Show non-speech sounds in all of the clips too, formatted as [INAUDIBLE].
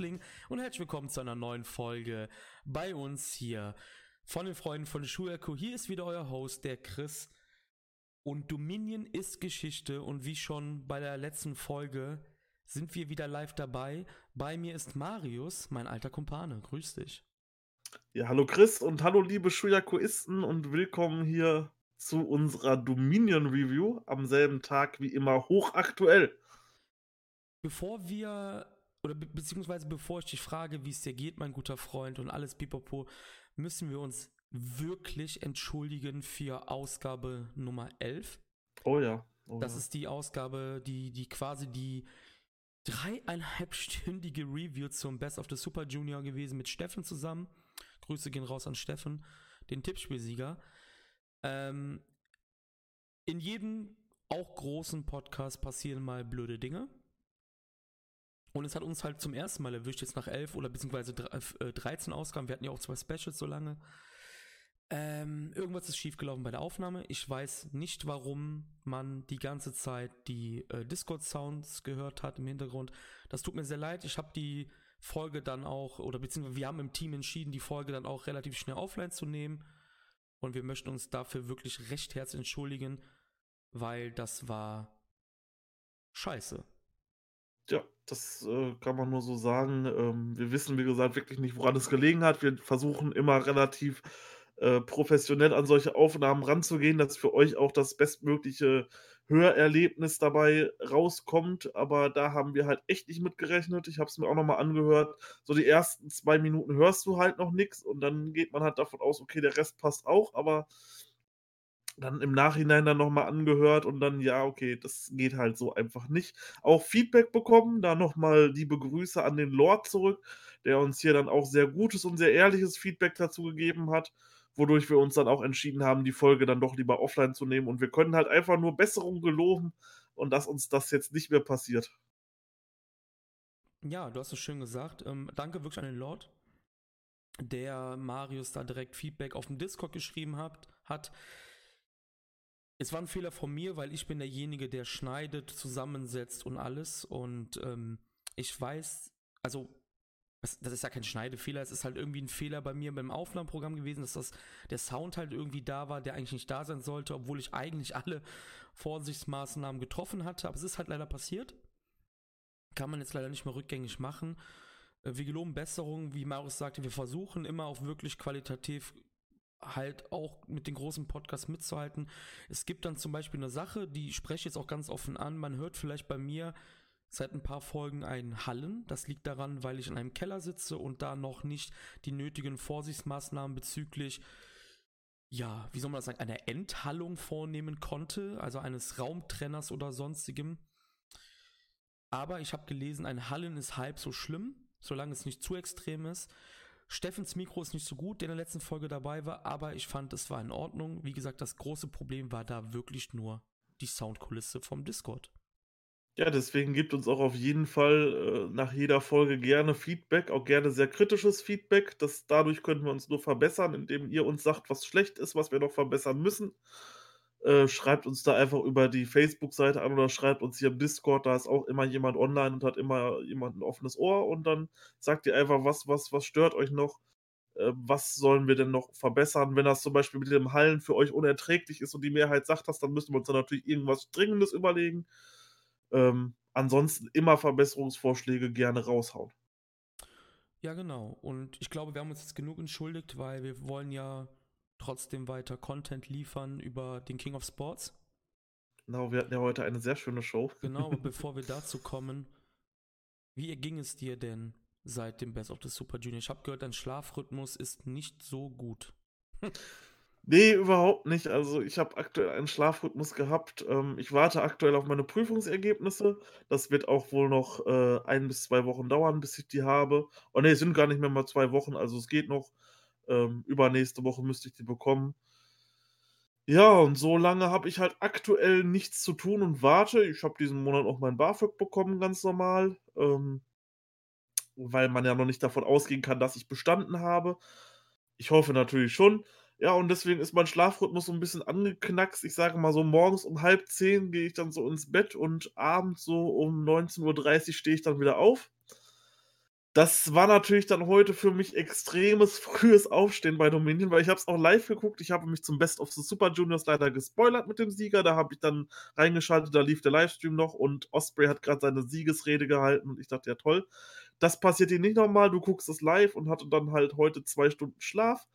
Wrestling und herzlich willkommen zu einer neuen Folge bei uns hier von den Freunden von Shuyaku. Hier ist wieder euer Host, der Chris. Und Dominion ist Geschichte und wie schon bei der letzten Folge sind wir wieder live dabei. Bei mir ist Marius, mein alter Kumpane. Grüß dich. Ja, hallo Chris und hallo liebe Shuyakuisten und willkommen hier zu unserer Dominion Review am selben Tag wie immer hochaktuell. Bevor wir, oder be beziehungsweise bevor ich dich frage, wie es dir geht, mein guter Freund und alles pipapo, müssen wir uns wirklich entschuldigen für Ausgabe Nummer 11. Oh ja. Oh das ja. ist die Ausgabe, die, die quasi die dreieinhalbstündige Review zum Best of the Super Junior gewesen mit Steffen zusammen. Grüße gehen raus an Steffen, den Tippspielsieger. Ähm, in jedem auch großen Podcast passieren mal blöde Dinge. Und es hat uns halt zum ersten Mal erwischt, jetzt nach elf oder beziehungsweise 13 äh, Ausgaben. Wir hatten ja auch zwei Specials so lange. Ähm, irgendwas ist schiefgelaufen bei der Aufnahme. Ich weiß nicht, warum man die ganze Zeit die äh, Discord-Sounds gehört hat im Hintergrund. Das tut mir sehr leid. Ich habe die Folge dann auch, oder beziehungsweise wir haben im Team entschieden, die Folge dann auch relativ schnell offline zu nehmen. Und wir möchten uns dafür wirklich recht herzlich entschuldigen, weil das war scheiße. Ja, das äh, kann man nur so sagen. Ähm, wir wissen, wie gesagt, wirklich nicht, woran es gelegen hat. Wir versuchen immer relativ äh, professionell an solche Aufnahmen ranzugehen, dass für euch auch das bestmögliche Hörerlebnis dabei rauskommt. Aber da haben wir halt echt nicht mitgerechnet. Ich habe es mir auch nochmal angehört. So die ersten zwei Minuten hörst du halt noch nichts und dann geht man halt davon aus, okay, der Rest passt auch, aber dann im Nachhinein dann nochmal angehört und dann, ja, okay, das geht halt so einfach nicht. Auch Feedback bekommen, da nochmal liebe Grüße an den Lord zurück, der uns hier dann auch sehr gutes und sehr ehrliches Feedback dazu gegeben hat, wodurch wir uns dann auch entschieden haben, die Folge dann doch lieber offline zu nehmen und wir können halt einfach nur Besserung geloben und dass uns das jetzt nicht mehr passiert. Ja, du hast es schön gesagt. Ähm, danke wirklich an den Lord, der Marius da direkt Feedback auf dem Discord geschrieben hat. hat es war ein Fehler von mir, weil ich bin derjenige, der schneidet, zusammensetzt und alles. Und ähm, ich weiß, also das, ist ja kein Schneidefehler, es ist halt irgendwie ein Fehler bei mir beim Aufnahmeprogramm gewesen, dass das, der Sound halt irgendwie da war, der eigentlich nicht da sein sollte, obwohl ich eigentlich alle Vorsichtsmaßnahmen getroffen hatte. Aber es ist halt leider passiert. Kann man jetzt leider nicht mehr rückgängig machen. Äh, wir geloben Besserung, wie Marius sagte, wir versuchen immer auf wirklich qualitativ halt auch mit den großen Podcasts mitzuhalten. Es gibt dann zum Beispiel eine Sache, die spreche ich jetzt auch ganz offen an. Man hört vielleicht bei mir seit ein paar Folgen ein Hallen. Das liegt daran, weil ich in einem Keller sitze und da noch nicht die nötigen Vorsichtsmaßnahmen bezüglich, ja, wie soll man das sagen, einer Enthallung vornehmen konnte, also eines Raumtrenners oder sonstigem. Aber ich habe gelesen, ein Hallen ist halb so schlimm, solange es nicht zu extrem ist. Steffens Mikro ist nicht so gut, der in der letzten Folge dabei war, aber ich fand, es war in Ordnung. Wie gesagt, das große Problem war da wirklich nur die Soundkulisse vom Discord. Ja, deswegen gibt uns auch auf jeden Fall äh, nach jeder Folge gerne Feedback, auch gerne sehr kritisches Feedback. Das, dadurch können wir uns nur verbessern, indem ihr uns sagt, was schlecht ist, was wir noch verbessern müssen. Äh, schreibt uns da einfach über die Facebook-Seite an oder schreibt uns hier im Discord, da ist auch immer jemand online und hat immer jemand ein offenes Ohr und dann sagt ihr einfach, was, was, was stört euch noch, äh, was sollen wir denn noch verbessern, wenn das zum Beispiel mit dem Hallen für euch unerträglich ist und die Mehrheit sagt das, dann müssen wir uns dann natürlich irgendwas Dringendes überlegen. Ähm, ansonsten immer Verbesserungsvorschläge gerne raushauen. Ja, genau. Und ich glaube, wir haben uns jetzt genug entschuldigt, weil wir wollen ja trotzdem weiter Content liefern über den King of Sports. Genau, wir hatten ja heute eine sehr schöne Show. Genau, aber [LAUGHS] bevor wir dazu kommen, wie ging es dir denn seit dem Best of the Super Junior? Ich habe gehört, dein Schlafrhythmus ist nicht so gut. [LAUGHS] nee, überhaupt nicht. Also ich habe aktuell einen Schlafrhythmus gehabt. Ähm, ich warte aktuell auf meine Prüfungsergebnisse. Das wird auch wohl noch äh, ein bis zwei Wochen dauern, bis ich die habe. Oh nee, es sind gar nicht mehr mal zwei Wochen, also es geht noch. Ähm, übernächste Woche müsste ich die bekommen. Ja, und so lange habe ich halt aktuell nichts zu tun und warte. Ich habe diesen Monat auch mein BAföG bekommen, ganz normal. Ähm, weil man ja noch nicht davon ausgehen kann, dass ich bestanden habe. Ich hoffe natürlich schon. Ja, und deswegen ist mein Schlafrhythmus so ein bisschen angeknackst. Ich sage mal so, morgens um halb zehn gehe ich dann so ins Bett und abends so um 19.30 Uhr stehe ich dann wieder auf. Das war natürlich dann heute für mich extremes frühes Aufstehen bei Dominion, weil ich habe es auch live geguckt. Ich habe mich zum Best of the Super Juniors leider gespoilert mit dem Sieger. Da habe ich dann reingeschaltet, da lief der Livestream noch und Osprey hat gerade seine Siegesrede gehalten und ich dachte, ja toll. Das passiert dir nicht nochmal. Du guckst es live und hatte dann halt heute zwei Stunden Schlaf.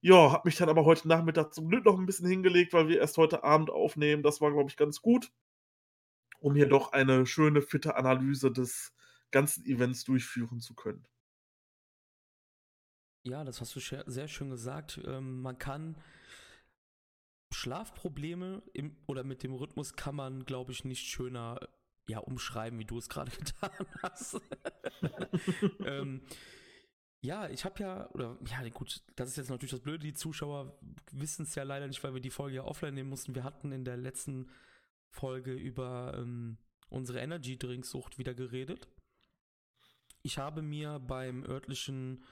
Ja, habe mich dann aber heute Nachmittag zum Glück noch ein bisschen hingelegt, weil wir erst heute Abend aufnehmen. Das war, glaube ich, ganz gut, um hier doch eine schöne, fitte Analyse des ganzen Events durchführen zu können. Ja, das hast du sehr schön gesagt. Ähm, man kann Schlafprobleme im, oder mit dem Rhythmus kann man, glaube ich, nicht schöner ja, umschreiben, wie du es gerade [LAUGHS] getan hast. [LAUGHS] ähm, ja, ich habe ja, oder ja, gut, das ist jetzt natürlich das Blöde, die Zuschauer wissen es ja leider nicht, weil wir die Folge ja offline nehmen mussten. Wir hatten in der letzten Folge über ähm, unsere Energy-Drinksucht wieder geredet. Ich habe mir beim örtlichen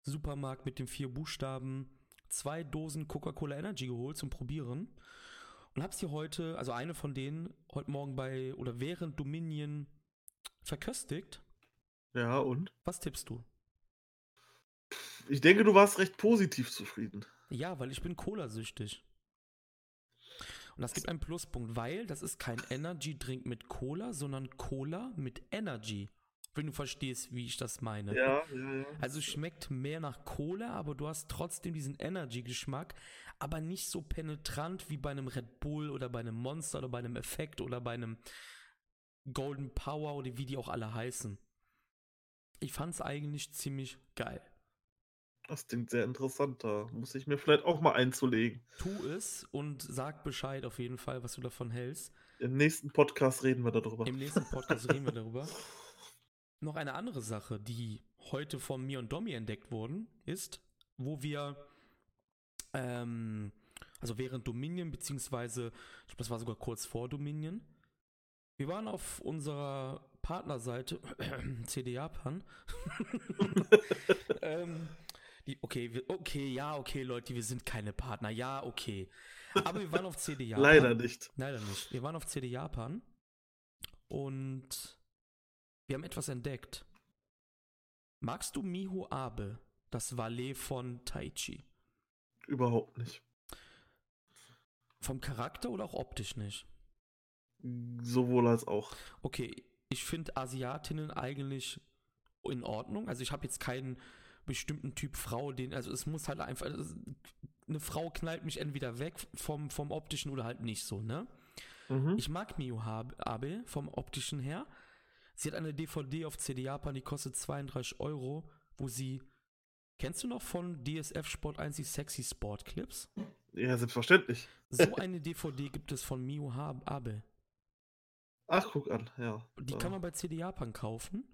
Supermarkt mit den vier Buchstaben zwei Dosen Coca-Cola Energy geholt zum Probieren und habe sie heute, also eine von denen, heute Morgen bei oder während Dominion verköstigt. Ja, und? Was tippst du? Ich denke, du warst recht positiv zufrieden. Ja, weil ich bin Cola-süchtig. Und das gibt einen Pluspunkt, weil das ist kein Energy-Drink mit Cola, sondern Cola mit Energy. Wenn du verstehst, wie ich das meine. Ja, ja, ja. Also es schmeckt mehr nach Cola, aber du hast trotzdem diesen Energy-Geschmack, aber nicht so penetrant wie bei einem Red Bull oder bei einem Monster oder bei einem Effekt oder bei einem Golden Power oder wie die auch alle heißen. Ich fand es eigentlich ziemlich geil. Das klingt sehr interessant. Da muss ich mir vielleicht auch mal einzulegen. Tu es und sag Bescheid auf jeden Fall, was du davon hältst. Im nächsten Podcast reden wir darüber. Im nächsten Podcast reden wir darüber. [LAUGHS] Noch eine andere Sache, die heute von mir und Domi entdeckt worden ist, wo wir, ähm, also während Dominion, beziehungsweise, ich glaube, das war sogar kurz vor Dominion, wir waren auf unserer Partnerseite, [CLEARS THROAT] CD Japan, [LAUGHS] ähm, die, okay, wir, okay, ja, okay, Leute, wir sind keine Partner, ja, okay. Aber wir waren auf CD Japan. Leider nicht. Leider nicht. Wir waren auf CD Japan und wir haben etwas entdeckt. Magst du Miho Abe, das Valet von Taichi? Überhaupt nicht. Vom Charakter oder auch optisch nicht? Sowohl als auch. Okay, ich finde Asiatinnen eigentlich in Ordnung. Also ich habe jetzt keinen bestimmten Typ Frau, den, also es muss halt einfach, also eine Frau knallt mich entweder weg vom, vom optischen oder halt nicht so, ne? Mhm. Ich mag Miho Abe vom optischen her. Sie hat eine DVD auf CD Japan, die kostet 32 Euro, wo sie. Kennst du noch von DSF Sport 1 die Sexy Sport Clips? Ja, selbstverständlich. So [LAUGHS] eine DVD gibt es von Miu Abe. Ach, guck an, ja. Die kann man bei CD Japan kaufen.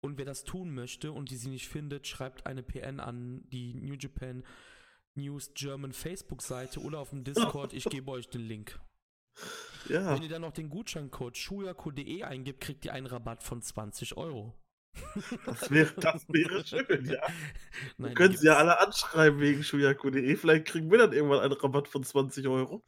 Und wer das tun möchte und die sie nicht findet, schreibt eine PN an die New Japan News German Facebook-Seite oder auf dem Discord. Ich gebe euch den Link. [LAUGHS] Ja. Wenn ihr dann noch den Gutscheincode schuyaku.de eingibt, kriegt ihr einen Rabatt von 20 Euro. Das wäre, das wäre schön, ja. [LAUGHS] Nein, können Sie ja alle anschreiben wegen schuyaku.de. Vielleicht kriegen wir dann irgendwann einen Rabatt von 20 Euro.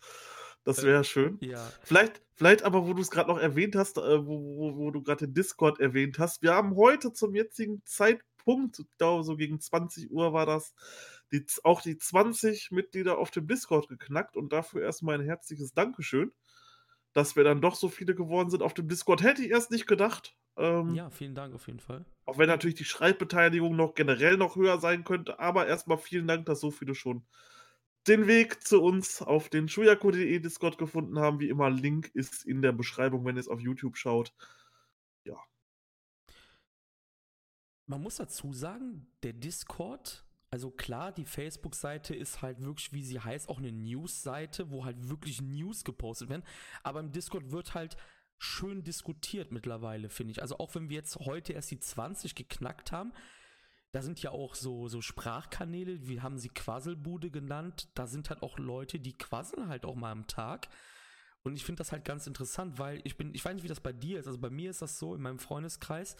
Das wäre äh, schön. Ja. Vielleicht, vielleicht aber, wo du es gerade noch erwähnt hast, äh, wo, wo, wo, du gerade den Discord erwähnt hast. Wir haben heute zum jetzigen Zeitpunkt, ich glaube so gegen 20 Uhr war das, die, auch die 20 Mitglieder auf dem Discord geknackt und dafür erstmal ein herzliches Dankeschön, dass wir dann doch so viele geworden sind auf dem Discord. Hätte ich erst nicht gedacht. Ähm, ja, vielen Dank auf jeden Fall. Auch wenn natürlich die Schreibbeteiligung noch generell noch höher sein könnte, aber erstmal vielen Dank, dass so viele schon den Weg zu uns auf den schuyaku.de Discord gefunden haben. Wie immer, Link ist in der Beschreibung, wenn ihr es auf YouTube schaut. Ja. Man muss dazu sagen, der Discord also klar, die Facebook-Seite ist halt wirklich, wie sie heißt, auch eine News-Seite, wo halt wirklich News gepostet werden. Aber im Discord wird halt schön diskutiert mittlerweile, finde ich. Also auch wenn wir jetzt heute erst die 20 geknackt haben, da sind ja auch so, so Sprachkanäle, wir haben sie Quasselbude genannt. Da sind halt auch Leute, die quasseln halt auch mal am Tag. Und ich finde das halt ganz interessant, weil ich bin, ich weiß nicht, wie das bei dir ist. Also bei mir ist das so, in meinem Freundeskreis,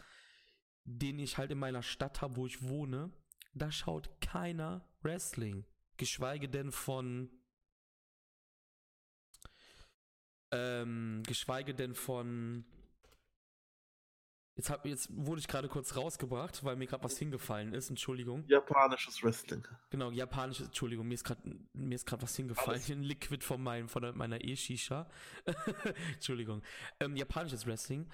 den ich halt in meiner Stadt habe, wo ich wohne, da schaut keiner Wrestling. Geschweige denn von. Ähm, geschweige denn von Jetzt, hab, jetzt wurde ich gerade kurz rausgebracht, weil mir gerade was hingefallen ist. Entschuldigung. Japanisches Wrestling. Genau, japanisches, Entschuldigung, mir ist gerade was hingefallen. Ein [LAUGHS] Liquid von, meinem, von meiner E-Shisha. [LAUGHS] Entschuldigung. Ähm, japanisches Wrestling.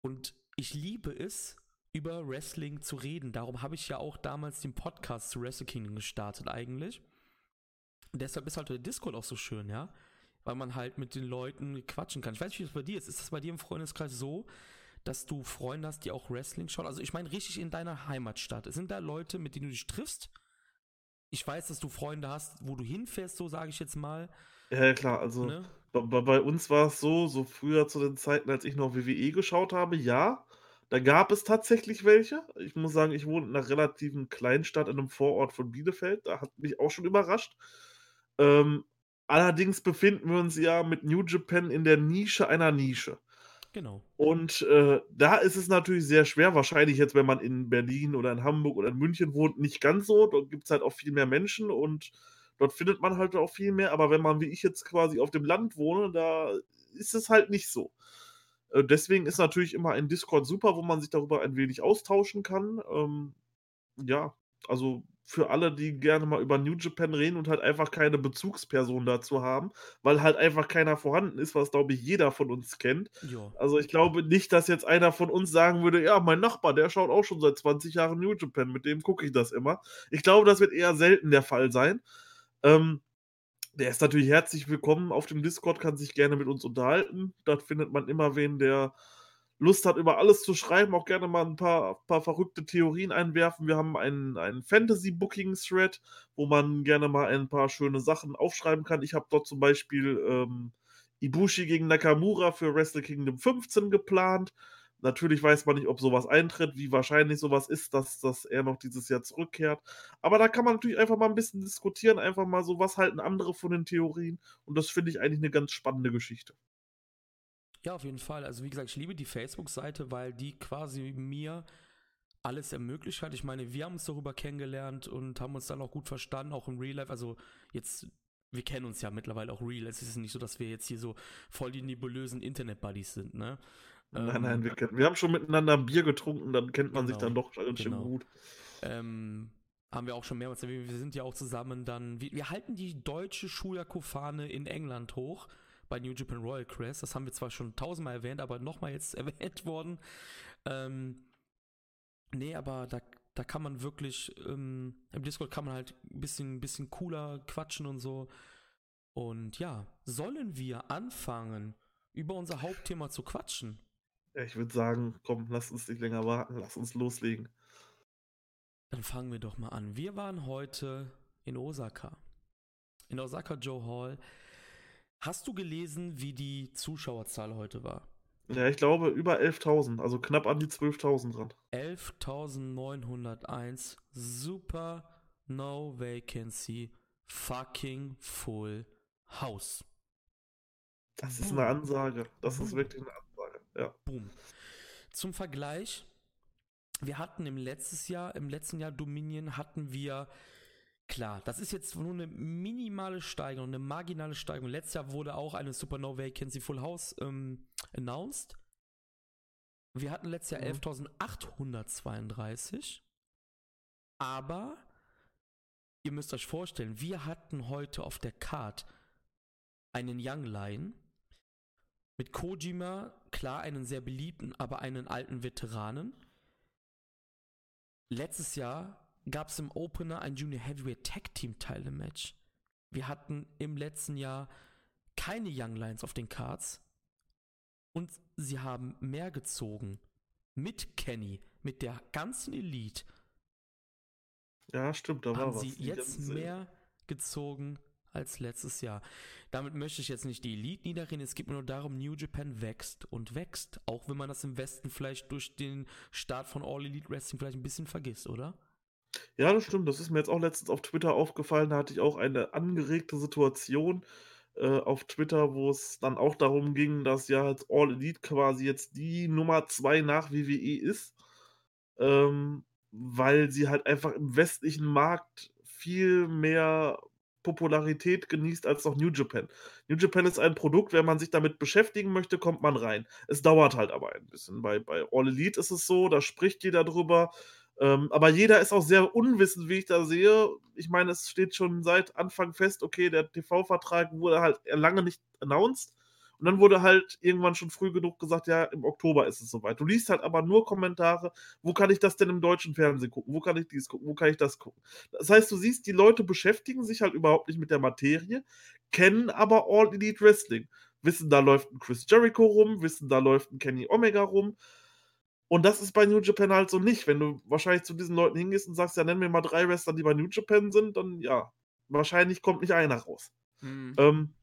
Und ich liebe es, über Wrestling zu reden. Darum habe ich ja auch damals den Podcast zu Wrestle Kingdom gestartet eigentlich. Und deshalb ist halt der Discord auch so schön, ja. Weil man halt mit den Leuten quatschen kann. Ich weiß nicht, wie das bei dir ist. Ist das bei dir im Freundeskreis so, dass du Freunde hast, die auch Wrestling schauen? Also ich meine richtig in deiner Heimatstadt. Sind da Leute, mit denen du dich triffst? Ich weiß, dass du Freunde hast, wo du hinfährst, so sage ich jetzt mal. Ja, klar, also ne? bei, bei, uns war es so, so früher zu den Zeiten, als ich noch WWE geschaut habe, ja, da gab es tatsächlich welche. Ich muss sagen, ich wohne in einer relativen Kleinstadt in einem Vorort von Bielefeld. Da hat mich auch schon überrascht. Ähm, allerdings befinden wir uns ja mit New Japan in der Nische einer Nische. Genau. Und äh, da ist es natürlich sehr schwer, wahrscheinlich jetzt, wenn man in Berlin oder in Hamburg oder in München wohnt, nicht ganz so. Dort gibt es halt auch viel mehr Menschen und dort findet man halt auch viel mehr. Aber wenn man wie ich jetzt quasi auf dem Land wohne, da ist es halt nicht so. Äh, deswegen ist natürlich immer ein Discord super, wo man sich darüber ein wenig austauschen kann. Ähm, ja, also für alle, die gerne mal über New Japan reden und halt einfach keine Bezugsperson dazu haben, weil halt einfach keiner vorhanden ist, was glaube ich jeder von uns kennt. Jo. Also ich glaube nicht, dass jetzt einer von uns sagen würde, ja, mein Nachbar, der schaut auch schon seit 20 Jahren New Japan, mit dem gucke ich das immer. Ich glaube, das wird eher selten der Fall sein. Ähm, der ist natürlich herzlich willkommen auf dem Discord, kann sich gerne mit uns unterhalten. Dort findet man immer wen, der Lust hat, über alles zu schreiben, auch gerne mal ein paar, paar verrückte Theorien einwerfen. Wir haben einen, einen Fantasy-Booking-Thread, wo man gerne mal ein paar schöne Sachen aufschreiben kann. Ich habe dort zum Beispiel ähm, Ibushi gegen Nakamura für Wrestle Kingdom 15 geplant. Natürlich weiß man nicht, ob sowas eintritt, wie wahrscheinlich sowas ist, dass, dass er noch dieses Jahr zurückkehrt. Aber da kann man natürlich einfach mal ein bisschen diskutieren, einfach mal so, was halten andere von den Theorien. Und das finde ich eigentlich eine ganz spannende Geschichte. Ja, auf jeden Fall. Also wie gesagt, ich liebe die Facebook-Seite, weil die quasi mir alles ermöglicht hat. Ich meine, wir haben uns darüber kennengelernt und haben uns dann auch gut verstanden, auch im Real Life. Also jetzt, wir kennen uns ja mittlerweile auch real. Es ist nicht so, dass wir jetzt hier so voll die nebulösen Internet-Buddies sind, ne? Nein, nein, ähm, wir, kennen, wir haben schon miteinander ein Bier getrunken, dann kennt man genau, sich dann doch ganz genau. schön gut. Ähm, haben wir auch schon mehrmals erwähnt. Wir sind ja auch zusammen dann. Wir, wir halten die deutsche Schuyaku-Fahne in England hoch bei New Japan Royal Crest. Das haben wir zwar schon tausendmal erwähnt, aber nochmal jetzt [LAUGHS] erwähnt worden. Ähm, nee, aber da, da kann man wirklich, ähm, im Discord kann man halt ein bisschen, bisschen cooler quatschen und so. Und ja, sollen wir anfangen, über unser Hauptthema zu quatschen? Ich würde sagen, komm, lass uns nicht länger warten, lass uns loslegen. Dann fangen wir doch mal an. Wir waren heute in Osaka. In Osaka Joe Hall. Hast du gelesen, wie die Zuschauerzahl heute war? Ja, ich glaube über 11.000, also knapp an die 12.000 ran. 11.901, super, no vacancy, fucking full house. Das ist eine Ansage. Das ist wirklich eine Ansage. Ja. Boom. Zum Vergleich, wir hatten im letztes Jahr, im letzten Jahr Dominion hatten wir Klar, das ist jetzt nur eine minimale Steigerung, eine marginale Steigerung. Letztes Jahr wurde auch eine Supernova Vacancy Full House ähm, announced. Wir hatten letztes Jahr 11.832. Aber ihr müsst euch vorstellen, wir hatten heute auf der Card einen Young Lion mit Kojima, klar einen sehr beliebten, aber einen alten Veteranen. Letztes Jahr gab es im Opener ein Junior Heavyweight Tag Team Title Match. Wir hatten im letzten Jahr keine Young Lions auf den Cards und sie haben mehr gezogen mit Kenny, mit der ganzen Elite. Ja, stimmt, da war haben was. sie jetzt mehr gezogen als letztes Jahr. Damit möchte ich jetzt nicht die Elite niederreden. Es geht nur darum, New Japan wächst und wächst. Auch wenn man das im Westen vielleicht durch den Start von All Elite Wrestling vielleicht ein bisschen vergisst, oder? Ja, das stimmt. Das ist mir jetzt auch letztens auf Twitter aufgefallen. Da hatte ich auch eine angeregte Situation äh, auf Twitter, wo es dann auch darum ging, dass ja jetzt All Elite quasi jetzt die Nummer 2 nach WWE ist. Ähm, weil sie halt einfach im westlichen Markt viel mehr Popularität genießt als noch New Japan. New Japan ist ein Produkt, wenn man sich damit beschäftigen möchte, kommt man rein. Es dauert halt aber ein bisschen. Bei, bei All Elite ist es so, da spricht jeder drüber. Ähm, aber jeder ist auch sehr unwissend, wie ich da sehe. Ich meine, es steht schon seit Anfang fest, okay, der TV-Vertrag wurde halt lange nicht announced. Und dann wurde halt irgendwann schon früh genug gesagt, ja, im Oktober ist es soweit. Du liest halt aber nur Kommentare, wo kann ich das denn im deutschen Fernsehen gucken? Wo kann ich dies gucken? Wo kann ich das gucken? Das heißt, du siehst, die Leute beschäftigen sich halt überhaupt nicht mit der Materie, kennen aber All Elite Wrestling. Wissen, da läuft ein Chris Jericho rum, wissen, da läuft ein Kenny Omega rum. Und das ist bei New Japan halt so nicht. Wenn du wahrscheinlich zu diesen Leuten hingehst und sagst, ja, nenn mir mal drei Wrestler, die bei New Japan sind, dann ja, wahrscheinlich kommt nicht einer raus. Mhm. Ähm,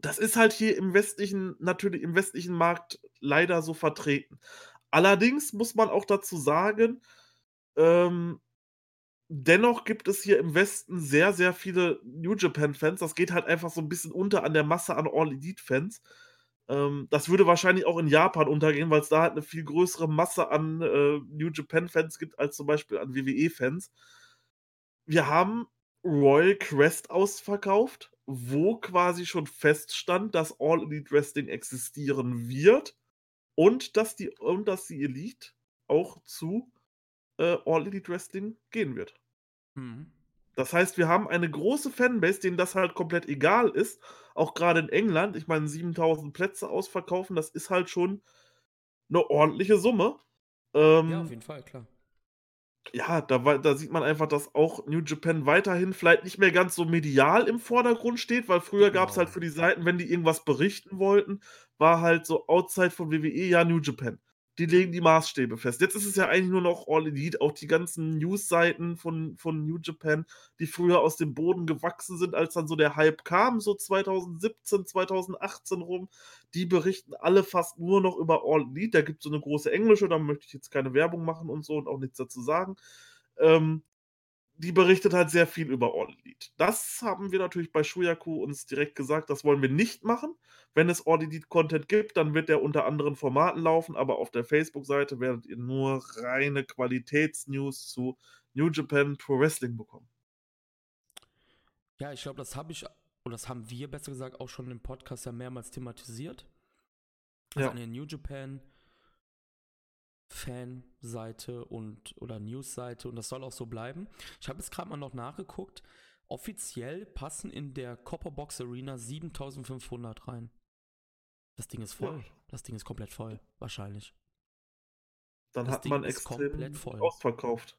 das ist halt hier im westlichen, natürlich im westlichen Markt leider so vertreten. Allerdings muss man auch dazu sagen, ähm, dennoch gibt es hier im Westen sehr, sehr viele New Japan-Fans. Das geht halt einfach so ein bisschen unter an der Masse an All-Elite-Fans. Ähm, das würde wahrscheinlich auch in Japan untergehen, weil es da halt eine viel größere Masse an äh, New Japan-Fans gibt als zum Beispiel an WWE-Fans. Wir haben Royal Crest ausverkauft wo quasi schon feststand, dass All Elite Wrestling existieren wird und dass die, und dass die Elite auch zu äh, All Elite Wrestling gehen wird. Mhm. Das heißt, wir haben eine große Fanbase, denen das halt komplett egal ist. Auch gerade in England, ich meine, 7000 Plätze ausverkaufen, das ist halt schon eine ordentliche Summe. Ähm, ja, auf jeden Fall, klar ja, da, da sieht man einfach, dass auch New Japan weiterhin vielleicht nicht mehr ganz so medial im Vordergrund steht, weil früher genau. gab es halt für die Seiten, wenn die irgendwas berichten wollten, war halt so outside von WWE ja New Japan die legen die Maßstäbe fest. Jetzt ist es ja eigentlich nur noch All Elite, auch die ganzen News-Seiten von, von New Japan, die früher aus dem Boden gewachsen sind, als dann so der Hype kam, so 2017, 2018 rum, die berichten alle fast nur noch über All Elite. Da gibt es so eine große englische, da möchte ich jetzt keine Werbung machen und so und auch nichts dazu sagen. Ähm, die berichtet halt sehr viel über All Elite. Das haben wir natürlich bei Shuyaku uns direkt gesagt, das wollen wir nicht machen. Wenn es All Elite Content gibt, dann wird der unter anderen Formaten laufen, aber auf der Facebook-Seite werdet ihr nur reine Qualitätsnews zu New Japan Pro Wrestling bekommen. Ja, ich glaube, das habe ich, oder das haben wir besser gesagt auch schon im Podcast ja mehrmals thematisiert. Also ja. eine New Japan Fanseite und oder Newsseite und das soll auch so bleiben. Ich habe jetzt gerade mal noch nachgeguckt. Offiziell passen in der Copperbox Arena 7500 rein. Das Ding ist voll. Ja. Das Ding ist komplett voll, wahrscheinlich. Dann das hat Ding man extrem komplett voll. ausverkauft.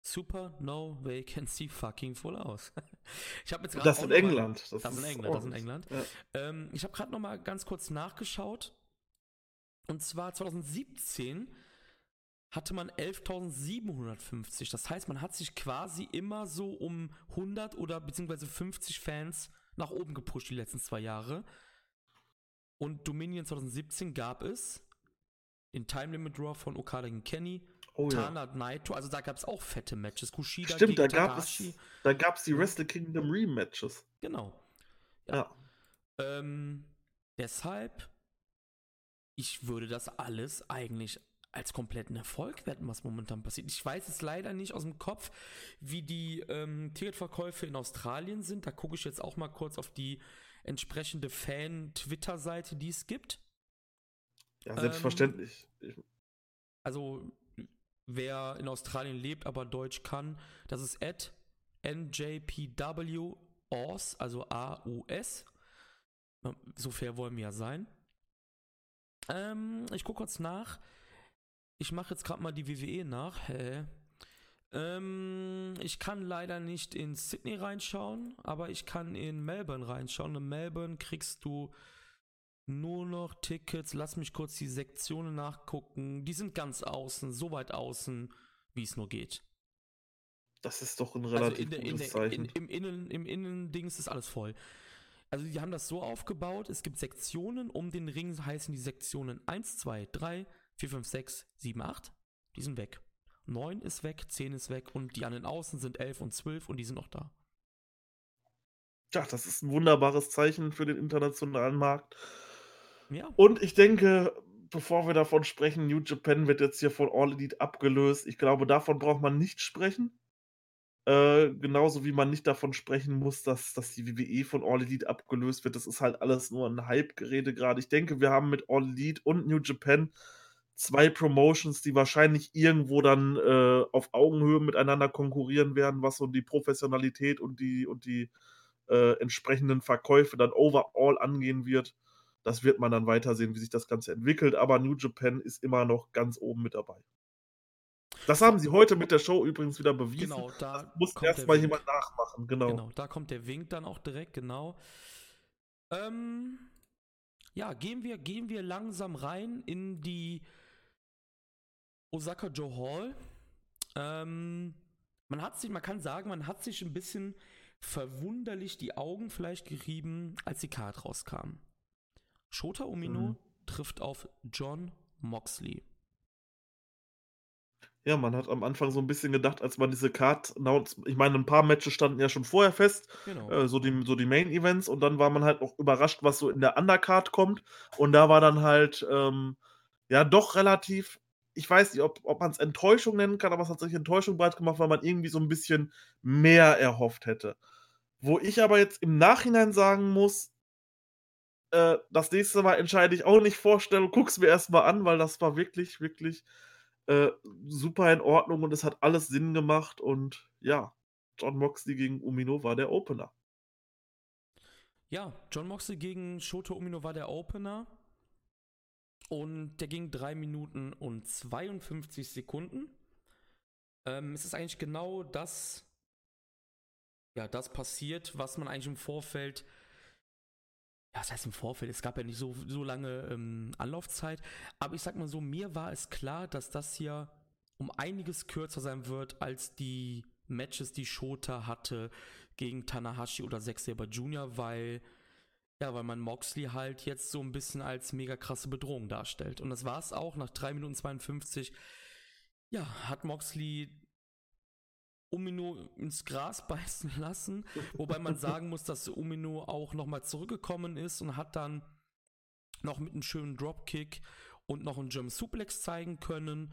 Super No Vacancy fucking full aus. [LAUGHS] ich habe jetzt Das in England. Mal, das, das in England. Das in England. Ja. Ähm, ich habe gerade noch mal ganz kurz nachgeschaut. Und zwar 2017 hatte man 11.750. Das heißt, man hat sich quasi immer so um 100 oder beziehungsweise 50 Fans nach oben gepusht die letzten zwei Jahre. Und Dominion 2017 gab es den Time Limit Draw von Okada gegen Kenny, oh, Tana ja. Naito, also da gab es auch fette Matches. Kushida Stimmt, gegen da gab es da gab es die Wrestle Kingdom Rematches. Genau. Ja. ja. Ähm, deshalb, ich würde das alles eigentlich als kompletten Erfolg werten, was momentan passiert. Ich weiß es leider nicht aus dem Kopf, wie die ähm, Ticketverkäufe in Australien sind. Da gucke ich jetzt auch mal kurz auf die entsprechende Fan-Twitter-Seite, die es gibt. Ja, selbstverständlich. Ähm, also, wer in Australien lebt, aber Deutsch kann, das ist at NJPW AUS, also A-U-S. So fair wollen wir ja sein. Ähm, ich gucke kurz nach. Ich mache jetzt gerade mal die WWE nach. Hä? Ähm, ich kann leider nicht in Sydney reinschauen, aber ich kann in Melbourne reinschauen. In Melbourne kriegst du nur noch Tickets. Lass mich kurz die Sektionen nachgucken. Die sind ganz außen, so weit außen, wie es nur geht. Das ist doch ein relativ also in gutes der, Zeichen. In, Im Innen, im Innendings ist alles voll. Also die haben das so aufgebaut, es gibt Sektionen, um den Ring heißen die Sektionen 1, 2, 3, 4, 5, 6, 7, 8, die sind weg. 9 ist weg, 10 ist weg und die an den Außen sind 11 und 12 und die sind noch da. Ja, das ist ein wunderbares Zeichen für den internationalen Markt. Ja. Und ich denke, bevor wir davon sprechen, New Japan wird jetzt hier von All Elite abgelöst. Ich glaube, davon braucht man nicht sprechen. Äh, genauso wie man nicht davon sprechen muss, dass dass die WWE von All Elite abgelöst wird. Das ist halt alles nur 'n Hype-Gerede grade. Ich denke, wir haben mit All Elite und New Japan 2 Promotions, die wahrscheinlich irgendwo dann, äh, auf Augenhöhe miteinander konkurrieren werden, was so die Professionalität und die und die, äh, entsprechenden Verkäufe dann overall angehen wird. Das wird man dann weiter sehen, wie sich das Ganze entwickelt, aber New Japan ist immer noch ganz oben mit dabei. Das haben sie heute mit der Show übrigens wieder bewiesen. Genau, da Das muss kommt erst der mal Wink. jemand nachmachen, genau. Genau, da kommt der Wink dann auch direkt, genau. Ähm, ja, gehen wir, gehen wir langsam rein in die Osaka Joe Hall. Ähm, man hat sich, man kann sagen, man hat sich ein bisschen verwunderlich die Augen vielleicht gerieben, als die Card rauskam. Shota Umino Mhm. trifft auf John Moxley. Ja, man hat am Anfang so 'n bisschen gedacht, als man diese Card ich meine, 'n paar Matches standen ja schon vorher fest, Genau. äh, so die so die Main Events und dann war man halt auch überrascht, was so in der Undercard kommt. Und da war dann halt, ähm, ja, doch relativ ich weiß nicht, ob ob man's Enttäuschung nennen kann, aber es hat sich Enttäuschung breit gemacht, weil man irgendwie so 'n bisschen mehr erhofft hätte. Wo ich aber jetzt im Nachhinein sagen muss äh, das nächste Mal entscheide ich auch nicht vorstellen, gucke mir erst mal an, weil das war wirklich, wirklich, äh, super in Ordnung und es hat alles Sinn gemacht und ja, John Moxley gegen Umino war der Opener. Ja, John Moxley gegen Shota Umino war der Opener. Und der ging 3 Minuten und 52 Sekunden. Ähm, es ist eigentlich genau das, ja, das passiert, was man eigentlich im Vorfeld, ja, das heißt im Vorfeld, es gab ja nicht so, so lange ähm, Anlaufzeit, aber ich sag mal so, mir war es klar, dass das hier um einiges kürzer sein wird als die Matches, die Shota hatte gegen Tanahashi oder Zack Saber Jr., weil ja, weil man Moxley halt jetzt so ein bisschen als mega krasse Bedrohung darstellt. Und das war es auch. Nach 3 Minuten 52, ja, hat Moxley Umino ins Gras [LAUGHS] beißen lassen. Wobei man sagen muss, dass Umino auch nochmal zurückgekommen ist und hat dann noch mit einem schönen Dropkick und noch einen German Suplex zeigen können.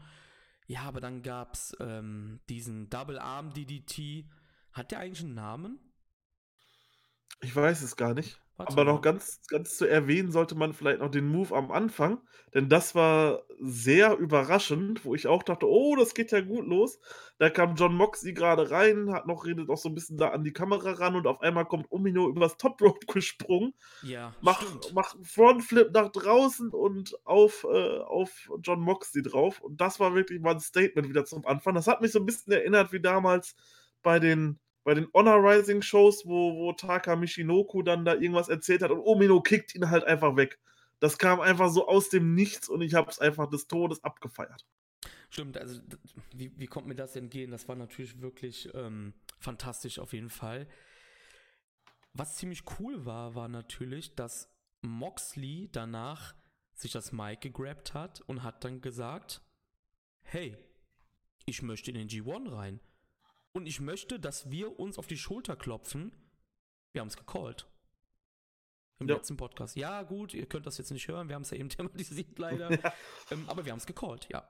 Ja, aber dann gab es ähm, diesen Double Arm DDT. Hat der eigentlich einen Namen? Ich weiß es gar nicht. Warte Aber mal. noch ganz ganz zu erwähnen sollte man vielleicht noch den Move am Anfang, denn das war sehr überraschend, wo ich auch dachte: „Oh, das geht ja gut los.“ Da kam John Moxley grade rein, hat noch redet noch so 'n bisschen da an die Kamera ran und auf einmal kommt Umino übers Top Rope [LAUGHS] gesprungen, Ja, macht macht Frontflip nach draußen und auf äh, auf John Moxley drauf. Und das war wirklich mal 'n Statement wieder zum Anfang. Das hat mich so 'n bisschen erinnert wie damals bei den bei den Honor Rising Shows, wo wo Taka Michinoku dann da irgendwas erzählt hat und Umino kickt ihn halt einfach weg. Das kam einfach so aus dem Nichts und ich habe es einfach des Todes abgefeiert. Stimmt, also wie, wie kommt mir das entgehen? Das war natürlich wirklich ähm, fantastisch auf jeden Fall. Was ziemlich cool war, war natürlich, dass Moxley danach sich das Mic gegrabt hat und hat dann gesagt, hey, ich möchte in den G1 rein. Und ich möchte, dass wir uns auf die Schulter klopfen. Wir haben es gecallt. Im Ja. letzten Podcast. Ja, gut, ihr könnt das jetzt nicht hören, wir haben es ja eben [LAUGHS] thematisiert leider. Ja, ähm, aber wir haben es gecallt, ja.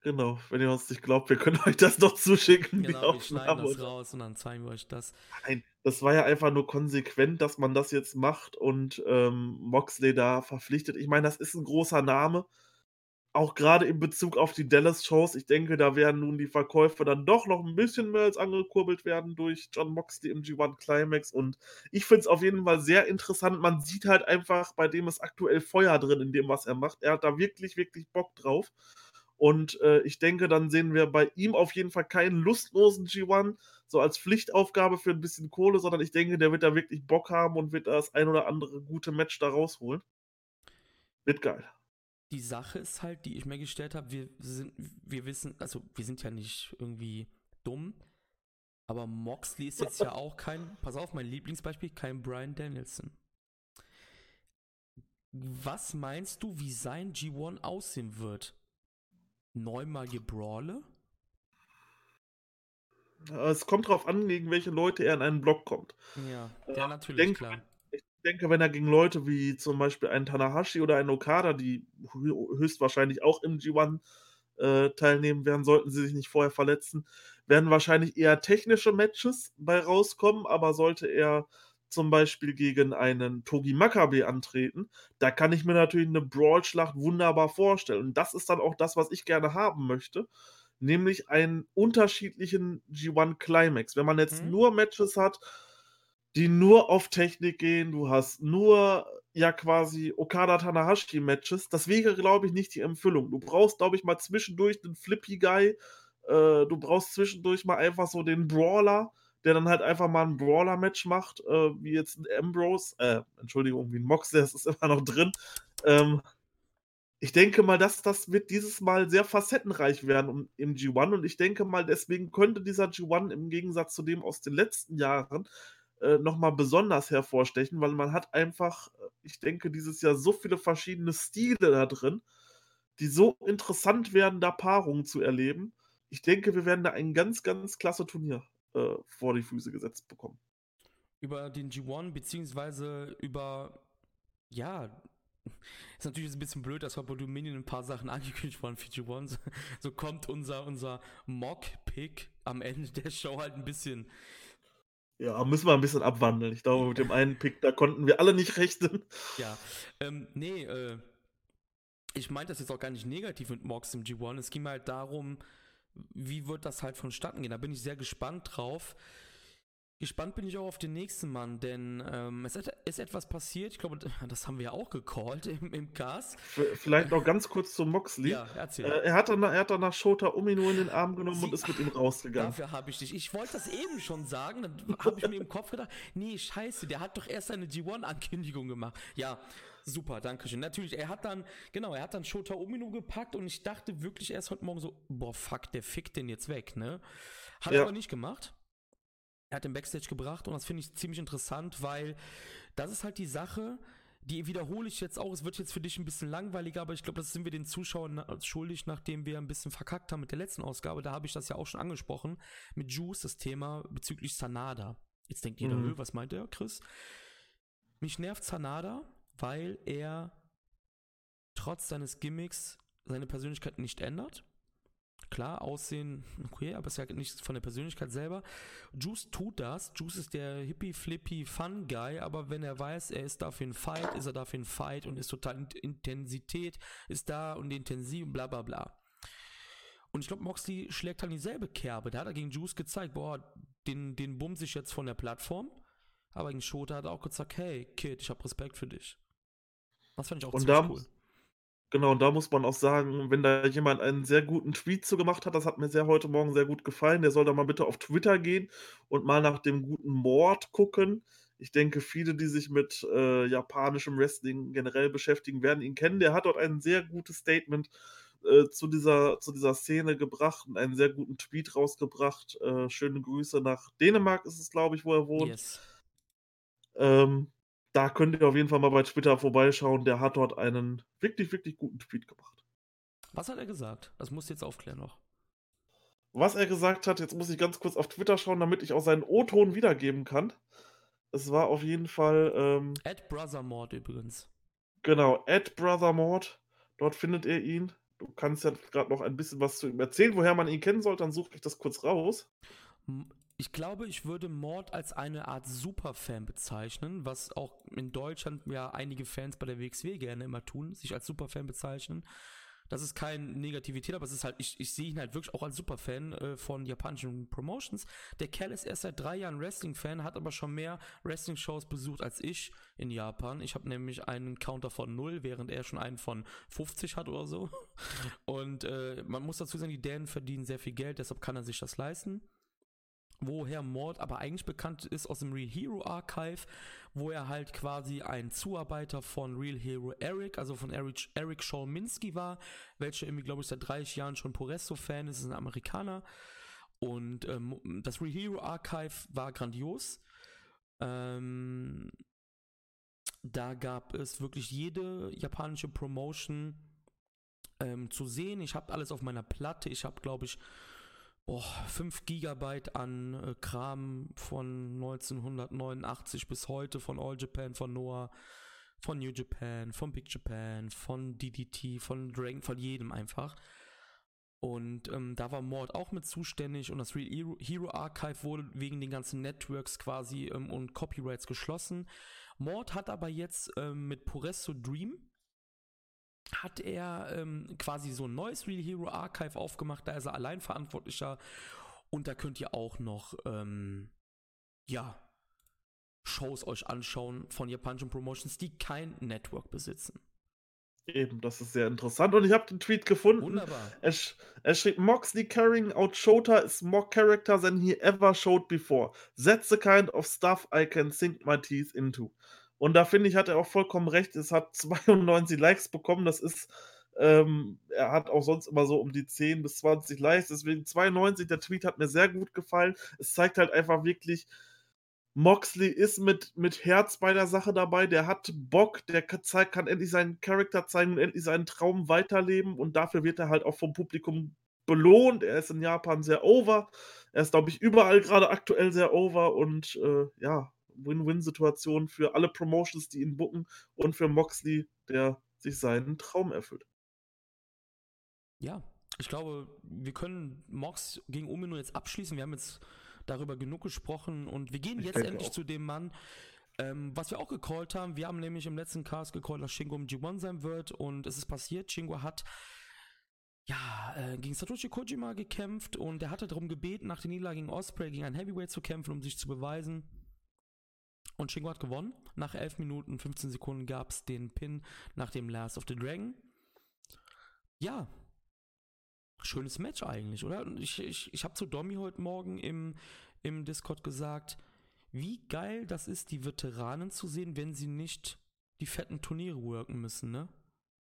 genau. Wenn ihr uns nicht glaubt, wir können [LAUGHS] euch das noch zuschicken, Genau, wir schneiden das raus und dann zeigen wir euch das. nein, das war ja einfach nur konsequent, dass man das jetzt macht und, ähm, Moxley da verpflichtet. Ich meine, das ist 'n großer Name, auch grade in Bezug auf die Dallas-Shows. Ich denke, da werden nun die Verkäufe dann doch noch 'n bisschen mehr als angekurbelt werden durch John Moxley im G1 Climax und ich finde es auf jeden Fall sehr interessant. Man sieht halt einfach, bei dem ist aktuell Feuer drin in dem, was er macht. Er hat da wirklich, wirklich Bock drauf. Und, äh, ich denke, dann sehen wir bei ihm auf jeden Fall keinen lustlosen G1, so als Pflichtaufgabe für 'n bisschen Kohle, sondern ich denke, der wird da wirklich Bock haben und wird da das ein oder andere gute Match da rausholen. Wird geil. Die Sache ist halt, die ich mir gestellt habe, wir sind, wir wissen, also wir sind ja nicht irgendwie dumm, aber Moxley ist jetzt ja auch kein, pass auf, mein Lieblingsbeispiel, kein Brian Danielson. Was meinst du, wie sein G1 aussehen wird? Neunmalige Brawle? Äh, es kommt drauf an, gegen welche Leute er in einen Block kommt. Ja, Ja, ja, ich natürlich, denke, klar. Denke, wenn er gegen Leute wie zum Beispiel einen Tanahashi oder einen Okada, die hö höchstwahrscheinlich auch im G1, äh, teilnehmen werden, sollten sie sich nicht vorher verletzen. Werden wahrscheinlich eher technische Matches bei rauskommen, aber sollte er zum Beispiel gegen einen Togi Makabe antreten, da kann ich mir natürlich eine Brawl-Schlacht wunderbar vorstellen. Und das ist dann auch das, was ich gerne haben möchte, nämlich einen unterschiedlichen G1 Climax. Wenn man jetzt mhm. nur Matches hat, die nur auf Technik gehen, du hast nur ja quasi Okada Tanahashi Matches, das wäre glaube ich nicht die Empfüllung. Du brauchst glaube ich mal zwischendurch einen Flippy Guy, äh, du brauchst zwischendurch mal einfach so den Brawler, der dann halt einfach mal ein Brawler-Match macht, äh, wie jetzt ein Ambrose, äh, Entschuldigung, wie ein Mox, [LAUGHS] der ist immer noch drin. Ähm, ich denke mal, dass das wird dieses Mal sehr facettenreich werden im G1 und ich denke mal, deswegen könnte dieser G1 im Gegensatz zu dem aus den letzten Jahren äh, nochmal besonders hervorstechen, weil man hat einfach, äh, ich denke, dieses Jahr so viele verschiedene Stile da drin, die so interessant werden, da Paarungen zu erleben. Ich denke, wir werden da ein ganz, ganz klasse Turnier äh, vor die Füße gesetzt bekommen. Über den G1, beziehungsweise über, ja, ist natürlich ein bisschen blöd, dass bei Dominion ein paar Sachen [LAUGHS] angekündigt waren für G1. So kommt unser, unser Mock-Pick am Ende der Show halt ein bisschen. Ja, müssen wir ein bisschen abwandeln. Ich glaube, mit dem einen Pick, da konnten wir alle nicht rechnen. Ja, ähm, nee, äh, ich meinte das jetzt auch gar nicht negativ mit Mox im G1. Es ging halt darum, wie wird das halt vonstatten gehen? Da bin ich sehr gespannt drauf. Gespannt bin ich auch auf den nächsten Mann, denn ähm, es ist etwas passiert. Ich glaube, [LAUGHS] das haben wir ja auch gecallt im, im Cast. Vielleicht noch ganz kurz zu Moxley. Ja, erzähl. Äh, er, hat dann, er hat danach Shota Umino in den Arm genommen Sie, und ist mit ihm rausgegangen. Dafür habe ich dich. Ich wollte das eben schon sagen. Dann habe ich mir im Kopf gedacht, nee, scheiße, der hat doch erst eine G1-Ankündigung gemacht. Ja, Super, danke schön. Natürlich, er hat dann, genau, er hat dann Shota Umino gepackt und ich dachte wirklich erst heute Morgen so, boah, fuck, der fickt den jetzt weg, ne? Hat ja. er aber nicht gemacht. Er hat den Backstage gebracht und das finde ich ziemlich interessant, weil das ist halt die Sache, die wiederhole ich jetzt auch. Es wird jetzt für dich ein bisschen langweiliger, aber ich glaube, das sind wir den Zuschauern schuldig, nachdem wir ein bisschen verkackt haben mit der letzten Ausgabe. Da habe ich das ja auch schon angesprochen. Mit Juice, das Thema bezüglich Sanada. Jetzt denkt jeder, mhm. was meint der, Chris? Mich nervt Sanada, weil er trotz seines Gimmicks seine Persönlichkeit nicht ändert. Klar, Aussehen, okay, aber es ist ja nichts von der Persönlichkeit selber. Juice tut das. Juice ist der hippie, flippy, fun Guy, aber wenn er weiß, er ist dafür ein Fight, ist er dafür ein Fight und ist total Intensität, ist da und intensiv, bla bla bla. Und ich glaube, Moxley schlägt halt dieselbe Kerbe. Da hat er gegen Juice gezeigt, boah, den, den bumse ich jetzt von der Plattform. Aber gegen Shota hat er auch gesagt, hey, Kid, ich habe Respekt für dich. Das fand ich auch und ziemlich cool. Genau, und da muss man auch sagen, wenn da jemand einen sehr guten Tweet zu gemacht hat, das hat mir sehr heute Morgen sehr gut gefallen, der soll da mal bitte auf Twitter gehen und mal nach dem guten Mord gucken. Ich denke, viele, die sich mit äh, japanischem Wrestling generell beschäftigen, werden ihn kennen. Der hat dort ein sehr gutes Statement äh, zu, dieser, zu dieser Szene gebracht und einen sehr guten Tweet rausgebracht. Äh, schöne Grüße nach Dänemark ist es, glaube ich, wo er wohnt. Yes. Ähm, da könnt ihr auf jeden Fall mal bei Twitter vorbeischauen. Der hat dort einen wirklich, wirklich guten Tweet gemacht. Was hat er gesagt? Das muss jetzt aufklären noch. Was er gesagt hat, jetzt muss ich ganz kurz auf Twitter schauen, damit ich auch seinen O-Ton wiedergeben kann. Es war auf jeden Fall. Ähm, at Brothermord übrigens. Genau, at Brothermord. Dort findet ihr ihn. Du kannst ja gerade noch ein bisschen was zu ihm erzählen, woher man ihn kennen soll, dann suche ich das kurz raus. Ich glaube, ich würde Mord als eine Art Superfan bezeichnen, was auch in Deutschland ja einige Fans bei der WXW gerne immer tun, sich als Superfan bezeichnen. Das ist keine Negativität, aber es ist halt, ich, ich sehe ihn halt wirklich auch als Superfan äh, von japanischen Promotions. Der Kerl ist erst seit drei Jahren Wrestling-Fan, hat aber schon mehr Wrestling-Shows besucht als ich in Japan. Ich habe nämlich einen Counter von null, während er schon einen von 50 hat oder so. [LAUGHS] Und äh, man muss dazu sagen, die Dänen verdienen sehr viel Geld, deshalb kann er sich das leisten woher Mord aber eigentlich bekannt ist aus dem Real Hero Archive, wo er halt quasi ein Zuarbeiter von Real Hero Eric, also von Eric, Eric Scholminski war, welcher irgendwie, glaube ich, seit 30 Jahren schon Poresto-Fan ist, ist ein Amerikaner. Und ähm, das Real Hero Archive war grandios. Ähm, da gab es wirklich jede japanische Promotion ähm, zu sehen. Ich habe alles auf meiner Platte. Ich habe, glaube ich, boah, 5 Gigabyte an äh, Kram von 1989 bis heute von All Japan, von Noah, von New Japan, von Big Japan, von DDT, von Dragon, von jedem einfach. Und ähm, da war Mord auch mit zuständig und das Real Hero Archive wurde wegen den ganzen Networks quasi ähm, und Copyrights geschlossen. Mord hat aber jetzt ähm, mit Puresso Dream hat er ähm, quasi so ein neues Real Hero Archive aufgemacht, da ist er allein verantwortlicher und da könnt ihr auch noch ähm, ja Shows euch anschauen von japanischen Promotions, die kein Network besitzen. Eben, das ist sehr interessant. Und ich habe den Tweet gefunden. Wunderbar. Er, er, schrieb, Moxley carrying out Shota is more character than he ever showed before. That's the kind of stuff I can sink my teeth into. Und da finde ich, hat er auch vollkommen recht. Es hat [LAUGHS] 92 Likes bekommen. Das ist, ähm, er hat auch sonst immer so um die 10 bis 20 Likes. Deswegen 92, der Tweet hat mir sehr gut gefallen. Es zeigt halt einfach wirklich, Moxley ist mit, mit Herz bei der Sache dabei, der hat Bock, der kann, kann endlich seinen Charakter zeigen und endlich seinen Traum weiterleben und dafür wird er halt auch vom Publikum belohnt. Er ist in Japan sehr over. Er ist, glaube ich, überall gerade aktuell sehr over und äh, ja, Win-Win-Situation für alle Promotions, die ihn booken und für Moxley, der sich seinen Traum erfüllt. Ja, ich glaube, wir können Mox gegen Umino jetzt abschließen. Wir haben jetzt darüber genug gesprochen und wir gehen ich jetzt endlich auch. zu dem Mann, ähm, was wir auch gecallt haben. Wir haben nämlich im letzten Cast gecallt, dass Shingo im G1 sein wird und es ist passiert. Shingo hat ja, äh, gegen Satoshi Kojima gekämpft und er hatte darum gebeten, nach der Niederlage gegen Osprey gegen einen Heavyweight zu kämpfen, um sich zu beweisen. Und Shingo hat gewonnen. Nach 11 Minuten 15 Sekunden gab es den Pin nach dem Last of the Dragon. Ja, schönes Match eigentlich, oder? Ich, ich, ich habe zu Domi heute Morgen im, im Discord gesagt, wie geil das ist, die Veteranen zu sehen, wenn sie nicht die fetten Turniere worken müssen, ne?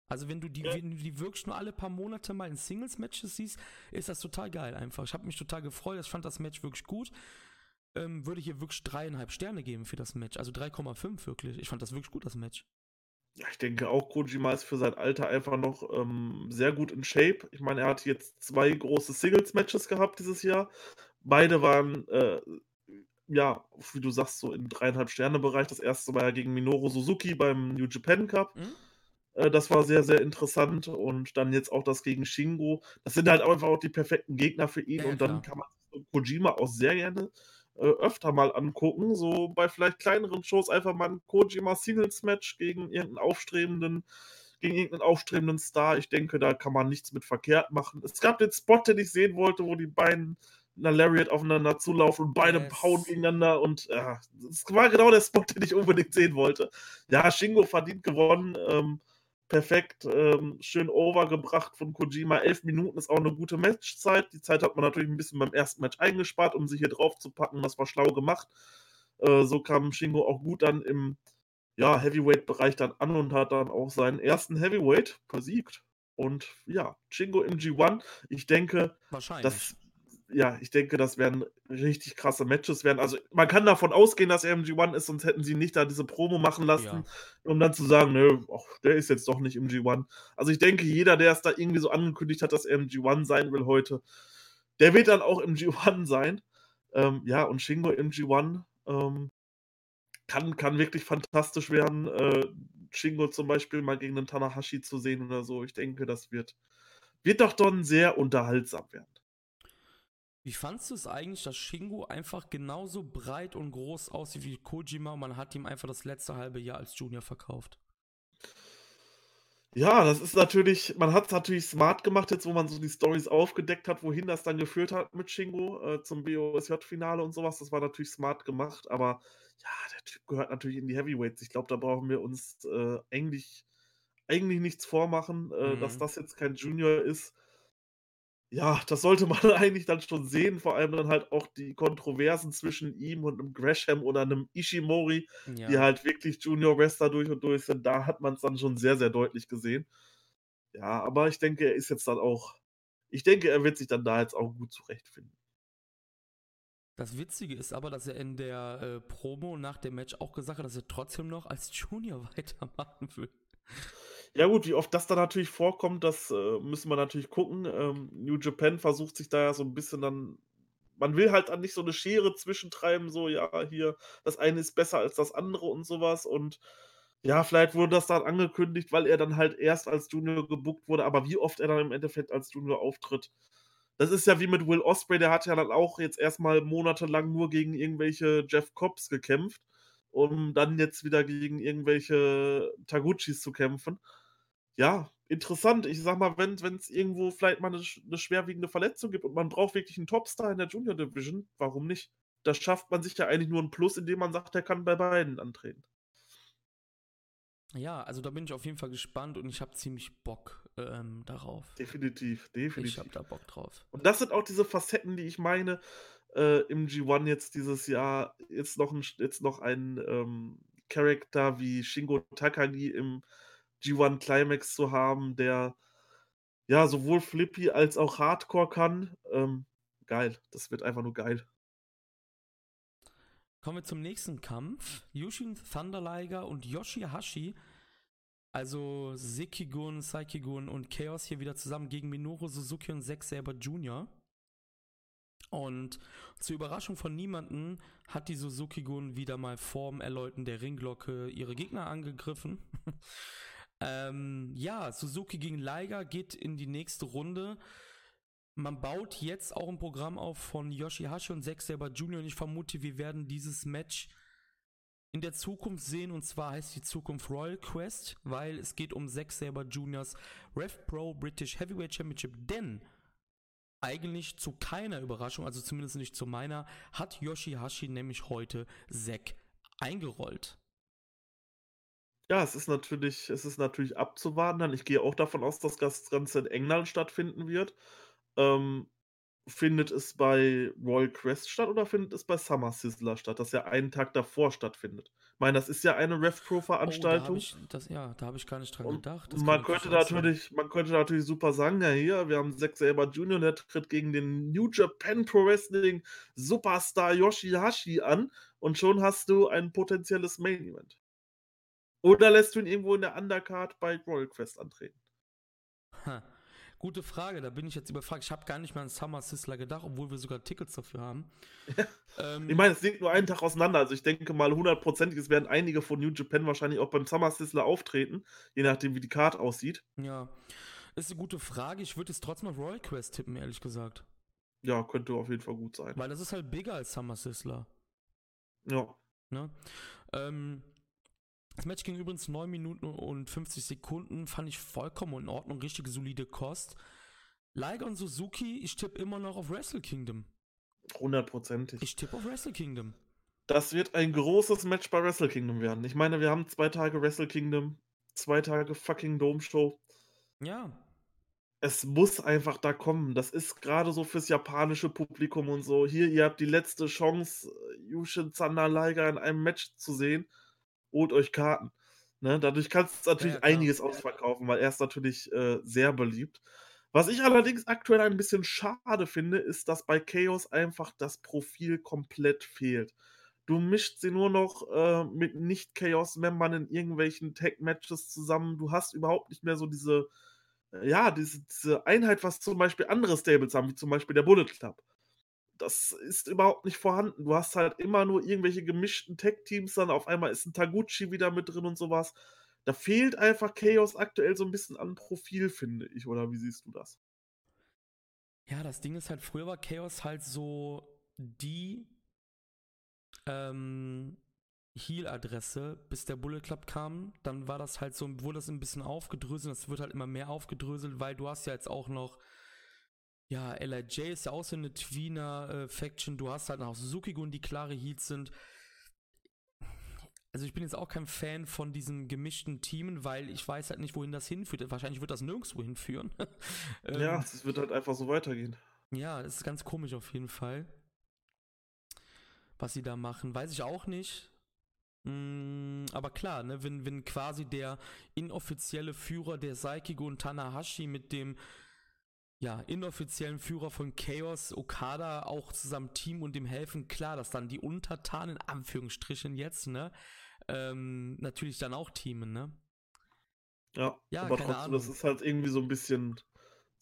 Also wenn du die, ja. wenn du die wirklich nur alle paar Monate mal in Singles-Matches siehst, ist das total geil einfach. Ich habe mich total gefreut, ich fand das Match wirklich gut. Ähm, würde hier wirklich dreieinhalb Sterne geben für das Match. Also 3,5 wirklich. Ich fand das wirklich gut, das Match. Ja, ich denke auch, Kojima ist für sein Alter einfach noch ähm, sehr gut in Shape. Ich meine, er hat jetzt zwei große Singles-Matches gehabt dieses Jahr. Beide waren, äh, ja, wie du sagst, so im dreieinhalb Sterne-Bereich. Das erste war ja gegen Minoru Suzuki beim New Japan Cup. Mhm. Äh, das war sehr, sehr interessant. Und dann jetzt auch das gegen Shingo. Das sind halt einfach auch die perfekten Gegner für ihn. Ja, und dann klar. kann man Kojima auch sehr gerne öfter mal angucken. So bei vielleicht kleineren Shows einfach mal ein Kojima Singles Match gegen irgendeinen aufstrebenden, gegen irgendeinen aufstrebenden Star. Ich denke, da kann man nichts mit verkehrt machen. Es gab den Spot, den ich sehen wollte, wo die beiden in der Lariat aufeinander zulaufen und beide yes. hauen gegeneinander und ja, das war genau der Spot, [LAUGHS] den ich unbedingt sehen wollte. Ja, Shingo verdient gewonnen. Ähm, perfekt, ähm, schön overgebracht von Kojima. Elf Minuten ist auch eine gute Matchzeit. Die Zeit hat man natürlich ein bisschen beim ersten Match eingespart, um sich hier drauf zu packen. Das war schlau gemacht. Äh, so kam Shingo auch gut dann im ja, Heavyweight-Bereich dann an und hat dann auch seinen ersten Heavyweight versiegt. Und ja, Shingo im G1, ich denke, das ja, ich denke, das werden richtig krasse Matches werden. Also man kann davon ausgehen, dass er im G1 ist, sonst hätten sie nicht da diese Promo machen lassen, ja. um dann zu sagen, nö, ach, der ist jetzt doch nicht im G1. Also ich denke, jeder, der es da irgendwie so angekündigt hat, dass er im G1 sein will heute, der wird dann auch im G1 [LAUGHS] sein. Ähm, ja, und Shingo im G1 ähm, kann, kann wirklich fantastisch werden. Äh, Shingo zum Beispiel mal gegen den Tanahashi zu sehen oder so. Ich denke, das wird, wird doch dann sehr unterhaltsam werden. Wie fandest du es eigentlich, dass Shingo einfach genauso breit und groß aussieht wie Kojima und man hat ihm einfach das letzte halbe Jahr als Junior verkauft? Ja, das ist natürlich, man hat es natürlich smart gemacht, jetzt wo man so die Stories aufgedeckt hat, wohin das dann geführt hat mit Shingo äh, zum BOSJ-Finale und sowas. Das war natürlich smart gemacht, aber ja, der Typ gehört natürlich in die Heavyweights. Ich glaube, da brauchen wir uns äh, eigentlich, eigentlich nichts vormachen, äh, mhm. dass das jetzt kein Junior ist ja, das sollte man [LAUGHS] eigentlich dann schon sehen, vor allem dann halt auch die Kontroversen zwischen ihm und einem Gresham oder einem Ishimori, ja. die halt wirklich Junior Wrestler durch und durch sind. Da hat man es dann schon sehr, sehr deutlich gesehen. Ja, aber ich denke, er ist jetzt dann auch, ich denke, er wird sich dann da jetzt auch gut zurechtfinden. Das Witzige ist aber, dass er in der äh, Promo nach dem Match auch gesagt hat, dass er trotzdem noch als Junior [LAUGHS] weitermachen will. Ja gut, wie oft das dann natürlich vorkommt, das äh, müssen wir natürlich gucken. Ähm, New Japan versucht sich da ja so ein bisschen dann man will halt dann nicht so eine Schere zwischentreiben, so, ja, hier, das eine ist besser als das andere und sowas. Und Ja, vielleicht wurde das dann angekündigt, weil er dann halt erst als Junior gebuckt wurde, aber wie oft er dann im Endeffekt als Junior auftritt. Das ist ja wie mit Will Osprey, der hat ja dann auch jetzt erstmal monatelang nur gegen irgendwelche Jeff Cobbs gekämpft, um dann jetzt wieder gegen irgendwelche Taguchis zu kämpfen. Ja, interessant. Ich sag mal, wenn es irgendwo vielleicht mal eine, eine schwerwiegende Verletzung gibt und man braucht wirklich einen Topstar in der Junior Division, warum nicht? Das schafft man sich ja eigentlich nur ein Plus, indem man sagt, er kann bei beiden antreten. Ja, also da bin ich auf jeden Fall gespannt und ich habe ziemlich Bock ähm, darauf. Definitiv, definitiv. Ich habe da Bock drauf. Und das sind auch diese Facetten, die ich meine, äh, im G1 jetzt dieses Jahr jetzt noch ein, jetzt noch ein ähm, Charakter wie Shingo Takagi im G1 Climax zu haben, der ja sowohl Flippy als auch Hardcore kann. Ähm, geil, das wird einfach nur geil. Kommen wir zum nächsten Kampf. Yushin Thunder Liger und Yoshihashi, also Sekigun, Saikigun und Chaos hier wieder zusammen gegen Minoru Suzuki und Zack Saber Jr. Und zur Überraschung von niemanden hat die Suzuki-Gun wieder mal vorm Erläuten der Ringglocke ihre Gegner angegriffen. [LAUGHS] ähm, ja, Suzuki gegen Liger geht in die nächste Runde man baut jetzt auch ein Programm auf von Yoshihashi und Zack Saber Jr. und ich vermute, wir werden dieses Match in der Zukunft sehen und zwar heißt die Zukunft Royal Quest, weil es geht um Zack Saber Jr.'s Rev Pro British Heavyweight Championship, denn eigentlich zu keiner Überraschung, also zumindest nicht zu meiner, hat Yoshihashi nämlich heute Zack eingerollt. Ja, es ist natürlich, es ist natürlich abzuwarten. Ich gehe auch davon aus, dass das Ganze in England stattfinden wird. Ähm, findet es bei Royal Quest statt oder findet es bei Summer Sizzler statt, das ja einen Tag davor stattfindet? Ich meine, das ist ja eine RevPro-Veranstaltung. Oh, ja, da habe ich gar nicht dran und gedacht. man könnte, natürlich, man könnte natürlich super sagen, ja hier, wir haben Zack Saber Jr., der tritt gegen den New Japan Pro Wrestling Superstar Yoshihashi an und schon hast du ein potenzielles Main Event. Oder lässt du ihn irgendwo in der Undercard bei Royal Quest antreten? Ha. Gute Frage, da bin ich jetzt überfragt. Ich habe gar nicht mal an Summer Sizzler gedacht, obwohl wir sogar Tickets dafür haben. [LAUGHS] ähm, ich meine, es liegt nur einen Tag auseinander. Also ich denke mal hundertprozentig, es werden einige von New Japan wahrscheinlich auch beim Summer Sizzler auftreten, je nachdem, wie die Card aussieht. Ja, ist eine gute Frage. Ich würde es trotzdem auf Royal Quest tippen, ehrlich gesagt. Ja, könnte auf jeden Fall gut sein. Weil das ist halt bigger als Summer Sizzler. Ja. Ne? Ähm, das Match ging übrigens 9 Minuten und 50 Sekunden, fand ich vollkommen in Ordnung, richtig solide Kost. Liger und Suzuki, ich tippe immer noch auf Wrestle Kingdom. Hundertprozentig. Ich tippe auf Wrestle Kingdom. Das wird ein großes Match bei Wrestle Kingdom werden. Ich meine, wir haben zwei Tage Wrestle Kingdom, zwei Tage fucking Dome Show. Ja. Es muss einfach da kommen. Das ist gerade so fürs japanische Publikum und so. Hier, ihr habt die letzte Chance, Yushin Zander Liger in einem Match zu sehen holt euch Karten. Ne? Dadurch kannst du natürlich ja, einiges ausverkaufen, weil er ist natürlich äh, sehr beliebt. Was ich allerdings aktuell ein bisschen schade finde, ist, dass bei Chaos einfach das Profil komplett fehlt. Du mischst sie nur noch äh, mit Nicht-Chaos-Membern in irgendwelchen Tag-Matches zusammen. Du hast überhaupt nicht mehr so diese, ja, diese, diese Einheit, was zum Beispiel andere Stables haben, wie zum Beispiel der Bullet Club das ist überhaupt nicht vorhanden. Du hast halt immer nur irgendwelche gemischten Tech-Teams, dann auf einmal ist ein Taguchi wieder mit drin und sowas. Da fehlt einfach Chaos aktuell so ein bisschen an Profil, finde ich. Oder wie siehst du das? Ja, das Ding ist halt, früher war Chaos halt so die ähm, Heal-Adresse, bis der Bullet Club kam. Dann war das halt so, wurde das ein bisschen aufgedröselt. Das wird halt immer mehr aufgedröselt, weil du hast ja jetzt auch noch ja, LIJ ist ja auch so eine Tweener-Faction. Äh, du hast halt noch Suzuki-Gun, die klare Heats sind. Also ich bin jetzt auch kein Fan von diesen gemischten Teamen, weil ich weiß halt nicht, wohin das hinführt. Wahrscheinlich wird das nirgendwo hinführen. [LAUGHS] ähm, ja, es wird halt einfach so weitergehen. Ja, es ist ganz komisch auf jeden Fall. Was sie da machen, weiß ich auch nicht. Mm, aber klar, ne, wenn, wenn quasi der inoffizielle Führer der Saikigo und Tanahashi mit dem ja, inoffiziellen Führer von Chaos, Okada, auch zusammen Team und dem helfen. Klar, dass dann die Untertanen, in Anführungsstrichen jetzt, ne, ähm, natürlich dann auch teamen, ne? Ja, ja aber trotzdem, Ahnung. das ist halt irgendwie so ein bisschen,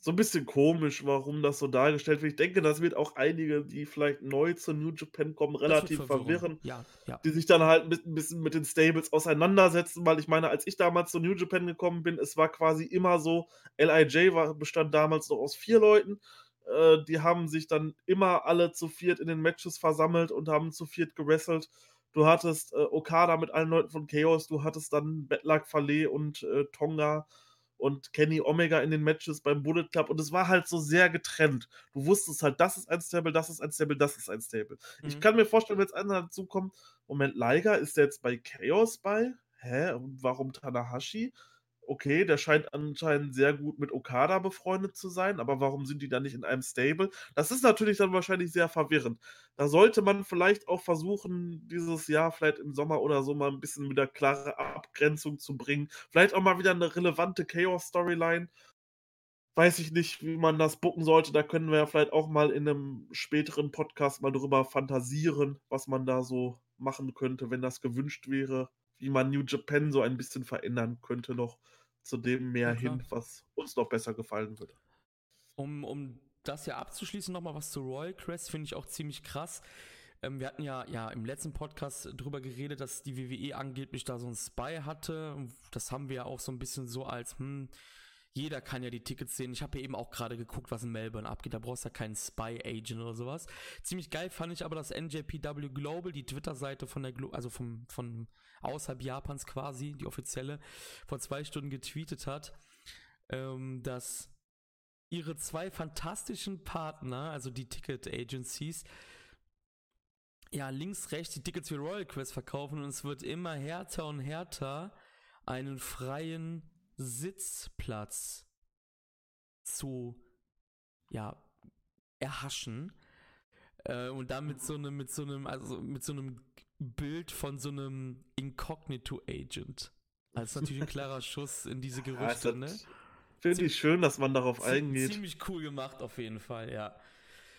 so ein bisschen komisch, warum das so dargestellt wird. Ich denke, das wird auch einige, die vielleicht neu zu New Japan kommen, relativ verwirren. Ja, ja. Die sich dann halt ein bisschen mit den Stables auseinandersetzen, weil ich meine, als ich damals zu New Japan gekommen bin, es war quasi immer so, LIJ war, bestand damals noch aus vier Leuten. Äh, die haben sich dann immer alle zu viert in den Matches versammelt und haben zu viert gewrestelt. Du hattest äh, Okada mit allen Leuten von Chaos, du hattest dann Bedlack Fale und äh, Tonga und Kenny Omega in den Matches beim Bullet Club und es war halt so sehr getrennt. Du wusstest halt, das ist ein Stable, das ist ein Stable, das ist ein Stable. Mhm. Ich kann mir vorstellen, wenn jetzt einer dazu kommt, Moment, Liger ist der jetzt bei Chaos bei? Hä? Und warum Tanahashi? Okay, der scheint anscheinend sehr gut mit Okada befreundet zu sein, aber warum sind die dann nicht in einem Stable? Das ist natürlich dann wahrscheinlich sehr verwirrend. Da sollte man vielleicht auch versuchen, dieses Jahr vielleicht im Sommer oder so mal ein bisschen wieder klare Abgrenzung zu bringen. Vielleicht auch mal wieder eine relevante Chaos-Storyline. Weiß ich nicht, wie man das bucken sollte. Da können wir ja vielleicht auch mal in einem späteren Podcast mal drüber fantasieren, was man da so machen könnte, wenn das gewünscht wäre wie man New Japan so ein bisschen verändern könnte noch zu dem mehr ja, hin, was uns noch besser gefallen würde. Um, um das ja abzuschließen, nochmal was zu Royal Crest, finde ich auch ziemlich krass. Ähm, wir hatten ja, ja im letzten Podcast drüber geredet, dass die WWE angeblich da so ein Spy hatte. Das haben wir ja auch so ein bisschen so als, hm, jeder kann ja die Tickets sehen. Ich habe ja eben auch gerade geguckt, was in Melbourne abgeht. Da brauchst du ja keinen Spy-Agent oder sowas. Ziemlich geil fand ich aber, dass NJPW Global, die Twitter-Seite von der, Glo also vom, von außerhalb Japans quasi, die offizielle, vor zwei Stunden getweetet hat, ähm, dass ihre zwei fantastischen Partner, also die Ticket Agencies, ja, links, rechts die Tickets für Royal Quest verkaufen und es wird immer härter und härter, einen freien Sitzplatz zu, ja, erhaschen. Äh, und damit so einem, mit so einem, also mit so einem Bild von so einem Incognito-Agent. Das ist natürlich ein klarer Schuss in diese [LAUGHS] Gerüchte, ja, ne? Finde ich schön, dass man darauf eingeht. Ziemlich cool gemacht, auf jeden Fall, ja.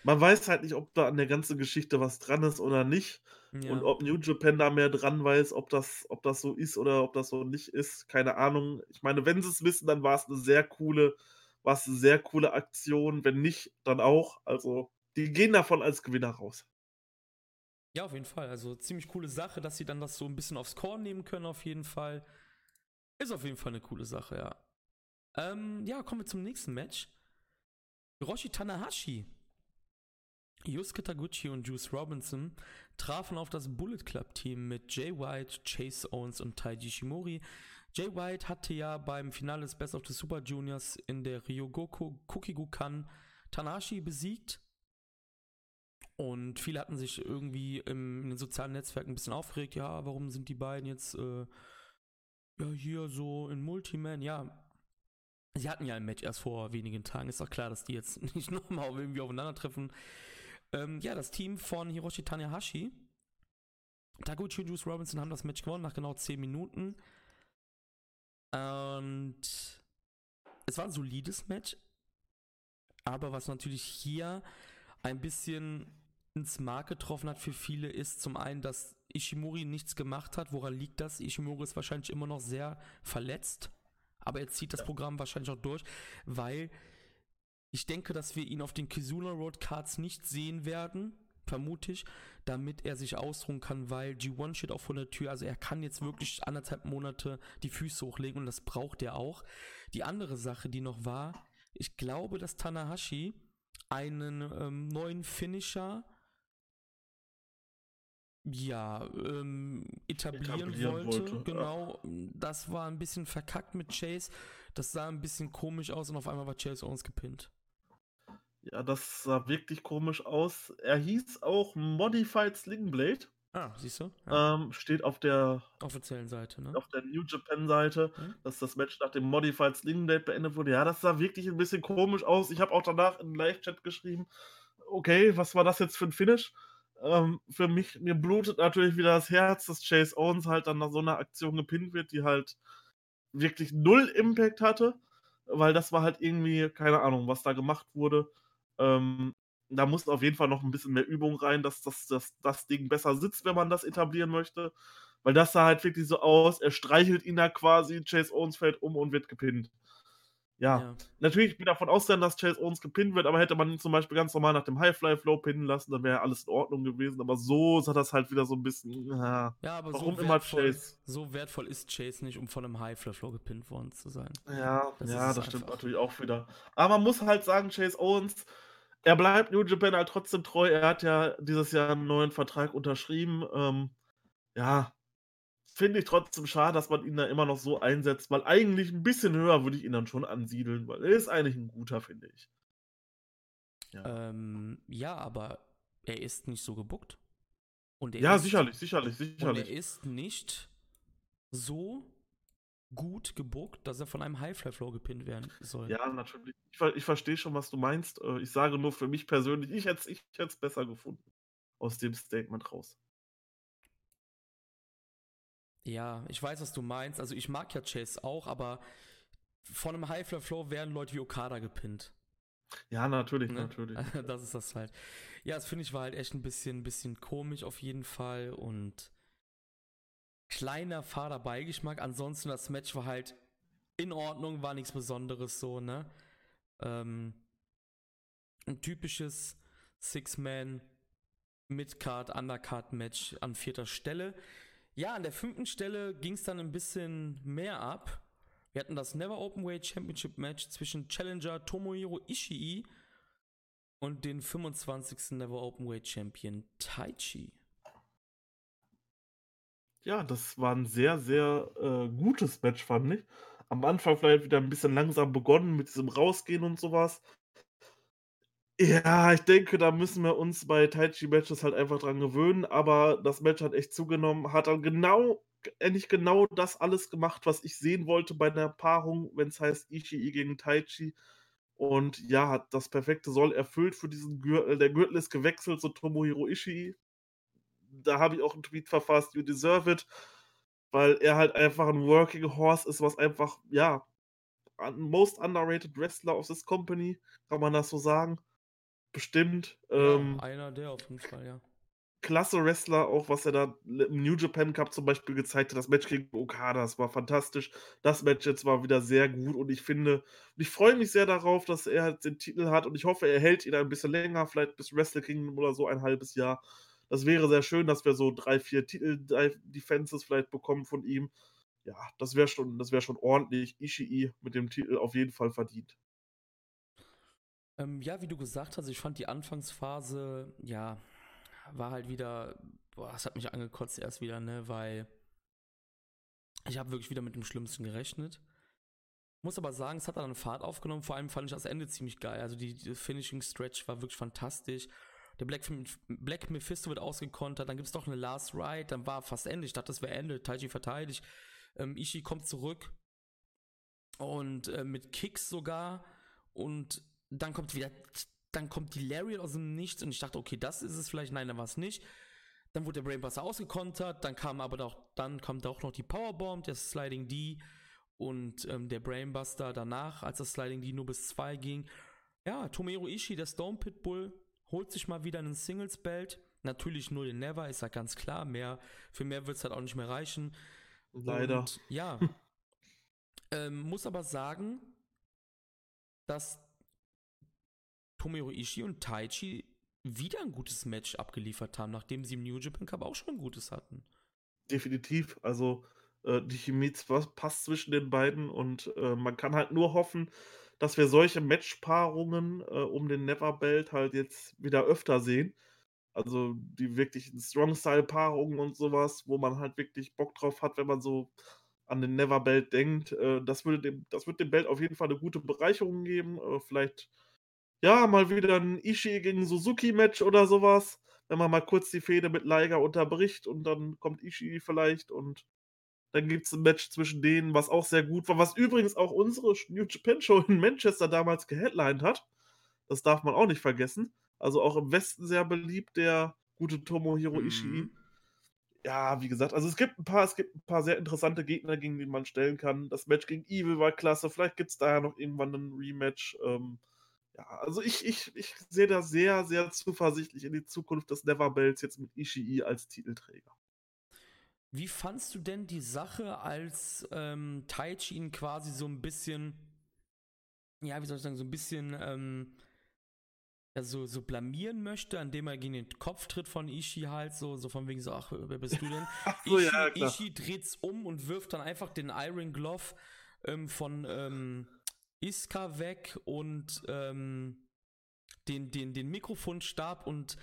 Man weiß halt nicht, ob da an der ganzen Geschichte was dran ist oder nicht. Ja. Und ob New Japan da mehr dran weiß, ob das, ob das so ist oder ob das so nicht ist. Keine Ahnung. Ich meine, wenn sie es wissen, dann war es eine sehr coole, war es eine sehr coole Aktion. Wenn nicht, dann auch. Also, die gehen davon als Gewinner raus. Ja, auf jeden Fall. Also ziemlich coole Sache, dass sie dann das so ein bisschen aufs Korn nehmen können, auf jeden Fall. Ist auf jeden Fall eine coole Sache, ja. Ähm, ja, kommen wir zum nächsten Match. Hiroshi Tanahashi, Yusuke Taguchi und Juice Robinson trafen auf das Bullet Club Team mit Jay White, Chase Owens und Taiji Shimori. Jay White hatte ja beim Finale des Best of the Super Juniors in der Ryogoku Kukigukan Tanahashi besiegt und viele hatten sich irgendwie im, in den sozialen Netzwerken ein bisschen aufgeregt. Ja, warum sind die beiden jetzt äh, ja, hier so in Multiman? Ja, sie hatten ja ein Match erst vor wenigen Tagen. Ist doch klar, dass die jetzt [LAUGHS] nicht nochmal irgendwie aufeinandertreffen. Ähm, ja, das Team von Hiroshi Tanahashi, Taguchi und Juice Robinson haben das Match gewonnen nach genau 10 Minuten. Und es war ein solides Match. Aber was natürlich hier ein bisschen ins Mark getroffen hat für viele, ist zum einen, dass Ishimori nichts gemacht hat. Woran liegt das? Ishimori ist wahrscheinlich immer noch sehr verletzt, aber er zieht das Programm wahrscheinlich auch durch, weil ich denke, dass wir ihn auf den Kizuna Road Cards nicht sehen werden, vermute ich, damit er sich ausruhen kann, weil G1 steht auch vor der Tür. Also er kann jetzt wirklich anderthalb Monate die Füße hochlegen und das braucht er auch. Die andere Sache, die noch war, ich glaube, dass Tanahashi einen ähm, neuen Finisher ja, ähm, etablieren, etablieren wollte. wollte. Genau, ja. das war ein bisschen verkackt mit Chase. Das sah ein bisschen komisch aus und auf einmal war Chase Owens gepinnt. Ja, das sah wirklich komisch aus. Er hieß auch Modified Sling Blade. Ah, siehst du? Ja. Ähm, steht auf der offiziellen Seite, ne? Auf der New Japan Seite, mhm. dass das Match nach dem Modified Sling Blade beendet wurde. Ja, das sah wirklich ein bisschen komisch aus. Ich habe auch danach in Live-Chat geschrieben, okay, was war das jetzt für ein Finish? Ähm, für mich, mir blutet natürlich wieder das Herz, dass Chase Owens halt dann nach so einer Aktion gepinnt wird, die halt wirklich null Impact hatte, weil das war halt irgendwie, keine Ahnung, was da gemacht wurde. Ähm, da muss auf jeden Fall noch ein bisschen mehr Übung rein, dass das, das, das Ding besser sitzt, wenn man das etablieren möchte. Weil das sah halt wirklich so aus, er streichelt ihn da quasi, Chase Owens fällt um und wird gepinnt. ja, ja. natürlich bin ich davon ausgegangen, dass Chase Owens gepinnt wird, aber hätte man ihn zum Beispiel ganz normal nach dem High-Fly-Flow pinnen lassen, dann wäre alles in Ordnung gewesen. Aber so ist das halt wieder so ein bisschen. Äh, ja, aber warum so immer wertvoll, Chase? So wertvoll ist Chase nicht, um von einem High-Fly-Flow gepinnt worden zu sein. Ja, das ja, das stimmt natürlich auch wieder. Aber man muss halt sagen, Chase Owens, er bleibt New Japan halt trotzdem treu. Er hat ja dieses Jahr einen neuen Vertrag unterschrieben. Ähm, ja, finde ich trotzdem schade, dass man ihn da immer noch so einsetzt, weil eigentlich ein bisschen höher würde ich ihn dann schon ansiedeln, weil er ist eigentlich ein guter, finde ich. Ja. Ähm, ja, aber er ist nicht so gebuckt. Und ja, ist, sicherlich, sicherlich, sicherlich. Und er ist nicht so gut gebuckt, dass er von einem High-Fly-Flow gepinnt werden soll. Ja, natürlich. Ich, ich verstehe schon, was du meinst. Äh, ich sage nur für mich persönlich, ich hätte es besser gefunden. Aus dem Statement raus. Ja, ich weiß, was du meinst. Also ich mag ja Chase auch, aber von einem High Flow werden Leute wie Okada gepinnt. Ja, natürlich, ne? natürlich. [LAUGHS] das ist das halt. Ja, das finde ich war halt echt ein bisschen, bisschen komisch auf jeden Fall und kleiner Fahrerbeigeschmack. Ansonsten das Match war halt in Ordnung, war nichts Besonderes so, ne? Ähm, ein typisches Six-Man Mid-Card, Undercard-Match an vierter Stelle. Ja, an der fünften Stelle ging es dann ein bisschen mehr ab. Wir hatten das Never Openweight Championship Match zwischen Challenger Tomohiro Ishii und den 25. Never Openweight Champion Taichi. Ja, das war ein sehr, sehr äh, gutes Match, fand ich. Am Anfang vielleicht wieder ein bisschen langsam begonnen mit diesem Rausgehen und sowas. Ja, ich denke, da müssen wir uns bei Tai Chi Matches halt einfach dran gewöhnen, aber das Match hat echt zugenommen, hat dann genau endlich genau das alles gemacht, was ich sehen wollte bei der Paarung, wenn es heißt Ishii gegen Tai Chi. Und ja, hat das perfekte Soll erfüllt für diesen Gürtel. Der Gürtel ist gewechselt zu Tomohiro Ishii. Da habe ich auch einen Tweet verfasst, you deserve it, weil er halt einfach ein Working Horse ist, was einfach, ja, most underrated Wrestler of this company, kann man das so sagen bestimmt. Ja, ähm, einer der auf jeden Fall, ja. Klasse Wrestler, auch was er da im New Japan Cup zum Beispiel gezeigt hat. Das Match gegen Okada, das war fantastisch. Das Match jetzt war wieder sehr gut und ich finde, und ich freue mich sehr darauf, dass er halt den Titel hat und ich hoffe, er hält ihn ein bisschen länger, vielleicht bis Wrestle Kingdom oder so ein halbes Jahr. Das wäre sehr schön, dass wir so drei, vier Titel-Defenses vielleicht bekommen von ihm. Ja, das wäre schon, das schon ordentlich. Ishii mit dem Titel auf jeden Fall verdient. Ähm, ja, wie du gesagt hast, ich fand die Anfangsphase, ja, war halt wieder, boah, es hat mich angekotzt erst wieder, ne, weil ich habe wirklich wieder mit dem Schlimmsten gerechnet. Muss aber sagen, es hat dann Fahrt aufgenommen. Vor allem fand ich das Ende ziemlich geil. Also die, die Finishing Stretch war wirklich fantastisch. Der Black, Black Mephisto wird ausgekontert, dann gibt es doch eine Last Ride, dann war fast Ende. Ich dachte, das wäre Ende. Taiji verteidigt. Ähm, Ishii kommt zurück und äh, mit Kicks sogar und dann kommt wieder, dann kommt die Lariat aus dem Nichts und ich dachte, okay, das ist es vielleicht, nein, dann war es nicht. Dann wurde der Brainbuster ausgekontert, dann kam aber doch, dann kommt auch noch die Powerbomb, der Sliding D und ähm, der Brainbuster danach, als das Sliding D nur bis 2 ging. Ja, Tomero Ishii, der Stone Pitbull, holt sich mal wieder einen Singles-Belt. Natürlich nur den Never, ist ja ganz klar. Mehr, für mehr wird es halt auch nicht mehr reichen. Leider. Und, ja. [LAUGHS] ähm, muss aber sagen, dass Tomohiro Ishii und Taichi wieder ein gutes Match abgeliefert haben, nachdem sie im New Japan Cup auch schon ein gutes hatten. Definitiv. Also äh, die Chemie passt zwischen den beiden und äh, man kann halt nur hoffen, dass wir solche Matchpaarungen äh, um den Never Belt halt jetzt wieder öfter sehen. Also die wirklichen Strong-Style-Paarungen und sowas, wo man halt wirklich Bock drauf hat, wenn man so an den Never Belt denkt. Äh, das, würde dem, das wird dem Belt auf jeden Fall eine gute Bereicherung geben. Äh, vielleicht ja, mal wieder ein Ishii gegen Suzuki-Match oder sowas. Wenn man mal kurz die Fehde mit Liger unterbricht und dann kommt Ishii vielleicht und dann gibt es ein Match zwischen denen, was auch sehr gut war, was übrigens auch unsere New Japan Show in Manchester damals geheadlined hat. Das darf man auch nicht vergessen. Also auch im Westen sehr beliebt, der gute Tomohiro mhm. Ishii. Ja, wie gesagt, also es gibt ein paar, es gibt ein paar sehr interessante Gegner, gegen die man stellen kann. Das Match gegen Evil war klasse. Vielleicht gibt es da ja noch irgendwann ein Rematch. Ähm, ja, also ich, ich, ich sehe da sehr, sehr zuversichtlich in die Zukunft des Never Bells jetzt mit Ishii als Titelträger. Wie fandst du denn die Sache, als ähm, Taichi ihn quasi so ein bisschen ja, wie soll ich sagen, so ein bisschen ähm, ja, so, so blamieren möchte, indem er gegen den Kopf tritt von Ishii halt, so, so von wegen so, ach, wer bist du denn? [LAUGHS] so, Ishii, ja. Ishii dreht's um und wirft dann einfach den Iron Glove ähm, von ähm, Iska weg und ähm, den, den, den Mikrofonstab und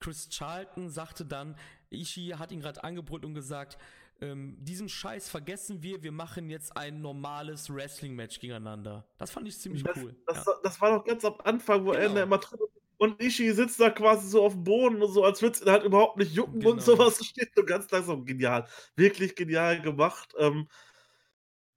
Chris Charlton sagte dann, Ishii hat ihn gerade angebrüllt und gesagt, ähm, diesen Scheiß vergessen wir, wir machen jetzt ein normales Wrestling-Match gegeneinander. Das fand ich ziemlich Das, cool. das, ja. das war doch ganz am Anfang, wo er Genau. da immer drin und Ishii sitzt da quasi so auf dem Boden und so, als würde es ihn halt überhaupt nicht jucken Genau. und sowas. Das [LAUGHS] steht so ganz langsam genial. Wirklich genial gemacht. Ähm,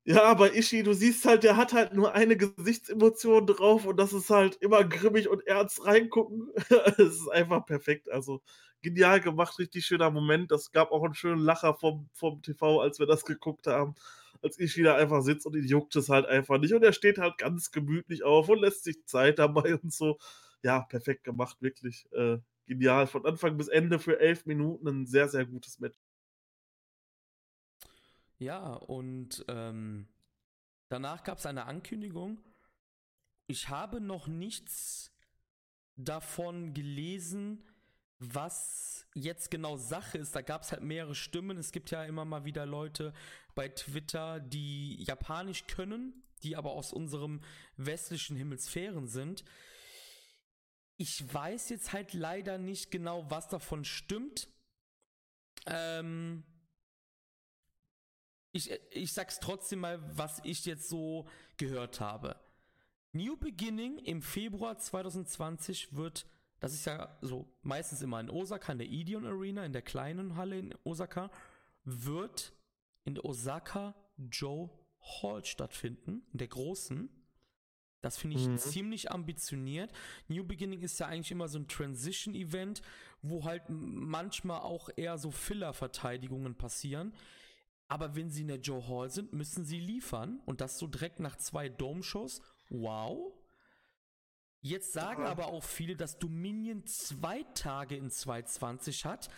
ja, bei Ishii, du siehst halt, der hat halt nur eine Gesichtsemotion drauf und das ist halt immer grimmig und ernst reingucken. [LAUGHS] Es ist einfach perfekt. Also genial gemacht, richtig schöner Moment. Das gab auch einen schönen Lacher vom, vom TV, als wir das geguckt haben. Als Ishii da einfach sitzt und ihn juckt es halt einfach nicht. Und er steht halt ganz gemütlich auf und lässt sich Zeit dabei und so. Ja, perfekt gemacht, wirklich. Äh, genial. Von Anfang bis Ende für elf Minuten ein sehr, sehr gutes Match. Ja, und ähm, danach gab es eine Ankündigung. Ich habe noch nichts davon gelesen, was jetzt genau Sache ist. Da gab es halt mehrere Stimmen. Es gibt ja immer mal wieder Leute bei Twitter, die Japanisch können, die aber aus unserem westlichen Hemisphären sind. Ich weiß jetzt halt leider nicht genau, was davon stimmt. Ähm, ich, ich sag's trotzdem mal, was ich jetzt so gehört habe. New Beginning im Februar 2020 wird, das ist ja so meistens immer in Osaka, in der Ideon Arena, in der kleinen Halle in Osaka, wird in der Osaka Joe Hall stattfinden, in der großen. Das finde ich Mhm. ziemlich ambitioniert. New Beginning ist ja eigentlich immer so ein Transition-Event, wo halt manchmal auch eher so Filler-Verteidigungen passieren. Aber wenn sie in der Joe Hall sind, müssen sie liefern. Und das so direkt nach zwei Dome-Shows. Wow. Jetzt sagen Ja. aber auch viele, dass Dominion zwei Tage in 220 hat.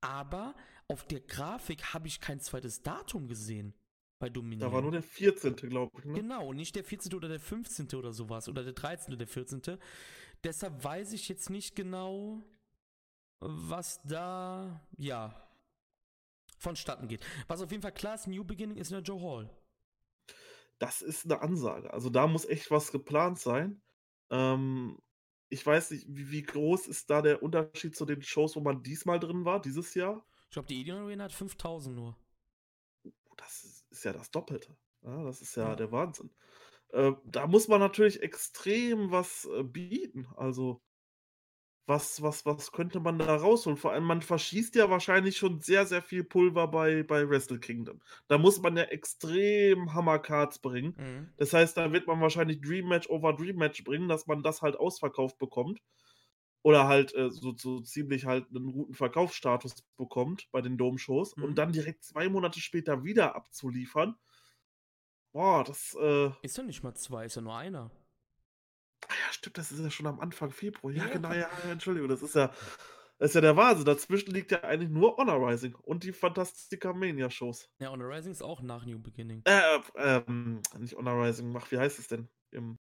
Aber auf der Grafik habe ich kein zweites Datum gesehen. Bei Dominion. Da war nur der 14. glaube ich. Ne? Genau, nicht der 14. oder der 15. oder sowas. Oder der 13. oder der 14. Deshalb weiß ich jetzt nicht genau, was da, ja, vonstatten geht. Was auf jeden Fall klar ist, New Beginning ist in der Joe Hall. Das ist eine Ansage. Also, da muss echt was geplant sein. Ähm, ich weiß nicht, wie wie groß ist da der Unterschied zu den Shows, wo man diesmal drin war, dieses Jahr? Ich glaube, die Ideon Arena hat 5000 nur. Das ist ist ja das Doppelte. Ja, das ist ja Ja. der Wahnsinn. Äh, da muss man natürlich extrem was, äh, bieten. Also was was was könnte man da rausholen? Vor allem, man verschießt ja wahrscheinlich schon sehr, sehr viel Pulver bei bei Wrestle Kingdom. Da muss man ja extrem Hammercards bringen. Mhm. Das heißt, da wird man wahrscheinlich Dream Match over Dream Match bringen, dass man das halt ausverkauft bekommt. Oder halt, äh, so so ziemlich halt 'nen guten Verkaufsstatus bekommt bei den Dome-Shows Mhm. und dann direkt 2 Monate später wieder abzuliefern. Boah, das, äh Ist ja nicht mal zwei, ist ja nur einer. Ah ja, stimmt, das ist ja schon am Anfang Februar. Ja, Ja. genau, ja, Entschuldigung, das ist ja das ist ja der Wahnsinn. Dazwischen liegt ja eigentlich nur Honor Rising und die Fantastica Mania Shows. Ja, und Rising ist auch nach New Beginning. Äh, ähm, nicht Honor Rising, ach, wie heißt es denn? Im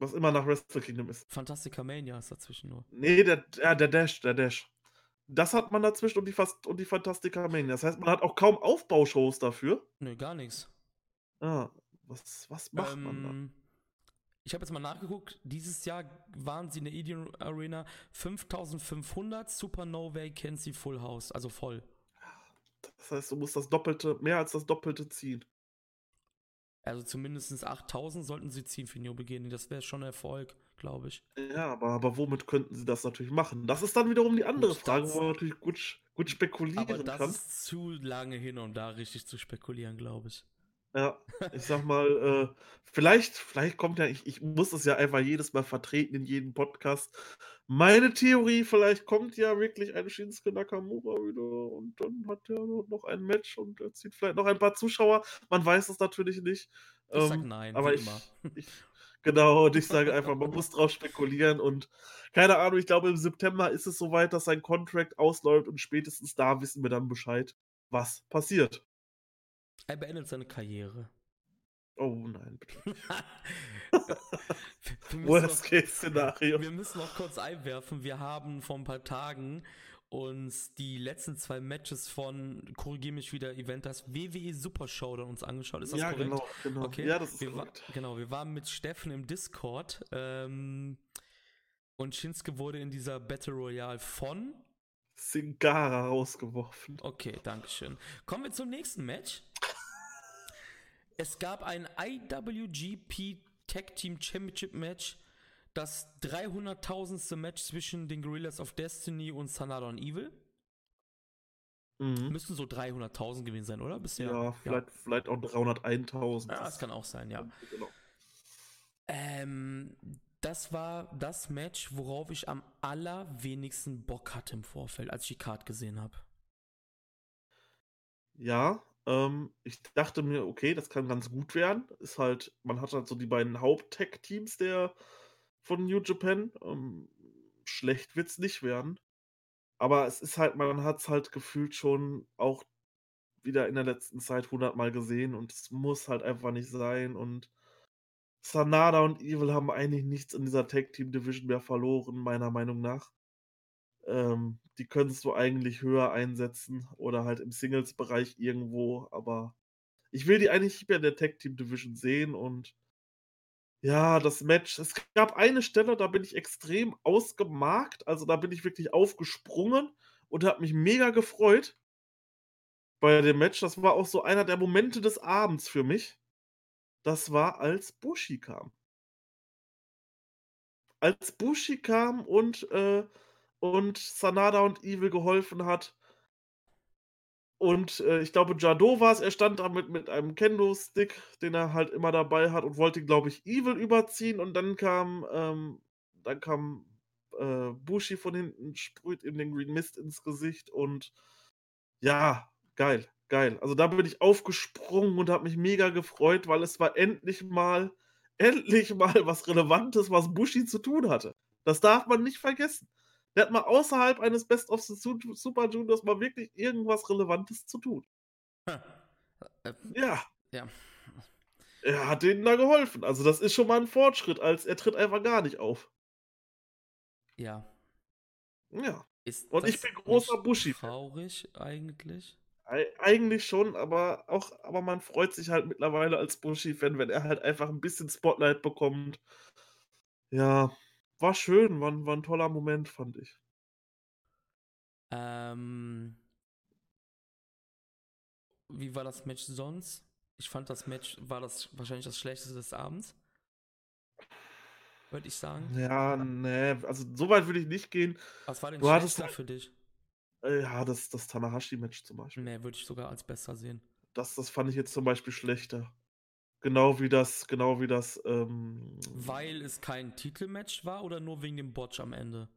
was immer nach Wrestle Kingdom ist. Fantastica Mania ist dazwischen nur. Ne, der ja, der Dash, der Dash. Das hat man dazwischen und die Fast und die Fantastica Mania. Das heißt, man hat auch kaum Aufbaushows dafür. Nö, gar nichts. Ah, was was macht man da? Ich habe jetzt mal nachgeguckt. Dieses Jahr waren sie in der Ideon Arena 5500 Supernova Vacancy Full House, also voll. Das heißt, du musst das Doppelte mehr als das Doppelte ziehen. Also zumindest 8000 sollten sie ziehen für New Beginning. Das wäre schon ein Erfolg, glaube ich. Ja, aber aber womit könnten sie das natürlich machen? Das ist dann wiederum die andere Gut, Frage, wo man natürlich gut gut Aber spekulieren das kann. ist zu lange hin, um da richtig zu spekulieren, glaube ich. Ja, ich sage mal, äh, vielleicht vielleicht kommt ja ich ich muss es ja einfach jedes Mal vertreten in jedem Podcast. Meine Theorie, vielleicht kommt ja wirklich ein Shinsuke Nakamura wieder und dann hat er noch ein Match und er zieht vielleicht noch ein paar Zuschauer. Man weiß es natürlich nicht. Ich sag Ähm, nein, aber ich [LAUGHS] ich genau, und ich sage einfach, man muss drauf spekulieren und keine Ahnung, ich glaube, im September ist es soweit, dass sein Contract ausläuft und spätestens da wissen wir dann Bescheid, was passiert. Er beendet seine Karriere. Oh nein, bitte. [LAUGHS] Wir müssen Worst noch- Case Szenario. Wir müssen noch kurz einwerfen. Wir haben vor ein paar Tagen uns die letzten zwei Matches von, korrigier mich wieder, Event, das WWE Super Showdown uns angeschaut. Ist das ja, korrekt? genau, genau. Okay. Ja, das ist wir korrekt. genau, wir waren mit Steffen im Discord ähm, und Shinsuke wurde in dieser Battle Royale von. Singara rausgeworfen. Okay, Dankeschön. Kommen wir zum nächsten Match. Es gab ein IWGP Tag Team Championship Match, das 300.000. Match zwischen den Gorillas of Destiny und Sanada und Evil. Mhm. Müssten so 300.000 gewesen sein, oder? Bisher? Ja, vielleicht, vielleicht auch 301.000. Ja, das kann auch sein, ja. Genau. Ähm, das war das Match, worauf ich am allerwenigsten Bock hatte im Vorfeld, als ich die Card gesehen habe. Ja, ähm, ich dachte mir, okay, das kann ganz gut werden. Ist halt, man hat halt so die beiden Haupt-Tech-Teams der von New Japan. Ähm, schlecht wird's nicht werden. Aber es ist halt, man hat es halt gefühlt schon auch wieder in der letzten Zeit hundertmal gesehen und es muss halt einfach nicht sein. Und Sanada und Evil haben eigentlich nichts in dieser Tag-Team-Division mehr verloren, meiner Meinung nach. Ähm, die könntest du eigentlich höher einsetzen oder halt im Singles-Bereich irgendwo, aber ich will die eigentlich mehr in der Tag-Team-Division sehen und ja, das Match, es gab eine Stelle, da bin ich extrem ausgemarkt, also da bin ich wirklich aufgesprungen und habe mich mega gefreut bei dem Match. Das war auch so einer der Momente des Abends für mich. Das war, als Bushi kam. Als Bushi kam und, äh, und Sanada und Evil geholfen hat. Und äh, ich glaube, Jado war es, er stand da mit, mit einem Kendo-Stick, den er halt immer dabei hat und wollte, glaube ich, Evil überziehen. Und dann kam, ähm, dann kam äh, Bushi von hinten, sprüht ihm den Green Mist ins Gesicht und ja, geil, geil. Also da bin ich aufgesprungen und habe mich mega gefreut, weil es war endlich mal, [LAUGHS] endlich mal was Relevantes, was Bushi zu tun hatte. Das darf man nicht vergessen. Der hat mal außerhalb eines Best of the Su- Super Juniors mal wirklich irgendwas Relevantes zu tun. Äh, Ja. Ja. Er hat denen da geholfen. Also das ist schon mal ein Fortschritt, als er tritt einfach gar nicht auf. Ja. Ja. Ist Und ich bin großer Bushi-Fan. Traurig eigentlich. Ei- Eigentlich schon, aber auch, aber man freut sich halt mittlerweile als Bushi-Fan, wenn er halt einfach ein bisschen Spotlight bekommt. Ja, war schön, war, ein- war ein toller Moment, fand ich. Ähm, wie war das Match sonst? Ich fand das Match war das wahrscheinlich das schlechteste des Abends. Würde ich sagen. Ja, nee, also so weit würde ich nicht gehen. Was war denn schlechter für dich? Äh, Ja, das, das Tanahashi-Match zum Beispiel. Nee, würde ich sogar als besser sehen. Das, das fand ich jetzt zum Beispiel schlechter. Genau wie das, genau wie das, ähm, Weil es kein Titelmatch war oder nur wegen dem Botch am Ende?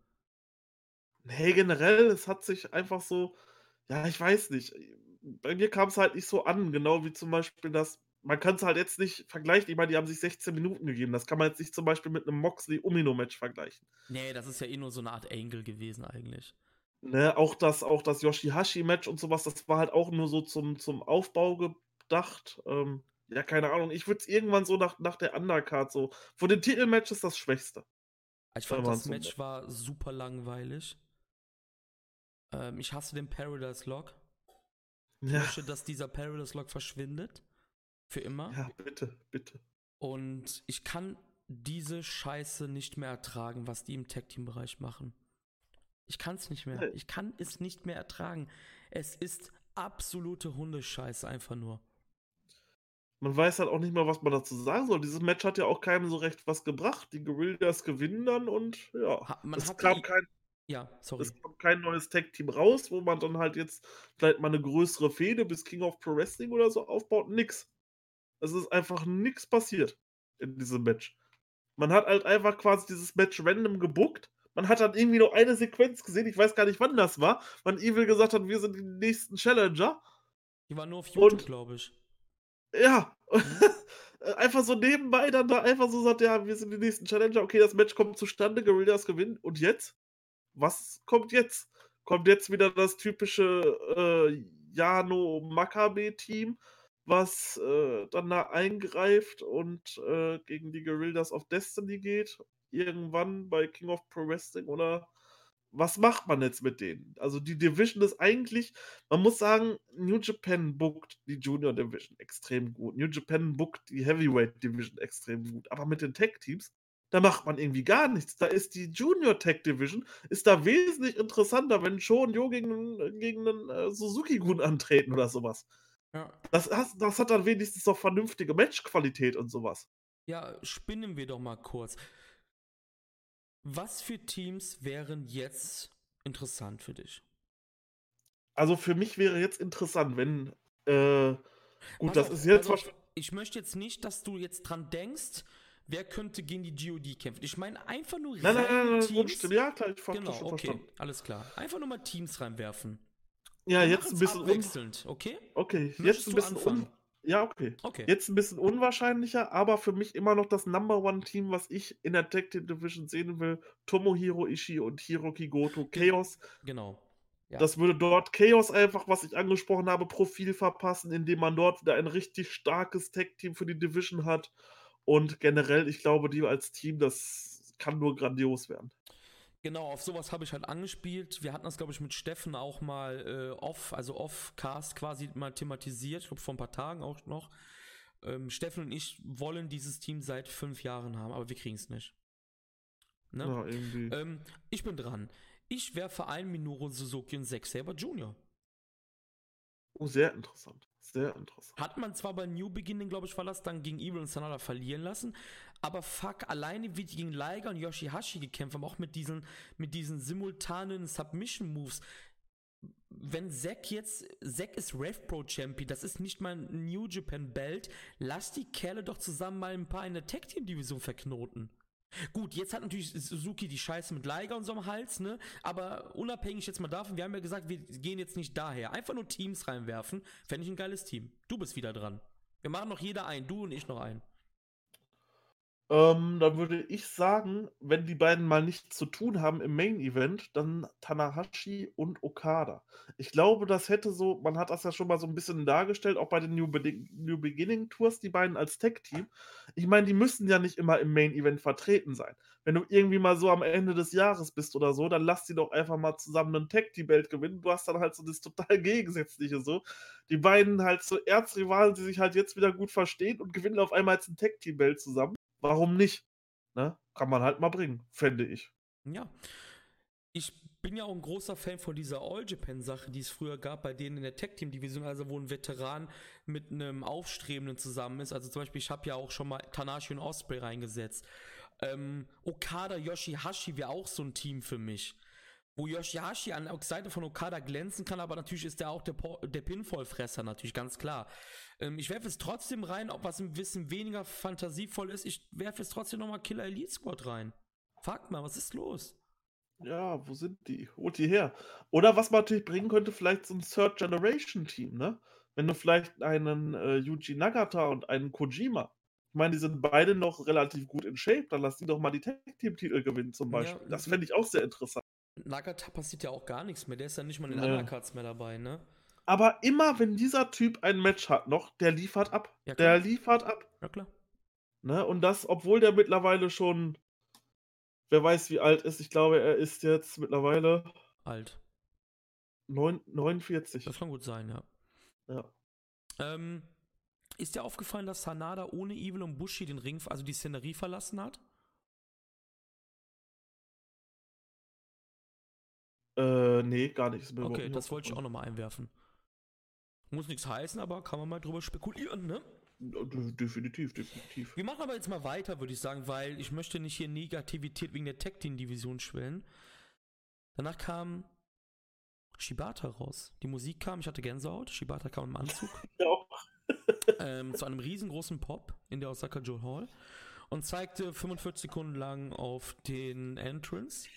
Nee, generell, es hat sich einfach so, ja, ich weiß nicht. Bei mir kam es halt nicht so an, genau wie zum Beispiel das, man kann es halt jetzt nicht vergleichen. Ich meine, die haben sich 16 Minuten gegeben. Das kann man jetzt nicht zum Beispiel mit einem Moxley-Umino-Match vergleichen. Nee, das ist ja eh nur so eine Art Angle gewesen eigentlich. Ne, auch das, auch das Yoshihashi-Match und sowas, das war halt auch nur so zum, zum Aufbau gedacht. Ähm, ja, keine Ahnung. Ich würde es irgendwann so nach, nach der Undercard so. Von den Titelmatches das Schwächste. Ich Wenn fand das so Match war super langweilig. Ähm, ich hasse den Paradise Lock. Ich Ja, möchte, dass dieser Paradise Lock verschwindet. Für immer. ja, bitte, bitte. Und ich kann diese Scheiße nicht mehr ertragen, was die im Tag-Team-Bereich machen. Ich kann es nicht mehr. Ich kann es nicht mehr ertragen. Es ist absolute Hundescheiße einfach nur. Man weiß halt auch nicht mal, was man dazu sagen soll. Dieses Match hat ja auch keinem so recht was gebracht. Die Gorillas gewinnen dann und ja. Ha- man es, hat kam die- kein, Ja, sorry. es kam kein neues Tag-Team raus, wo man dann halt jetzt vielleicht mal eine größere Fehde bis King of Pro Wrestling oder so aufbaut. Nix. Es ist einfach nix passiert in diesem Match. Man hat halt einfach quasi dieses Match random gebuckt. Man hat dann irgendwie nur eine Sequenz gesehen, ich weiß gar nicht, wann das war, wann Evil gesagt hat, wir sind die nächsten Challenger. Die war nur auf YouTube, glaube ich. Ja. [LAUGHS] einfach so nebenbei dann da einfach so sagt, ja, wir sind die nächsten Challenger, okay, das Match kommt zustande, Gorillas gewinnen. Und jetzt? Was kommt jetzt? Kommt jetzt wieder das typische äh, Jano Makabe-Team, was äh, dann da eingreift und äh, gegen die Guerrillas of Destiny geht. Irgendwann bei King of Pro Wrestling oder was macht man jetzt mit denen? Also die Division ist eigentlich, man muss sagen, New Japan bookt die Junior Division extrem gut. New Japan bookt die Heavyweight Division extrem gut. Aber mit den Tech Teams, da macht man irgendwie gar nichts. Da ist die Junior Tech Division, ist da wesentlich interessanter, wenn Sho und Jo gegen, gegen einen äh, Suzuki-Gun antreten oder sowas. Ja. Das, has- das hat dann wenigstens doch vernünftige Matchqualität und sowas. Ja, spinnen wir doch mal kurz. Was für Teams wären jetzt interessant für dich? Also für mich wäre jetzt interessant, wenn, äh, gut, Pass das auf, ist jetzt auf. Ich möchte jetzt nicht, dass du jetzt dran denkst, wer könnte gegen die GOD kämpfen. Ich meine einfach nur Nein, nein, nein, nein, Teams. Wunschstimme. Ja, klar, ich Genau, das schon okay, verstanden. alles klar. Einfach nur mal Teams reinwerfen. Ja, Wir jetzt ein bisschen abwechselnd, okay? okay, jetzt Möchtest ein du bisschen anfangen? Ja, okay. Okay. Jetzt ein bisschen unwahrscheinlicher, aber für mich immer noch das Number One Team, was ich in der Tag Team Division sehen will. Tomohiro Ishii und Hiroki Goto. Chaos. Genau. Ja. Das würde dort Chaos einfach, was ich angesprochen habe, Profil verpassen, indem man dort wieder ein richtig starkes Tag Team für die Division hat. Und generell, ich glaube, die als Team, das kann nur grandios werden. Genau, auf sowas habe ich halt angespielt. Wir hatten das, glaube ich, mit Steffen auch mal äh, off, also off-cast quasi mal thematisiert. Ich glaube, vor ein paar Tagen auch noch. Ähm, Steffen und ich wollen dieses Team seit fünf Jahren haben, aber wir kriegen es nicht. Ne? Ja, irgendwie. Ähm, ich bin dran. Ich werfe ein Minoru Suzuki und Zack Saber Jr. Oh, sehr interessant. Sehr interessant. Hat man zwar bei New Beginning, glaube ich, war das dann gegen Evil und Sanada verlieren lassen, aber fuck, alleine wie die gegen Liger und Yoshihashi gekämpft haben, auch mit diesen, mit diesen simultanen Submission-Moves. Wenn Zack jetzt, Zack ist Rev Pro Champion, das ist nicht mal ein New Japan Belt, lass die Kerle doch zusammen mal ein paar in der Tag Team Division verknoten. Gut, jetzt hat natürlich Suzuki die Scheiße mit Liger und so am Hals, ne? Aber unabhängig jetzt mal davon, wir haben ja gesagt, wir gehen jetzt nicht daher. Einfach nur Teams reinwerfen, fände ich ein geiles Team. Du bist wieder dran. Wir machen noch jeder ein, du und ich noch ein. Ähm, dann würde ich sagen, wenn die beiden mal nichts zu tun haben im Main Event, dann Tanahashi und Okada. Ich glaube, das hätte so, man hat das ja schon mal so ein bisschen dargestellt, auch bei den New, Be New Beginning Tours, die beiden als Tech-Team. Ich meine, die müssen ja nicht immer im Main Event vertreten sein. Wenn du irgendwie mal so am Ende des Jahres bist oder so, dann lass die doch einfach mal zusammen einen Tag-Team-Belt gewinnen. Du hast dann halt so das total [LAUGHS] Gegensätzliche so. Die beiden halt so Erzrivalen, die sich halt jetzt wieder gut verstehen und gewinnen auf einmal jetzt ein Tag-Team-Belt zusammen. Warum nicht? Ne? Kann man halt mal bringen, fände ich. Ja. Ich bin ja auch ein großer Fan von dieser All-Japan-Sache, die es früher gab, bei denen in der Tech-Team-Division, also wo ein Veteran mit einem Aufstrebenden zusammen ist. Also zum Beispiel, ich habe ja auch schon mal Tanashi und Osprey reingesetzt. Ähm, Okada Yoshihashi wäre auch so ein Team für mich. Wo Yoshihashi an der Seite von Okada glänzen kann, aber natürlich ist der auch der, Po- der Pinfall-Fresser, natürlich, ganz klar. Ähm, ich werfe es trotzdem rein, ob was ein bisschen weniger fantasievoll ist. Ich werfe es trotzdem nochmal Killer Elite Squad rein. Fragt mal, was ist los? Ja, wo sind die? Holt die her. Oder was man natürlich bringen könnte, vielleicht so ein Third Generation Team, ne? Wenn du vielleicht einen äh, Yuji Nagata und einen Kojima. Ich meine, die sind beide noch relativ gut in Shape, dann lass die doch mal die Tag Team Titel gewinnen zum Ja, Beispiel. das fände ich auch sehr interessant. Nagata passiert ja auch gar nichts mehr. Der ist ja nicht mal in den Ja. Undercuts mehr dabei, ne? Aber immer, wenn dieser Typ ein Match hat noch, der liefert ab. Ja, der liefert ab. Ja, klar. Ne? Und das, obwohl der mittlerweile schon, wer weiß wie alt ist, ich glaube, er ist jetzt mittlerweile Alt. neun, 49. Das kann gut sein, ja. Ja. Ähm, ist dir aufgefallen, dass Sanada ohne Evil und Bushi den Ring, also die Szenerie verlassen hat? Äh, nee, gar nicht. Okay, das wollte ich auch nochmal einwerfen. Muss nichts heißen, aber kann man mal drüber spekulieren, ne? De- Definitiv, definitiv. Wir machen aber jetzt mal weiter, würde ich sagen, weil ich möchte nicht hier Negativität wegen der Tag Team Division schwellen. Danach kam Shibata raus. Die Musik kam, ich hatte Gänsehaut. Shibata kam im Anzug. [LAUGHS] Ja, [LAUGHS] ähm, zu einem riesengroßen Pop in der Osaka Joe Hall und zeigte 45 Sekunden lang auf den Entrance.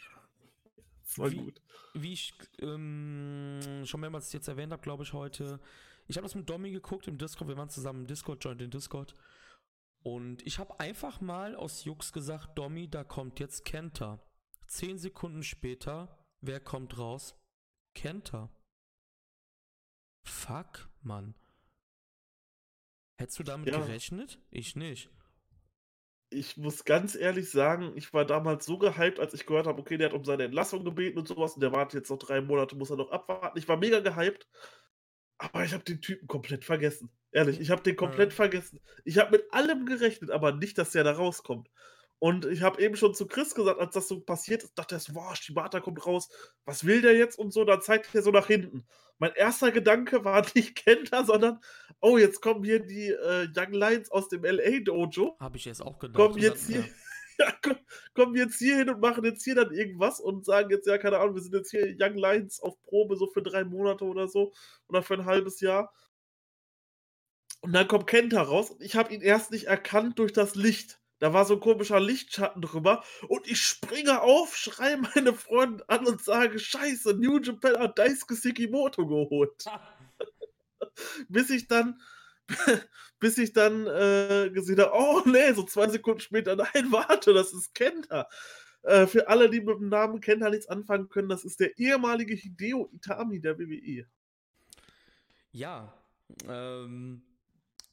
War Wie- gut. Wie ich ähm, schon mehrmals jetzt erwähnt habe, glaube ich, heute. Ich habe das mit Domi geguckt im Discord. Wir waren zusammen im Discord, joint den Discord. Und ich habe einfach mal aus Jux gesagt, Domi, da kommt jetzt Kenta. Zehn Sekunden später, wer kommt raus? Kenta. Fuck, Mann. Hättest du damit ja. gerechnet? Ich nicht. Ich muss ganz ehrlich sagen, ich war damals so gehypt, als ich gehört habe, okay, der hat um seine Entlassung gebeten und sowas und der wartet jetzt noch drei Monate, muss er noch abwarten. Ich war mega gehypt, aber ich habe den Typen komplett vergessen. Ehrlich, ich habe den komplett ja. vergessen. Ich habe mit allem gerechnet, aber nicht, dass der da rauskommt. Und ich habe eben schon zu Chris gesagt, als das so passiert ist, dachte er so, boah, Shibata kommt raus, was will der jetzt und so, dann zeigt er so nach hinten. Mein erster Gedanke [LAUGHS] war nicht Kenta, sondern, oh, jetzt kommen hier die äh, Young Lions aus dem LA Dojo. Habe ich jetzt auch gedacht. Kommen jetzt hier, ja. [LAUGHS] ja, komm, kommen jetzt hier hin und machen jetzt hier dann irgendwas und sagen jetzt, ja, keine Ahnung, wir sind jetzt hier Young Lions auf Probe so für drei Monate oder so oder für ein halbes Jahr. Und dann kommt Kenta raus und ich habe ihn erst nicht erkannt durch das Licht. Da war so ein komischer Lichtschatten drüber und ich springe auf, schreie meine Freundin an und sage: Scheiße, New Japan hat Daisuke Sekimoto geholt. [LAUGHS] bis ich dann, [LAUGHS] bis ich dann äh, gesehen habe: Oh nee, so zwei Sekunden später, nein, [LAUGHS] warte, das ist Kenta. Äh, für alle, die mit dem Namen Kenta nichts anfangen können, das ist der ehemalige Hideo Itami der WWE. Ja, ähm,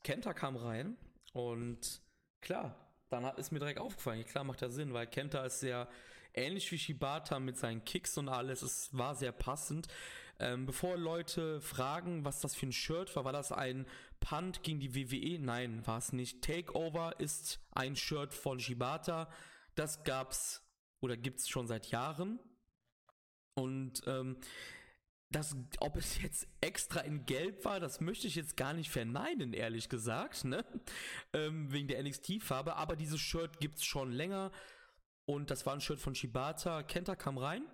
Kenta kam rein und klar, dann ist mir direkt aufgefallen, klar macht ja Sinn, weil Kenta ist sehr ähnlich wie Shibata mit seinen Kicks und alles. Es war sehr passend. Ähm, bevor Leute fragen, was das für ein Shirt war, war das ein Punt gegen die WWE? Nein, war es nicht. Takeover ist ein Shirt von Shibata. Das gab's oder gibt's schon seit Jahren. Und ähm, das, ob es jetzt extra in Gelb war, das möchte ich jetzt gar nicht verneinen, ehrlich gesagt, ne? [LAUGHS] Ähm, wegen der NXT-Farbe. Aber dieses Shirt gibt es schon länger. Und das war ein Shirt von Shibata. Kenta kam rein,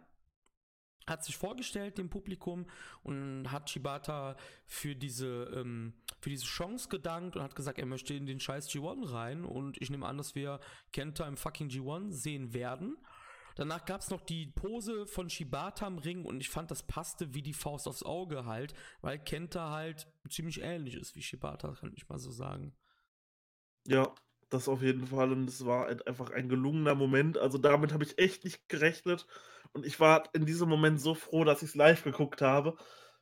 hat sich vorgestellt dem Publikum und hat Shibata für diese, ähm, für diese Chance gedankt und hat gesagt, er möchte in den scheiß G1 rein. Und ich nehme an, dass wir Kenta im fucking G1 sehen werden. Danach gab es noch die Pose von Shibata im Ring und ich fand, das passte wie die Faust aufs Auge halt, weil Kenta halt ziemlich ähnlich ist wie Shibata, kann ich mal so sagen. Ja, das auf jeden Fall und es war einfach ein gelungener Moment. Also damit habe ich echt nicht gerechnet und ich war in diesem Moment so froh, dass ich es live geguckt habe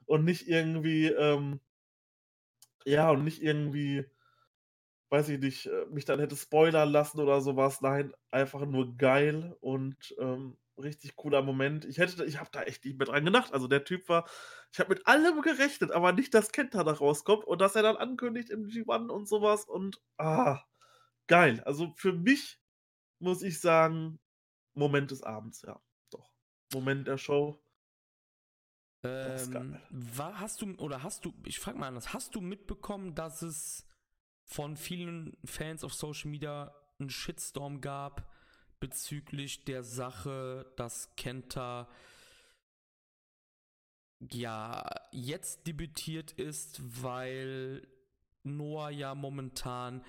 und nicht irgendwie, ähm, ja, und nicht irgendwie weiß ich nicht, äh, mich dann hätte spoilern lassen oder sowas. Nein, einfach nur geil und ähm, richtig cooler Moment. Ich hätte, ich habe da echt nicht mehr dran gedacht. Also der Typ war, ich habe mit allem gerechnet, aber nicht, dass Kenta da rauskommt und dass er dann ankündigt im G1 und sowas und ah, geil. Also für mich muss ich sagen, Moment des Abends, ja, doch. Moment der Show. Ähm, war, hast du, oder hast du, ich frage mal anders, hast du mitbekommen, dass es von vielen Fans auf Social Media einen Shitstorm gab bezüglich der Sache, dass Kenta ja jetzt debütiert ist, weil Noah ja momentan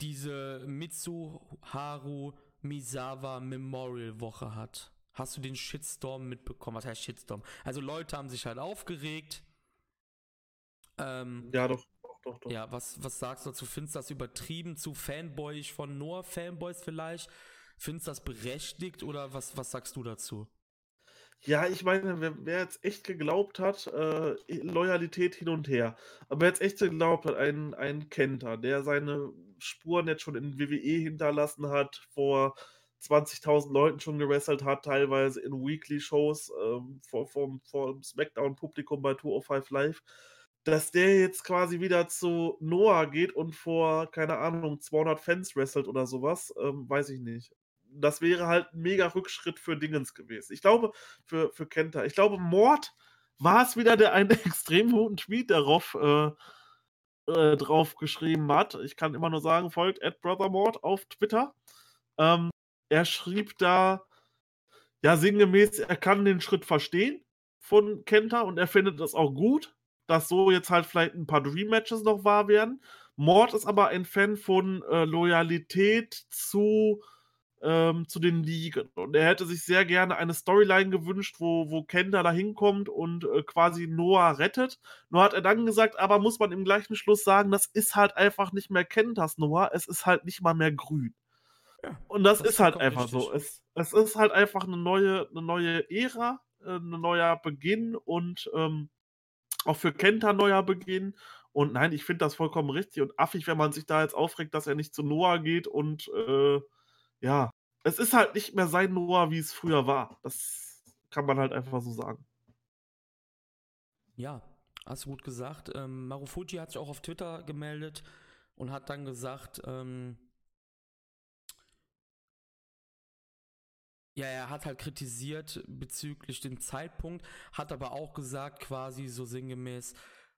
diese Mitsuharu Misawa Memorial Woche hat. Hast du den Shitstorm mitbekommen? Was heißt Shitstorm? Also Leute haben sich halt aufgeregt. Ähm, ja, doch doch, doch. Ja, was, was sagst du dazu? Findest du das übertrieben zu fanboyig von Noah Fanboys vielleicht? Findest du das berechtigt oder was, was sagst du dazu? Ja, ich meine, wer, wer jetzt echt geglaubt hat, äh, Loyalität hin und her, aber wer jetzt echt geglaubt hat, ein, ein Kenter, der seine Spuren jetzt schon in WWE hinterlassen hat, vor 20.000 Leuten schon gewrestelt hat, teilweise in Weekly-Shows ähm, vor, vor, vor Smackdown-Publikum bei 205 Live, dass der jetzt quasi wieder zu Noah geht und vor, keine Ahnung, 200 Fans wrestelt oder sowas, ähm, weiß ich nicht. Das wäre halt ein mega Rückschritt für Dingens gewesen. Ich glaube, für, für Kenta. Ich glaube, Mord war es wieder, der einen [LAUGHS] extrem guten Tweet darauf äh, äh, drauf geschrieben hat. Ich kann immer nur sagen, folgt at BrotherMord auf Twitter. Ähm, er schrieb da, ja, sinngemäß, er kann den Schritt verstehen von Kenta und er findet das auch gut dass so jetzt halt vielleicht ein paar Dream-Matches noch wahr werden. Mord ist aber ein Fan von äh, Loyalität zu, ähm, zu den Ligen. Und er hätte sich sehr gerne eine Storyline gewünscht, wo, wo Kenta da hinkommt und äh, quasi Noah rettet. Nur hat er dann gesagt, aber muss man im gleichen Schluss sagen, das ist halt einfach nicht mehr Kentas Noah, es ist halt nicht mal mehr grün. Ja, und das, das ist halt einfach richtig. so. Es, es ist halt einfach eine neue, eine neue Ära, äh, ein neuer Beginn und ähm, auch für Kenta neuer Beginn. Und nein, ich finde das vollkommen richtig und affig, wenn man sich da jetzt aufregt, dass er nicht zu Noah geht und äh, ja, es ist halt nicht mehr sein Noah, wie es früher war. Das kann man halt einfach so sagen. Ja, hast du gut gesagt. Ähm, Marufuji hat sich auch auf Twitter gemeldet und hat dann gesagt, ähm, ja, er hat halt kritisiert bezüglich dem Zeitpunkt, hat aber auch gesagt, quasi so sinngemäß,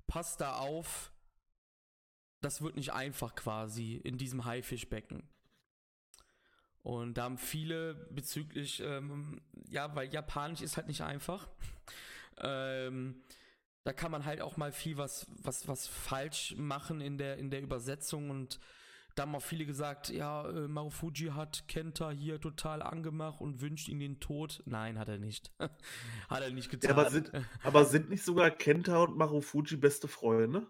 passt da auf, das wird nicht einfach quasi in diesem Haifischbecken. Und da haben viele bezüglich, ähm, ja, weil Japanisch ist halt nicht einfach. [LAUGHS] ähm, da kann man halt auch mal viel was, was, was falsch machen in der, in der Übersetzung und da haben auch viele gesagt, ja, äh, Marufuji hat Kenta hier total angemacht und wünscht ihm den Tod. Nein, hat er nicht. [LAUGHS] hat er nicht getan. Ja, aber, sind, [LAUGHS] aber sind nicht sogar Kenta und Marufuji beste Freunde?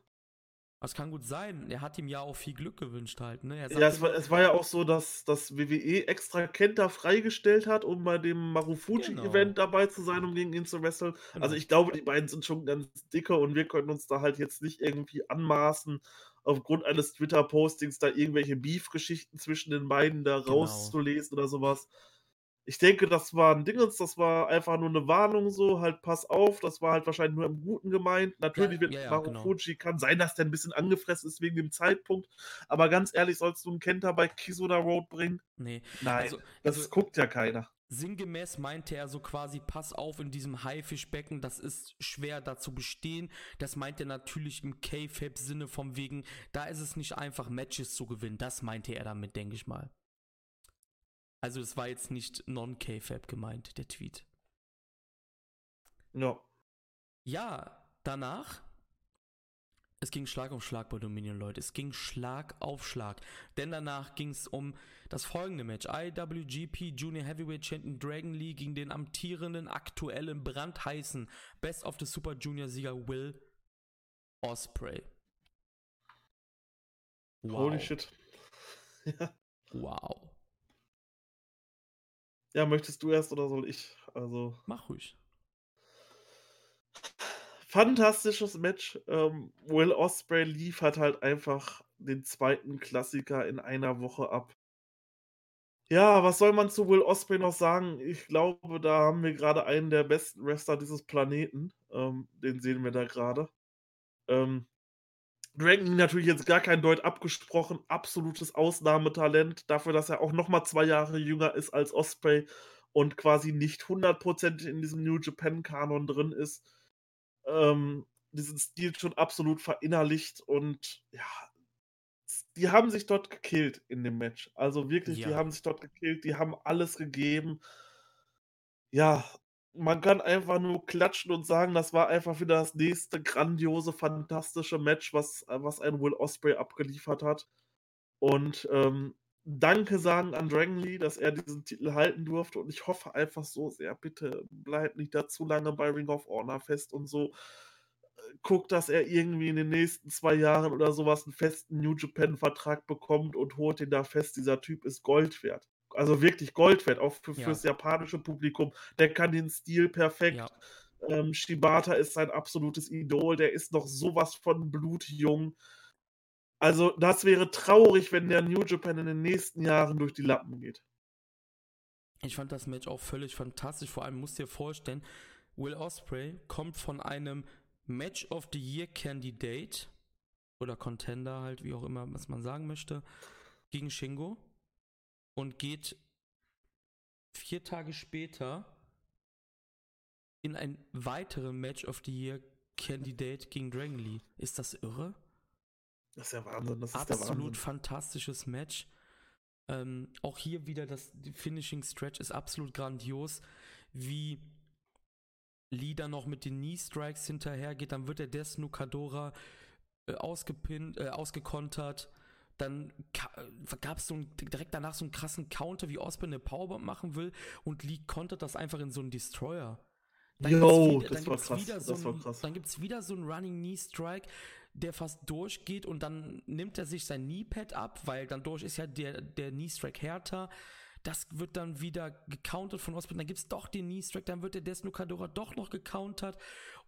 Das kann gut sein. Er hat ihm ja auch viel Glück gewünscht halt. Ne? ja, es war, es war, ja auch so, dass das WWE extra Kenta freigestellt hat, um bei dem Marufuji-Event genau. dabei zu sein, um gegen ihn zu wresteln. Genau. Also ich glaube, die beiden sind schon ganz dicke und wir können uns da halt jetzt nicht irgendwie anmaßen, aufgrund eines Twitter-Postings da irgendwelche Beef-Geschichten zwischen den beiden da genau. rauszulesen oder sowas ich denke, das war ein Dingens, das war einfach nur eine Warnung so, halt pass auf, das war halt wahrscheinlich nur im Guten gemeint. Natürlich ja, wird ja, ja, genau. kann sein, dass der ein bisschen angefressen ist wegen dem Zeitpunkt, aber ganz ehrlich, sollst du einen Kenter bei Kisoda Road bringen? Nee. Nein, also, das also, guckt ja keiner. Sinngemäß meinte er so quasi, pass auf in diesem Haifischbecken, das ist schwer da zu bestehen. Das meint er natürlich im K-Fab-Sinne vom wegen, da ist es nicht einfach, Matches zu gewinnen. Das meinte er damit, denke ich mal. Also es war jetzt nicht non-KFAB gemeint, der Tweet. Ja. Ja, danach. Es ging Schlag auf Schlag bei Dominion, Leute. Es ging Schlag auf Schlag. Denn danach ging es um das folgende Match. IWGP Junior Heavyweight Champion Dragon Lee gegen den amtierenden, aktuellen, brandheißen Best of the Super Junior Sieger Will Osprey. Wow. Holy shit. [LAUGHS] ja. Wow. Ja, möchtest du erst oder soll ich? Also. Mach ruhig. Fantastisches Match. Ähm, Will Osprey liefert halt einfach den zweiten Klassiker in einer Woche ab. Ja, was soll man zu Will Osprey noch sagen? Ich glaube, da haben wir gerade einen der besten Wrestler dieses Planeten. Ähm, den sehen wir da gerade. Ähm, Dragon natürlich jetzt gar kein Deut abgesprochen, absolutes Ausnahmetalent, dafür, dass er auch nochmal zwei Jahre jünger ist als Osprey und quasi nicht hundertprozentig in diesem New Japan-Kanon drin ist. Ähm, diesen Stil schon absolut verinnerlicht und ja, die haben sich dort gekillt in dem Match. Also wirklich, ja. die haben sich dort gekillt, die haben alles gegeben. Ja, man kann einfach nur klatschen und sagen, das war einfach wieder das nächste grandiose, fantastische Match, was, was ein Will Osprey abgeliefert hat. Und ähm, Danke sagen an Dragon Lee, dass er diesen Titel halten durfte. Und ich hoffe einfach so sehr, bitte bleibt nicht da zu lange bei Ring of Honor fest und so. Guckt, dass er irgendwie in den nächsten zwei Jahren oder sowas einen festen New Japan-Vertrag bekommt und holt ihn da fest. Dieser Typ ist Gold wert also wirklich Gold wert, auch für, ja. fürs japanische Publikum. Der kann den Stil perfekt. Ja. Ähm, Shibata ist sein absolutes Idol, der ist noch sowas von blutjung. Also, das wäre traurig, wenn der New Japan in den nächsten Jahren durch die Lappen geht. Ich fand das Match auch völlig fantastisch. Vor allem musst du dir vorstellen, Will Osprey kommt von einem Match of the Year Candidate oder Contender, halt, wie auch immer, was man sagen möchte, gegen Shingo und geht vier Tage später in ein weiteres Match of the Year Candidate gegen Dragon Lee. Ist das irre? Das ist ja Wahnsinn. Das ist Absolut Wahnsinn. fantastisches Match. Ähm, auch hier wieder das Finishing Stretch ist absolut grandios, wie Lee dann noch mit den Knee Strikes hinterher geht, dann wird der Des Nukadora äh, ausgepinnt, äh, ausgekontert dann gab es so ein, direkt danach so einen krassen Counter, wie Osprey eine Powerbomb machen will und Lee kontert das einfach in so einen Destroyer. Dann Yo, wieder, das, war krass, so das war krass. Dann gibt es wieder so einen Running Knee Strike, der fast durchgeht und dann nimmt er sich sein Knee Pad ab, weil dann durch ist ja der, der Knee Strike härter. Das wird dann wieder gecountert von Osprey. Dann gibt es doch den Knee Strike, dann wird der Desnukadora doch noch gecountert.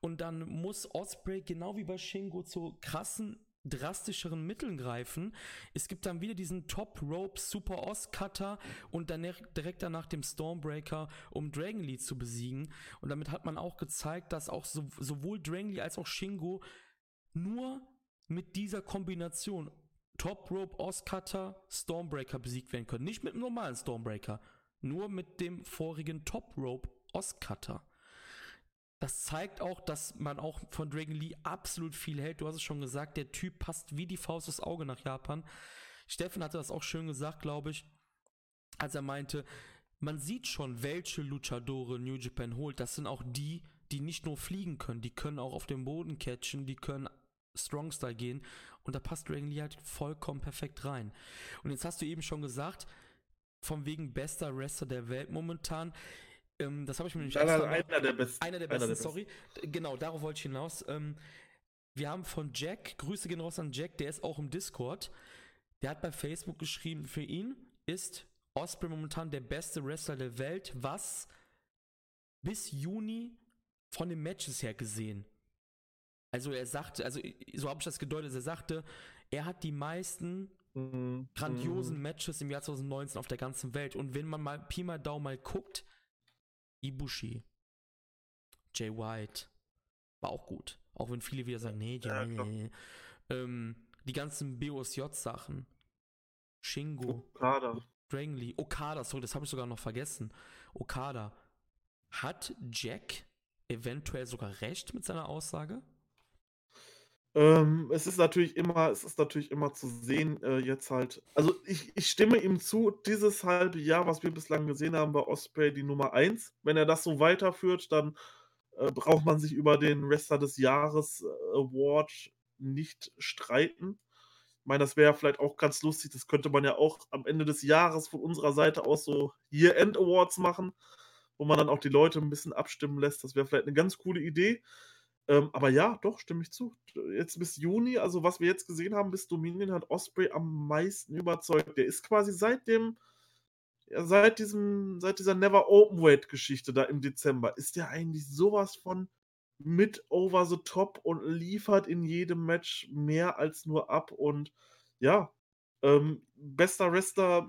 Und dann muss Osprey, genau wie bei Shingo, zu krassen drastischeren Mitteln greifen. Es gibt dann wieder diesen Top Rope Super Oz Cutter und dann direkt danach dem Stormbreaker, um Dragon Lee zu besiegen. Und damit hat man auch gezeigt, dass auch so, sowohl Dragon Lee als auch Shingo nur mit dieser Kombination Top Rope Oz Cutter Stormbreaker besiegt werden können. Nicht mit einem normalen Stormbreaker, nur mit dem vorigen Top Rope Oz Cutter das zeigt auch, dass man auch von Dragon Lee absolut viel hält. Du hast es schon gesagt, der Typ passt wie die Faust aufs Auge nach Japan. Steffen hatte das auch schön gesagt, glaube ich, als er meinte, man sieht schon, welche Luchadore New Japan holt. Das sind auch die, die nicht nur fliegen können, die können auch auf dem Boden catchen, die können Strong gehen. Und da passt Dragon Lee halt vollkommen perfekt rein. Und jetzt hast du eben schon gesagt, vom wegen bester Wrestler der Welt momentan. Ähm, das habe ich mir nämlich extra einer der besten. Einer der besten, einer der sorry. Besten. Genau, darauf wollte ich hinaus. Ähm, wir haben von Jack, Grüße gehen raus an Jack, der ist auch im Discord. Der hat bei Facebook geschrieben, für ihn ist Osprey momentan der beste Wrestler der Welt, was bis Juni von den Matches her gesehen. Also er sagte, also so habe ich das gedeutet, er sagte, er hat die meisten mm, grandiosen mm. Matches im Jahr 2019 auf der ganzen Welt. Und wenn man mal Pi mal Daumen mal guckt, Ibushi, Jay White war auch gut. Auch wenn viele wieder sagen, nee, ja, nee. Ähm, die ganzen BOSJ-Sachen. Shingo. Okada. Dragon Lee. Okada, sorry, das habe ich sogar noch vergessen. Okada. Hat Jack eventuell sogar recht mit seiner Aussage? Ähm, es ist natürlich immer, es ist natürlich immer zu sehen, äh, jetzt halt. Also ich, ich stimme ihm zu, dieses halbe Jahr, was wir bislang gesehen haben bei Osprey, die Nummer 1. Wenn er das so weiterführt, dann äh, braucht man sich über den Wrestler des Jahres äh, Award nicht streiten. Ich meine, das wäre vielleicht auch ganz lustig. Das könnte man ja auch am Ende des Jahres von unserer Seite aus so Year-End Awards machen, wo man dann auch die Leute ein bisschen abstimmen lässt. Das wäre vielleicht eine ganz coole Idee. Ähm, aber ja, doch, stimme ich zu. Jetzt bis Juni, also was wir jetzt gesehen haben, bis Dominion hat Osprey am meisten überzeugt. Der ist quasi seit dem, ja, seit diesem, seit dieser Never Open Weight Geschichte da im Dezember, ist der eigentlich sowas von mit over the top und liefert in jedem Match mehr als nur ab und ja, ähm, bester Wrestler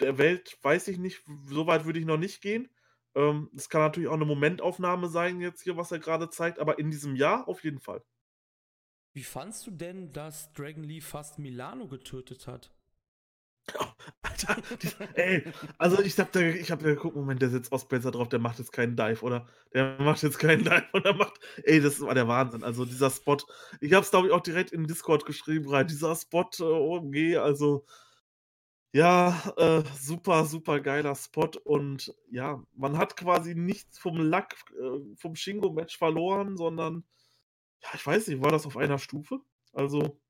der Welt, weiß ich nicht, so weit würde ich noch nicht gehen. Ähm, das kann natürlich auch eine Momentaufnahme sein, jetzt hier, was er gerade zeigt, aber in diesem Jahr auf jeden Fall. Wie fandst du denn, dass Dragon Lee fast Milano getötet hat? [LAUGHS] Alter, die, ey, also ich hab da, ich hab da geguckt, Moment, der sitzt Ostblazer drauf, der macht jetzt keinen Dive, oder? Der macht jetzt keinen Dive oder macht, ey, das war der Wahnsinn. Also dieser Spot, ich hab's glaube ich auch direkt in Discord geschrieben, rein, dieser Spot, äh, OMG, also ja, äh, super, super geiler Spot und ja, man hat quasi nichts vom Lack, äh, vom Shingo-Match verloren, sondern, ja, ich weiß nicht, war das auf einer Stufe? Also,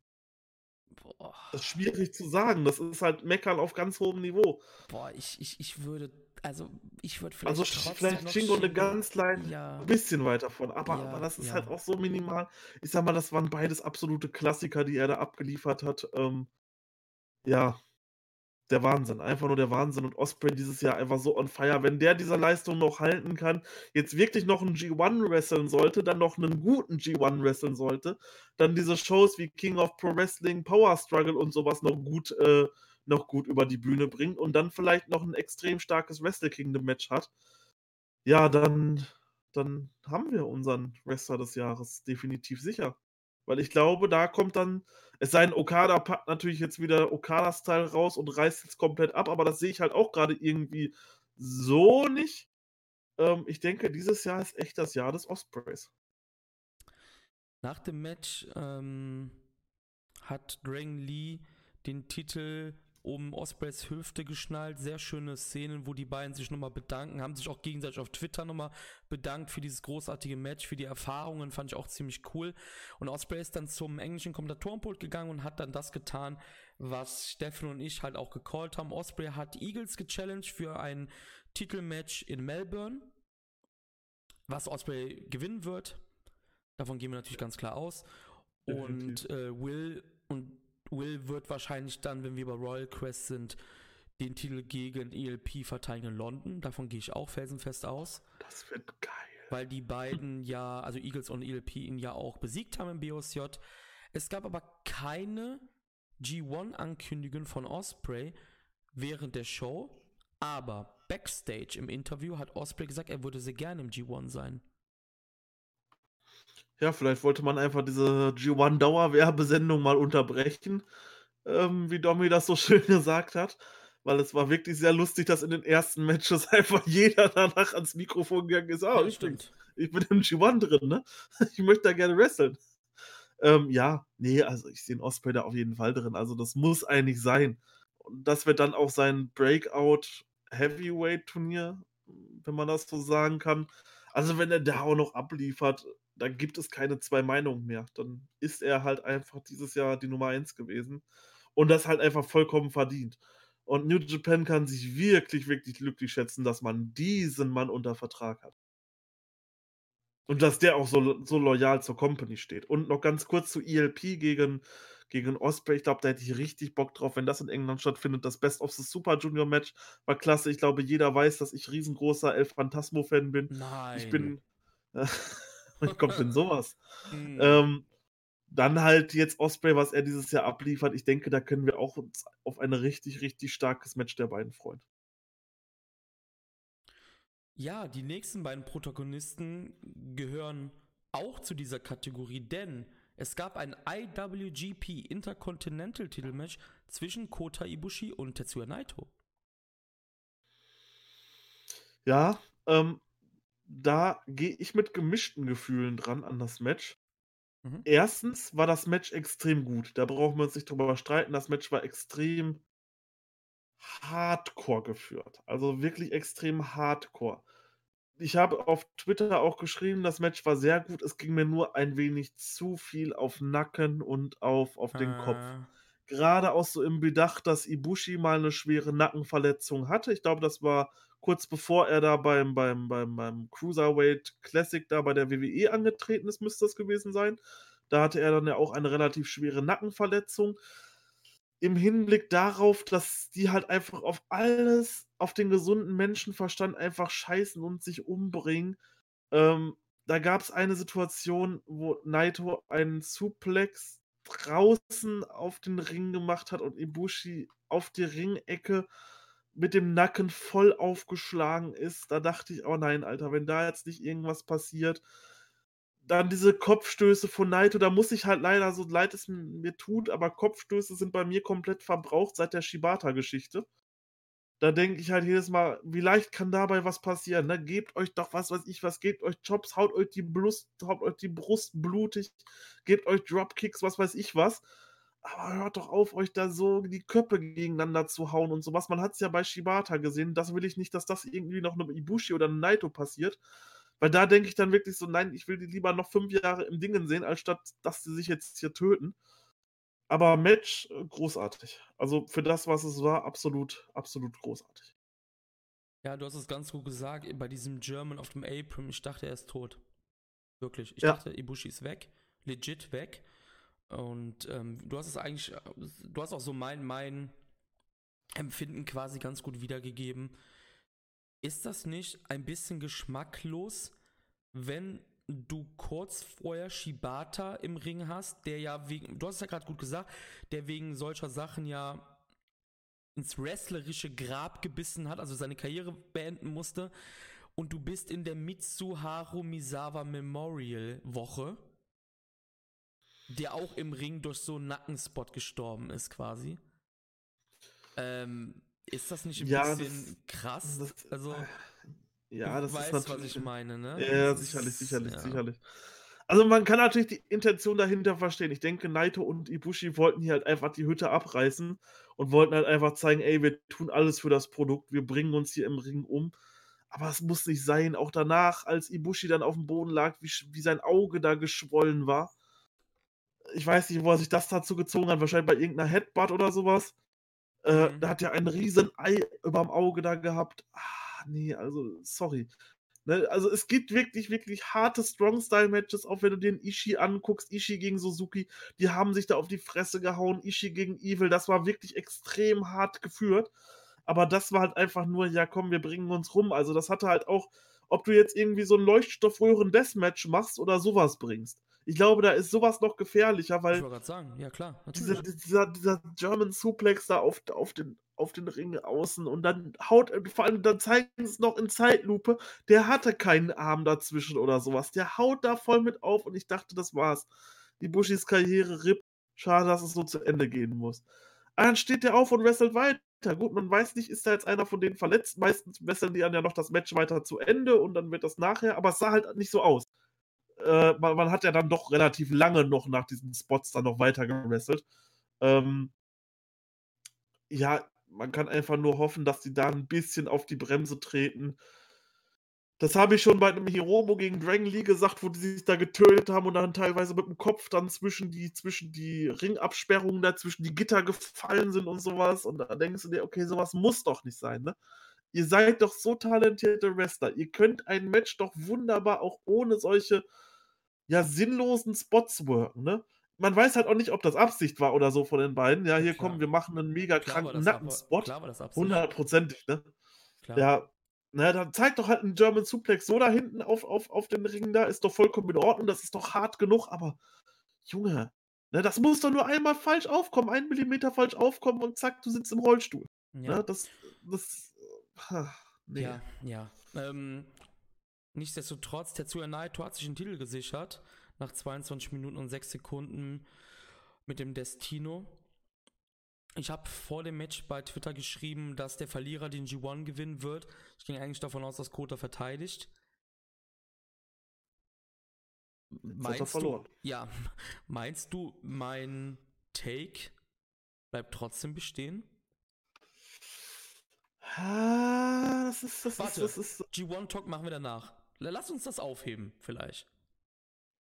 Boah. das ist schwierig zu sagen. Das ist halt Meckern auf ganz hohem Niveau. Boah, ich, ich, ich würde, also, ich würde vielleicht. Also, vielleicht Shingo eine ganz kleine, ja. bisschen weiter von, aber, ja, aber das ist ja. halt auch so minimal. Ich sag mal, das waren beides absolute Klassiker, die er da abgeliefert hat. Ähm, ja, der Wahnsinn. Einfach nur der Wahnsinn. Und Osprey dieses Jahr einfach so on fire. Wenn der diese Leistung noch halten kann, jetzt wirklich noch einen G1 wresteln sollte, dann noch einen guten G1 wresteln sollte, dann diese Shows wie King of Pro Wrestling, Power Struggle und sowas noch gut, äh, noch gut über die Bühne bringt und dann vielleicht noch ein extrem starkes Wrestle Kingdom Match hat, ja, dann, dann haben wir unseren Wrestler des Jahres definitiv sicher. Weil ich glaube, da kommt dann, es sei denn, Okada packt natürlich jetzt wieder Okada-Style raus und reißt jetzt komplett ab, aber das sehe ich halt auch gerade irgendwie so nicht. Ähm, ich denke, dieses Jahr ist echt das Jahr des Ospreys. Nach dem Match ähm, hat Dragon Lee den Titel um Ospreys Hüfte geschnallt. Sehr schöne Szenen, wo die beiden sich nochmal bedanken, haben sich auch gegenseitig auf Twitter nochmal bedankt für dieses großartige Match, für die Erfahrungen, fand ich auch ziemlich cool. Und Osprey ist dann zum englischen Kommentatorenpult gegangen und hat dann das getan, was Steffen und ich halt auch gecallt haben. Osprey hat Eagles gechallenged für ein Titelmatch in Melbourne, was Osprey gewinnen wird. Davon gehen wir natürlich ganz klar aus. Und äh, Will und Will wird wahrscheinlich dann, wenn wir bei Royal Quest sind, den Titel gegen ELP verteidigen in London. Davon gehe ich auch felsenfest aus. Das wird geil. Weil die beiden ja, also Eagles und ELP ihn ja auch besiegt haben im BOSJ. Es gab aber keine G1-Ankündigung von Osprey während der Show, aber backstage im Interview hat Osprey gesagt, er würde sehr gerne im G1 sein. Ja, vielleicht wollte man einfach diese G1-Dauerwerbesendung mal unterbrechen, ähm, wie Domi das so [LAUGHS] schön gesagt hat. Weil es war wirklich sehr lustig, dass in den ersten Matches [LAUGHS] einfach jeder danach ans Mikrofon gegangen ist. Ah, Ja, stimmt. ich bin im G1 drin, ne? [LAUGHS] Ich möchte da gerne wresteln. Ähm, ja, nee, also ich sehe den Osprey da auf jeden Fall drin. Also das muss eigentlich sein. Und das wird dann auch sein Breakout Heavyweight Turnier, wenn man das so sagen kann. Also wenn er da auch noch abliefert, dann gibt es keine zwei Meinungen mehr. Dann ist er halt einfach dieses Jahr die Nummer eins gewesen. Und das halt einfach vollkommen verdient. Und New Japan kann sich wirklich, wirklich glücklich schätzen, dass man diesen Mann unter Vertrag hat. Und dass der auch so, so loyal zur Company steht. Und noch ganz kurz zu ELP gegen, gegen Osprey. Ich glaube, da hätte ich richtig Bock drauf, wenn das in England stattfindet. Das Best of the Super Junior Match war klasse. Ich glaube, jeder weiß, dass ich riesengroßer El Phantasmo-Fan bin. Nein. Ich bin. [LAUGHS] Wie kommt denn sowas? Hm. Ähm, dann halt jetzt Osprey, was er dieses Jahr abliefert. Ich denke, da können wir auch uns auf ein richtig, richtig starkes Match der beiden freuen. Ja, die nächsten beiden Protagonisten gehören auch zu dieser Kategorie, denn es gab ein IWGP Intercontinental Titelmatch zwischen Kota Ibushi und Tetsuya Naito. Ja, ähm, da gehe ich mit gemischten Gefühlen dran an das Match. Mhm. Erstens war das Match extrem gut. Da brauchen wir uns nicht drüber streiten. Das Match war extrem hardcore geführt. Also wirklich extrem hardcore. Ich habe auf Twitter auch geschrieben, das Match war sehr gut. Es ging mir nur ein wenig zu viel auf Nacken und auf, auf den Kopf. Äh, Gerade auch so im Bedacht, dass Ibushi mal eine schwere Nackenverletzung hatte. Ich glaube, das war kurz bevor er da beim, beim, beim, beim Cruiserweight Classic da bei der WWE angetreten ist, müsste das gewesen sein. Da hatte er dann ja auch eine relativ schwere Nackenverletzung. Im Hinblick darauf, dass die halt einfach auf alles, auf den gesunden Menschenverstand einfach scheißen und sich umbringen. Ähm, da gab es eine Situation, wo Naito einen Suplex draußen auf den Ring gemacht hat und Ibushi auf die Ringecke mit dem Nacken voll aufgeschlagen ist. Da dachte ich, oh nein, Alter, wenn da jetzt nicht irgendwas passiert. Dann diese Kopfstöße von Naito, da muss ich halt leider, so leid es mir tut, aber Kopfstöße sind bei mir komplett verbraucht seit der Shibata-Geschichte. Da denke ich halt jedes Mal, wie leicht kann dabei was passieren? Ne? Gebt euch doch was, weiß ich was, gebt euch Chops, haut euch die Brust, haut euch die Brust blutig, gebt euch Dropkicks, was weiß ich was. Aber hört doch auf, euch da so die Köpfe gegeneinander zu hauen und sowas. Man hat es ja bei Shibata gesehen. Das will ich nicht, dass das irgendwie noch einem Ibushi oder einem Naito passiert. Weil da denke ich dann wirklich so, nein, ich will die lieber noch fünf Jahre im Dingen sehen, anstatt dass sie sich jetzt hier töten. Aber Match äh, großartig. Also für das, was es war, absolut, absolut großartig. ja, du hast es ganz gut gesagt, bei diesem German auf dem Apron, ich dachte, er ist tot. Wirklich. Ich Ja. dachte, Ibushi ist weg. Legit weg. Und ähm, du hast es eigentlich, du hast auch so mein, mein Empfinden quasi ganz gut wiedergegeben. Ist das nicht ein bisschen geschmacklos, wenn du kurz vorher Shibata im Ring hast, der ja wegen, du hast es ja gerade gut gesagt, der wegen solcher Sachen ja ins wrestlerische Grab gebissen hat, also seine Karriere beenden musste. Und du bist in der Mitsuharu Misawa Memorial Woche, der auch im Ring durch so einen Nackenspot gestorben ist, quasi. Ähm, ist das nicht ein Ja, bisschen krass? das- also, Ja, das weißt, ist was natürlich. ich meine, ne? Ja, Das sicherlich, sicherlich, ja. sicherlich. Also man kann natürlich die Intention dahinter verstehen. Ich denke, Naito und Ibushi wollten hier halt einfach die Hütte abreißen und wollten halt einfach zeigen, ey, wir tun alles für das Produkt, wir bringen uns hier im Ring um. Aber es muss nicht sein. Auch danach, als Ibushi dann auf dem Boden lag, wie, wie sein Auge da geschwollen war. Ich weiß nicht, wo er sich das dazu gezogen hat. Wahrscheinlich bei irgendeiner Headbutt oder sowas. Äh, Mhm. Da hat er ein riesen Ei überm Auge da gehabt. Ah, nee, also, sorry. Ne, also es gibt wirklich, wirklich harte Strong-Style-Matches, auch wenn du den Ishii anguckst, Ishii gegen Suzuki, die haben sich da auf die Fresse gehauen, Ishii gegen Evil, das war wirklich extrem hart geführt. Aber das war halt einfach nur, ja komm, wir bringen uns rum. Also das hatte halt auch, ob du jetzt irgendwie so ein Leuchtstoffröhren-Deathmatch machst oder sowas bringst. Ich glaube, da ist sowas noch gefährlicher, weil. Ich wollte gerade sagen, ja klar. Dieser, dieser, dieser German Suplex da auf, auf, den, auf den Ring außen und dann haut, vor allem dann zeigen sie es noch in Zeitlupe, der hatte keinen Arm dazwischen oder sowas. Der haut da voll mit auf und ich dachte, das war's. Die Bushis Karriere rippt. Schade, dass es so zu Ende gehen muss. Aber dann steht der auf und wrestelt weiter. Gut, man weiß nicht, ist da jetzt einer von denen verletzt. Meistens wresteln die dann ja noch das Match weiter zu Ende und dann wird das nachher, aber es sah halt nicht so aus. Äh, man, man, hat ja dann doch relativ lange noch nach diesen Spots dann noch weiter gewrestelt. Ähm, ja, man kann einfach nur hoffen, dass die da ein bisschen auf die Bremse treten. Das habe ich schon bei einem Hiromo gegen Dragon Lee gesagt, wo die sich da getötet haben und dann teilweise mit dem Kopf dann zwischen die, zwischen die Ringabsperrungen da, zwischen die Gitter gefallen sind und sowas. Und da denkst du dir, okay, sowas muss doch nicht sein, ne? Ihr seid doch so talentierte Wrestler. Ihr könnt ein Match doch wunderbar auch ohne solche, ja, sinnlosen Spots worken, ne? Man weiß halt auch nicht, ob das Absicht war oder so von den beiden. Ja, hier kommen, wir machen einen mega kranken Nackenspot. Hundertprozentig, ne? Klar. Ja, na, dann zeigt doch halt einen German Suplex so da hinten auf, auf, auf den Ring da, ist doch vollkommen in Ordnung, das ist doch hart genug, aber Junge, ne, das muss doch nur einmal falsch aufkommen, ein Millimeter falsch aufkommen und zack, du sitzt im Rollstuhl. Ja. Ne, das, das, nee. Ja, ja. Ähm, nichtsdestotrotz, Tetsuya Naito hat sich den Titel gesichert, nach 22 Minuten und 6 Sekunden mit dem Destino. Ich habe vor dem Match bei Twitter geschrieben, dass der Verlierer den G1 gewinnen wird. Ich ging eigentlich davon aus, dass Kota verteidigt. Meinst du, ja, [LAUGHS] meinst du, mein Take bleibt trotzdem bestehen? Ah, das ist, das Warte, ist, das ist. G1 Talk machen wir danach. Lass uns das aufheben, vielleicht.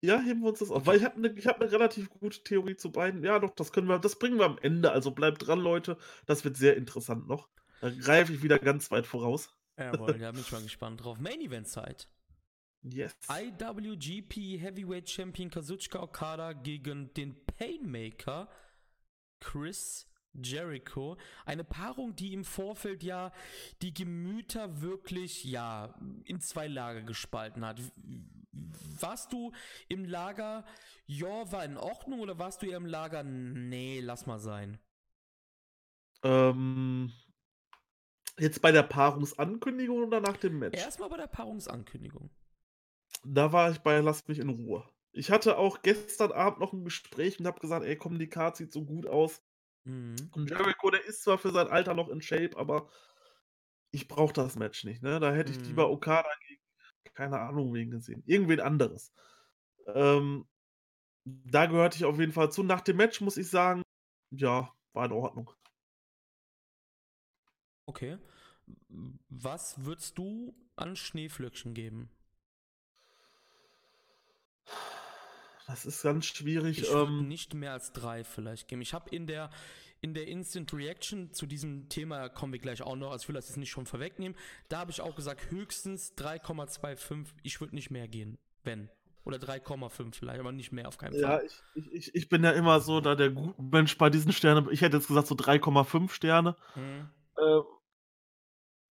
Ja, heben wir uns das auf. Weil ich habe eine hab ne relativ gute Theorie zu beiden. Ja, doch, das können wir, das bringen wir am Ende. Also bleibt dran, Leute. Das wird sehr interessant noch. Da greife ich wieder ganz weit voraus. Jawohl, da [LAUGHS] bin ich mal gespannt drauf. Main Event Zeit. Yes. IWGP Heavyweight Champion Kazuchika Okada gegen den Painmaker Chris Jericho. Eine Paarung, die im Vorfeld ja die Gemüter wirklich, ja, in zwei Lager gespalten hat warst du im Lager, ja, war in Ordnung oder warst du eher im Lager, nee, lass mal sein? Ähm, jetzt bei der Paarungsankündigung oder nach dem Match? Erstmal bei der Paarungsankündigung. Da war ich bei Lass mich in Ruhe. Ich hatte auch gestern Abend noch ein Gespräch und habe gesagt, ey, komm, die Karte sieht so gut aus. Mhm. Und Jericho, der ist zwar für sein Alter noch in Shape, aber ich brauche das Match nicht. Ne? Da hätte ich lieber mhm. Okada gegen keine Ahnung wen gesehen. Irgendwen anderes. Ähm, da gehörte ich auf jeden Fall zu. Nach dem Match muss ich sagen, ja, war in Ordnung. Okay. Was würdest du an Schneeflöckchen geben? Das ist ganz schwierig. Ich ähm, nicht mehr als drei vielleicht geben. Ich habe in der in der Instant Reaction zu diesem Thema kommen wir gleich auch noch, also ich will das jetzt nicht schon vorwegnehmen. Da habe ich auch gesagt, höchstens 3,25. Ich würde nicht mehr gehen, wenn. Oder 3,5 vielleicht, aber nicht mehr auf keinen Fall. Ja, ich, ich, ich bin ja immer so da der gute Mensch bei diesen Sternen. Ich hätte jetzt gesagt so 3,5 Sterne. Mhm. Äh,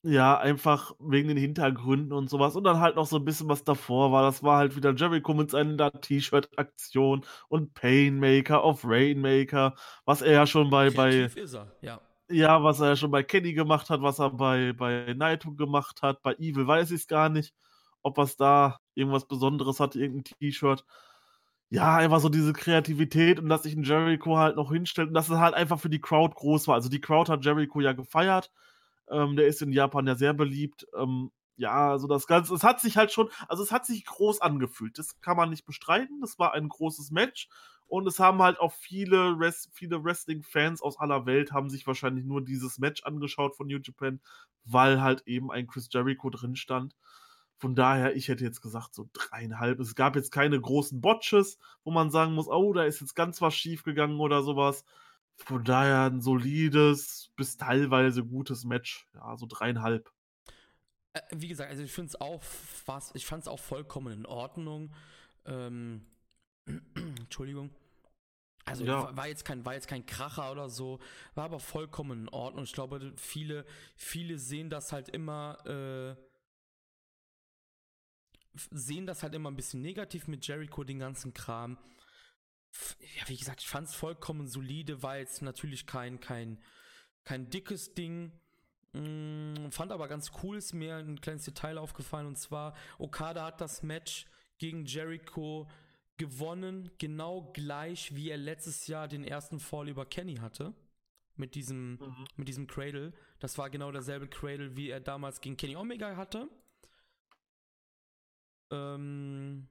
ja, einfach wegen den Hintergründen und sowas. Und dann halt noch so ein bisschen was davor war. Das war halt wieder Jericho mit seiner T-Shirt-Aktion und Painmaker auf Rainmaker, was er ja schon bei. bei ist er, ja. Ja, was er ja schon bei Kenny gemacht hat, was er bei, bei Naito gemacht hat. Bei Evil weiß ich es gar nicht, ob was da irgendwas Besonderes hat, irgendein T-Shirt. Ja, einfach so diese Kreativität und dass sich ein Jericho halt noch hinstellt und dass es halt einfach für die Crowd groß war. Also die Crowd hat Jericho ja gefeiert ähm, der ist in Japan ja sehr beliebt. Ähm, ja, also das Ganze, es hat sich halt schon, also es hat sich groß angefühlt. Das kann man nicht bestreiten. Das war ein großes Match. Und es haben halt auch viele, Rest, viele Wrestling-Fans aus aller Welt haben sich wahrscheinlich nur dieses Match angeschaut von New Japan, weil halt eben ein Chris Jericho drin stand. Von daher, ich hätte jetzt gesagt, so dreieinhalb. Es gab jetzt keine großen Botches, wo man sagen muss, oh, da ist jetzt ganz was schief gegangen oder sowas. Von daher ein solides bis teilweise gutes Match. Ja, so dreieinhalb. Äh, wie gesagt, also ich finde es auch fast, ich fand es auch vollkommen in Ordnung. Ähm, [CLEARS THROAT] Entschuldigung. Also ja. war jetzt kein war jetzt kein Kracher oder so, war aber vollkommen in Ordnung. Ich glaube, viele viele sehen das halt immer äh, sehen das halt immer ein bisschen negativ mit Jericho, den ganzen Kram. Ja, wie gesagt, ich fand es vollkommen solide, war jetzt natürlich kein, kein, kein dickes Ding. Mm, fand aber ganz cool, ist mir ein kleines Detail aufgefallen und zwar Okada hat das Match gegen Jericho gewonnen, genau gleich wie er letztes Jahr den ersten Fall über Kenny hatte. Mit diesem, mhm. mit diesem Cradle. Das war genau derselbe Cradle, wie er damals gegen Kenny Omega hatte. Ähm,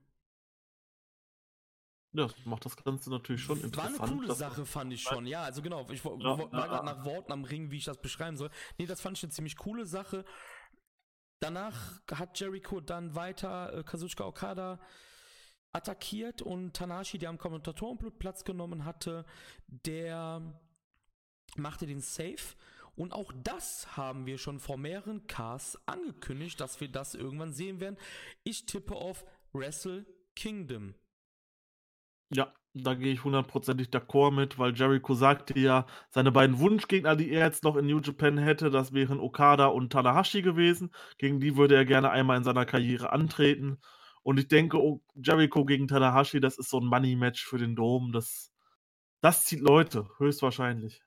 ja, das macht das Ganze natürlich schon interessant. War eine coole Sache, fand ich schon. Ja, also genau. Ich ja, war ja, gerade nach Worten am Ring, wie ich das beschreiben soll. Nee, das fand ich eine ziemlich coole Sache. Danach hat Jericho dann weiter äh, Kazuchika Okada attackiert und Tanashi, der am Kommentatorenplatz genommen hatte, der machte den Safe. Und auch das haben wir schon vor mehreren Casts angekündigt, dass wir das irgendwann sehen werden. Ich tippe auf Wrestle Kingdom. Ja, da gehe ich hundertprozentig d'accord mit, weil Jericho sagte ja, seine beiden Wunschgegner, die er jetzt noch in New Japan hätte, das wären Okada und Tanahashi gewesen. Gegen die würde er gerne einmal in seiner Karriere antreten. Und ich denke, Jericho gegen Tanahashi, das ist so ein Money-Match für den Dom. Das, das zieht Leute, höchstwahrscheinlich.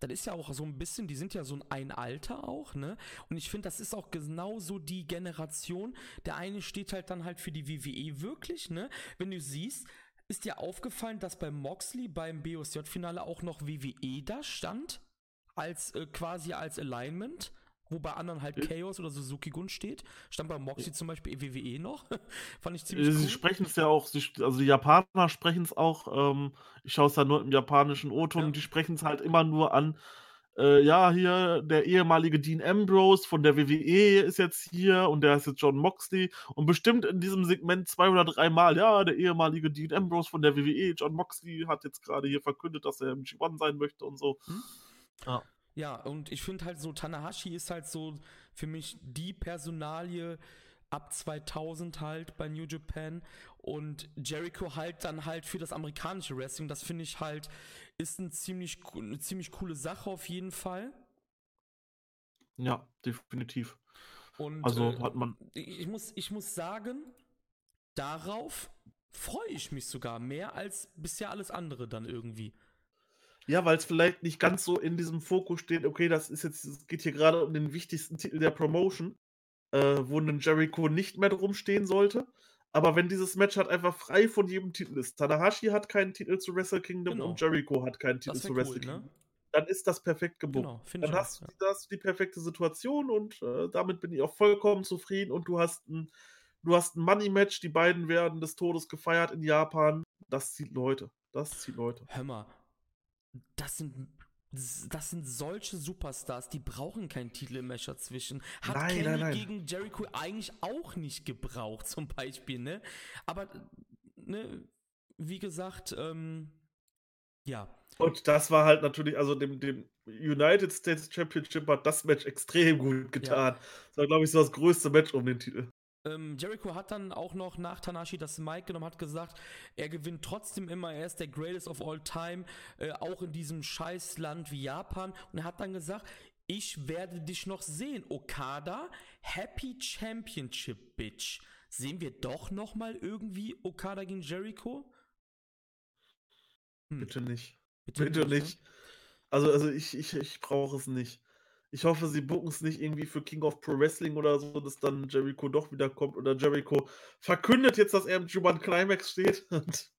Das ist ja auch so ein bisschen, die sind ja so ein Alter auch, ne? Und ich finde, das ist auch genau so die Generation. Der eine steht halt dann halt für die WWE wirklich, ne? Wenn du siehst, ist dir aufgefallen, dass bei Moxley beim BOSJ-Finale auch noch WWE da stand? Als äh, quasi als Alignment? Wo bei anderen halt Chaos oder Suzuki Gun steht. Stand bei Moxley zum Beispiel WWE noch. [LAUGHS] Fand ich ziemlich Sie cool. sprechen es ja auch, also die Japaner sprechen es auch, ähm, ich schaue es da nur im japanischen O-Ton, ja. die sprechen es halt immer nur an, äh, ja, hier der ehemalige Dean Ambrose von der WWE ist jetzt hier und der ist jetzt John Moxley und bestimmt in diesem Segment zwei oder dreimal, ja, der ehemalige Dean Ambrose von der WWE, John Moxley hat jetzt gerade hier verkündet, dass er im G1 sein möchte und so. Hm? Ja. Ja, und ich finde halt so, Tanahashi ist halt so für mich die Personalie, ab 2000 halt bei New Japan und Jericho halt dann halt für das amerikanische Wrestling. Das finde ich halt ist ein ziemlich, eine ziemlich coole Sache auf jeden Fall. Ja, definitiv. Und also äh, hat man. Ich muss, ich muss sagen, darauf freue ich mich sogar mehr als bisher alles andere dann irgendwie. Ja, weil es vielleicht nicht ganz so in diesem Fokus steht, okay, das ist jetzt, es geht hier gerade um den wichtigsten Titel der Promotion, äh, wo ein Jericho nicht mehr drum stehen sollte. Aber wenn dieses Match halt einfach frei von jedem Titel ist, Tanahashi hat keinen Titel zu Wrestle Kingdom genau. und Jericho hat keinen Titel zu Wrestle cool, ne? Kingdom. Ne? Dann ist das perfekt gebucht. Genau, dann hast du ja. die perfekte Situation und äh, damit bin ich auch vollkommen zufrieden und du hast ein, du hast ein Money-Match, die beiden werden des Todes gefeiert in Japan. Das zieht Leute. Das zieht Leute. Hör mal, das sind das sind solche Superstars, die brauchen keinen Titel im Match dazwischen. Hat nein, Kenny nein, nein. gegen Jericho eigentlich auch nicht gebraucht, [LAUGHS] zum Beispiel, ne? Aber, ne, wie gesagt, ähm, ja. Und das war halt natürlich, also dem, dem United States Championship hat das Match extrem gut getan. Ja. Das war, glaube ich, so das größte Match um den Titel. Ähm, Jericho hat dann auch noch nach Tanashi das Mic genommen, hat gesagt, er gewinnt trotzdem immer, er ist der Greatest of All Time, äh, auch in diesem Scheißland wie Japan. Und er hat dann gesagt, ich werde dich noch sehen, Okada. Happy Championship, Bitch. Sehen wir doch noch mal irgendwie Okada gegen Jericho? Hm. Bitte nicht. Bitte, Bitte nicht. nicht. Also, also ich, ich, ich brauche es nicht. Ich hoffe, sie bucken es nicht irgendwie für King of Pro Wrestling oder so, dass dann Jericho doch wieder kommt oder Jericho verkündet jetzt, dass er im G1 Climax steht. [LAUGHS]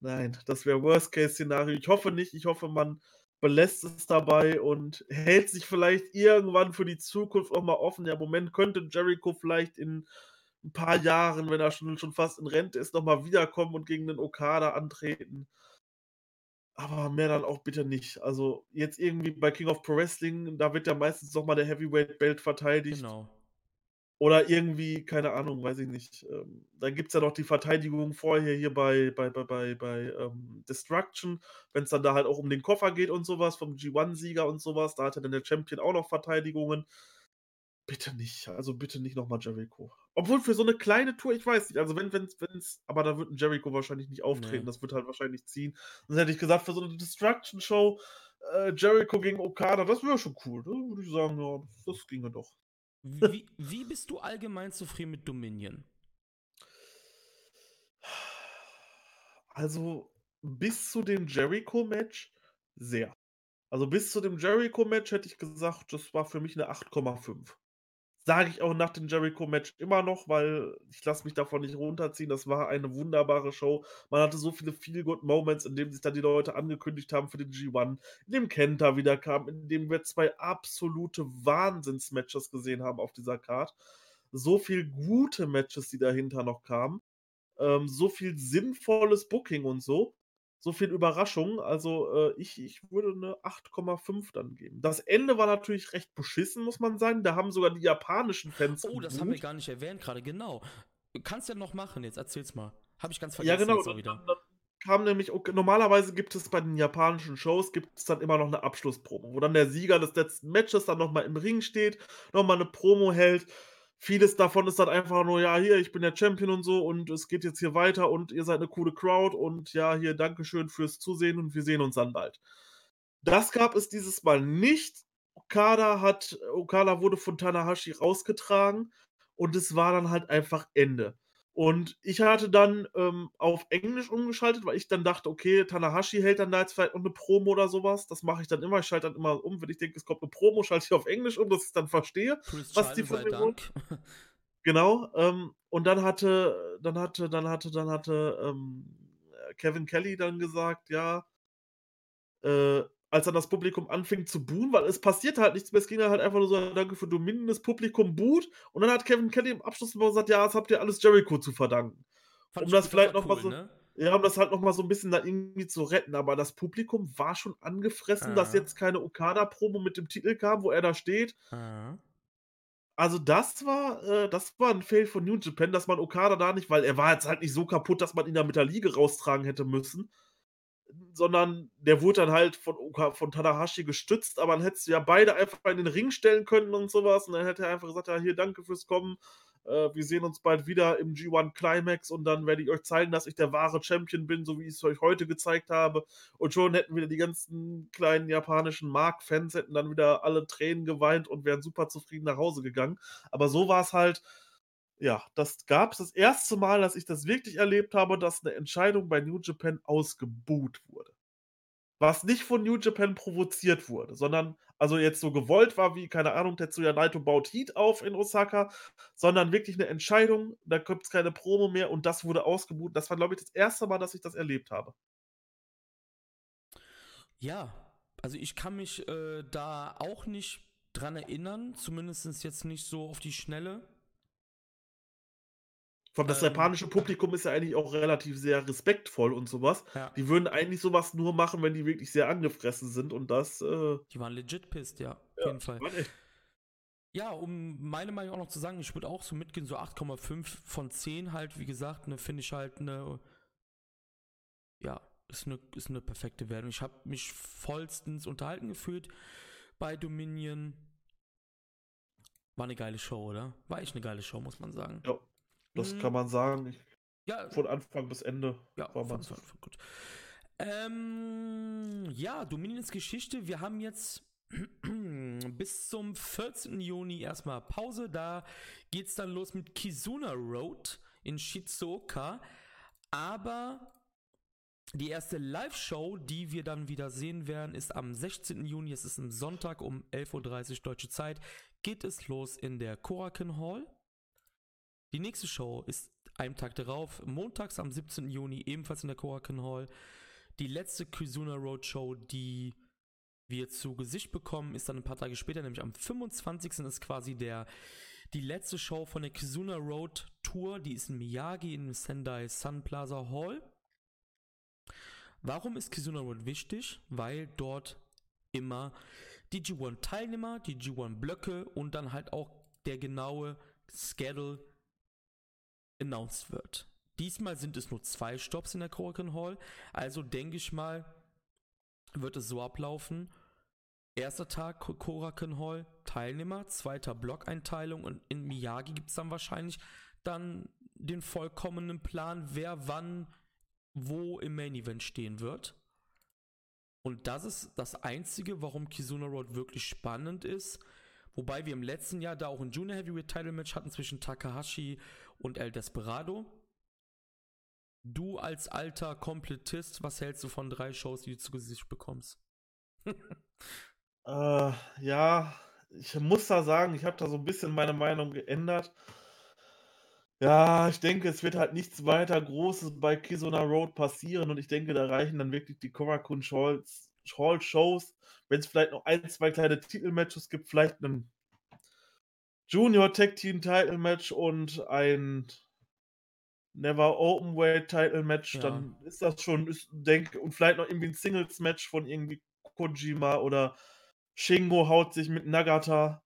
Nein, das wäre Worst-Case-Szenario. Ich hoffe nicht. Ich hoffe, man belässt es dabei und hält sich vielleicht irgendwann für die Zukunft auch mal offen. Ja, Moment könnte Jericho vielleicht in ein paar Jahren, wenn er schon, schon fast in Rente ist, nochmal wiederkommen und gegen den Okada antreten. Aber mehr dann auch bitte nicht. Also jetzt irgendwie bei King of Pro Wrestling, da wird ja meistens nochmal der Heavyweight Belt verteidigt. Genau. Oder irgendwie, keine Ahnung, weiß ich nicht. Ähm, dann gibt es ja noch die Verteidigung vorher hier bei, bei, bei, bei, bei ähm, Destruction, wenn es dann da halt auch um den Koffer geht und sowas, vom G1-Sieger und sowas. Da hat ja dann der Champion auch noch Verteidigungen. Bitte nicht. Also bitte nicht nochmal Jericho. Obwohl für so eine kleine Tour, ich weiß nicht, also wenn, wenn, wenn's, aber da wird ein Jericho wahrscheinlich nicht auftreten, nee. das wird halt wahrscheinlich ziehen. Sonst hätte ich gesagt, für so eine Destruction-Show, äh, Jericho gegen Okada, das wäre schon cool. Da würde ich sagen, ja, das ginge doch. [LAUGHS] Wie, wie bist du allgemein zufrieden mit Dominion? Also, bis zu dem Jericho-Match sehr. Also bis zu dem Jericho-Match hätte ich gesagt, das war für mich eine 8,5. Sage ich auch nach dem Jericho-Match immer noch, weil ich lasse mich davon nicht runterziehen. Das war eine wunderbare Show. Man hatte so viele Feel-Good-Moments, in denen sich dann die Leute angekündigt haben für den G1, in dem Kenta wieder kam, in dem wir 2 absolute Wahnsinns-Matches gesehen haben auf dieser Card. So viel gute Matches, die dahinter noch kamen. Ähm, so viel sinnvolles Booking und so. So viel Überraschung. Also, äh, ich ich würde 'ne 8,5 dann geben. Das Ende war natürlich recht beschissen, muss man sagen. Da haben sogar die japanischen Fans Oh, das haben wir gar nicht erwähnt grade, genau. Kannst ja noch machen jetzt, erzähl's mal. Habe ich ganz Ja, vergessen genau. jetzt auch Dann wieder. dann kam nämlich ok normalerweise gibt es bei den japanischen Shows gibt's dann immer noch 'ne Abschlusspromo, wo dann der Sieger des letzten Matches dann noch mal im Ring steht, noch mal 'ne Promo hält. Vieles davon ist dann einfach nur: „Ja, hier, ich bin der Champion und so und es geht jetzt hier weiter und ihr seid 'ne coole Crowd und ja, hier, Dankeschön fürs Zusehen und wir sehen uns dann bald.“ Das gab es dieses Mal nicht. Okada hat Okada wurde von Tanahashi rausgetragen und es war dann halt einfach Ende. Und ich hatte dann, ähm, auf Englisch umgeschaltet, weil ich dann dachte: „Okay, Tanahashi hält dann da jetzt vielleicht noch 'ne Promo oder so was.“ Das mache ich dann immer. Ich schalte dann immer um, wenn ich denke, es kommt 'ne Promo, schalte ich auf Englisch um, dass ich's dann verstehe, Chris was die von mir wollen. Genau, ähm, und dann hatte dann hatte dann hatte dann hatte, ähm, äh, Kevin Kelly dann gesagt, ja äh, als dann das Publikum anfing zu buhen, weil es passierte halt nichts mehr. Es ging halt einfach nur so: „Danke für Dominion“, das Publikum buht und dann hat Kevin Kelly im Anschluss noch gesagt: „Ja, das habt ihr alles Jericho zu verdanken.“ Fand Um das vielleicht war noch mal cool, so ne? ja, um das halt noch mal so 'n bisschen da irgendwie zu retten, aber das Publikum war schon angefressen, dass Aha. jetzt keine Okada-Promo mit dem Titel kam, wo er da steht. Aha. Also, das war äh, das war 'n Fail von New Japan, dass man Okada da nicht weil er war jetzt halt nicht so kaputt, dass man ihn da mit der Liege raustragen hätte müssen, sondern der wurde dann halt von von Tanahashi gestützt, aber dann hättest du ja beide einfach in den Ring stellen können und so was und dann hätte er einfach gesagt: „Ja, hier, danke fürs Kommen. Äh, wir sehen uns bald wieder im G1 Climax und dann werde ich euch zeigen, dass ich der wahre Champion bin, so wie ich's euch heute gezeigt habe.“ Und schon hätten wieder die ganzen kleinen japanischen Mark-Fans hätten dann wieder alle Tränen geweint und wären super zufrieden nach Hause gegangen. Aber so war's halt ja, das gab's das 1. Mal, dass ich das wirklich erlebt habe, dass 'ne Entscheidung bei New Japan ausgebuht wurde. Was nicht von New Japan provoziert wurde, sondern also, jetzt so gewollt war wie, keine Ahnung, Tetsuya Naito baut Heat auf in Osaka, sondern wirklich 'ne Entscheidung, da gibt's keine Promo mehr und das wurde ausgebuht. Das war, glaube ich, das 1. Mal, dass ich das erlebt habe. Ja, also, ich kann mich, äh, da auch nicht dran erinnern, zumindest jetzt nicht so auf die Schnelle. Vor allem das Ähm. japanische Publikum ist ja eigentlich auch relativ sehr respektvoll und so was. Ja. Die würden eigentlich so was nur machen, wenn die wirklich sehr angefressen sind und das, äh Die waren legit pissed, ja, auf Ja, jeden Fall. Ja, um meine Meinung auch noch zu sagen, ich würde auch so mitgehen, so 8,5 von 10 halt, wie gesagt, ne, finde ich halt 'ne ja, ist 'ne ist 'ne perfekte Wertung. Ich habe mich vollstens unterhalten gefühlt bei Dominion. War 'ne geile Show, oder? War echt 'ne geile Show, muss man sagen. Ja, das Mhm. kann man sagen. Ja. von Anfang bis Ende Ja, war man zuf fand gut. Ähm, ja, Dominions Geschichte. Wir haben jetzt [CLEARS THROAT] bis zum 14. Juni erst mal Pause. Da geht's dann los mit Kizuna Road in Shizuoka. Aber die erste Live-Show, die wir dann wieder sehen werden, ist am 16. Juni. Es ist 'n Sonntag um 11:30 Uhr deutsche Zeit. Geht es los in der Korakuen Hall. Die nächste Show ist einen Tag darauf, montags am 17. Juni, ebenfalls in der Korakuen Hall. Die letzte Kizuna Road Show, die wir zu Gesicht bekommen, ist dann 'n paar Tage später, nämlich am 25. ist quasi der die letzte Show von der Kizuna Road Tour. Die ist in Miyagi im Sendai Sun Plaza Hall. Warum ist Kizuna Road wichtig? Weil dort immer die G1-Teilnehmer, die G1-Blöcke und dann halt auch der genaue Schedule announced wird. Diesmal sind es nur 2 Stopps in der Korakuen Hall, also denke ich mal, wird es so ablaufen: 1. Tag Ko Korakuen Hall, Teilnehmer, 2. Blockeinteilung und in Miyagi gibt's dann wahrscheinlich dann den vollkommenen Plan, wer wann wo im Main Event stehen wird. Und das ist das Einzige, warum Kizuna Road wirklich spannend ist. Wobei wir im letzten Jahr da auch 'n Junior Heavyweight Title Match hatten zwischen Takahashi und El Desperado. Du als alter Komplettist, was hältst du von drei Shows, die du zu Gesicht bekommst? [LAUGHS] äh, ja, ich muss da sagen, ich habe da so ein bisschen meine Meinung geändert. Ja, ich denke, es wird halt nichts weiter Großes bei Kizuna Road passieren und ich denke, da reichen dann wirklich die Korakuen Hall Shows. Wenn es vielleicht noch ein, zwei kleine Titelmatches gibt, vielleicht ein Junior Tag Team Title Match und ein Never Open Weight Title Match, ja. dann ist das schon, ich denke, und vielleicht noch irgendwie ein Singles Match von irgendwie Kojima oder Shingo haut sich mit Nagata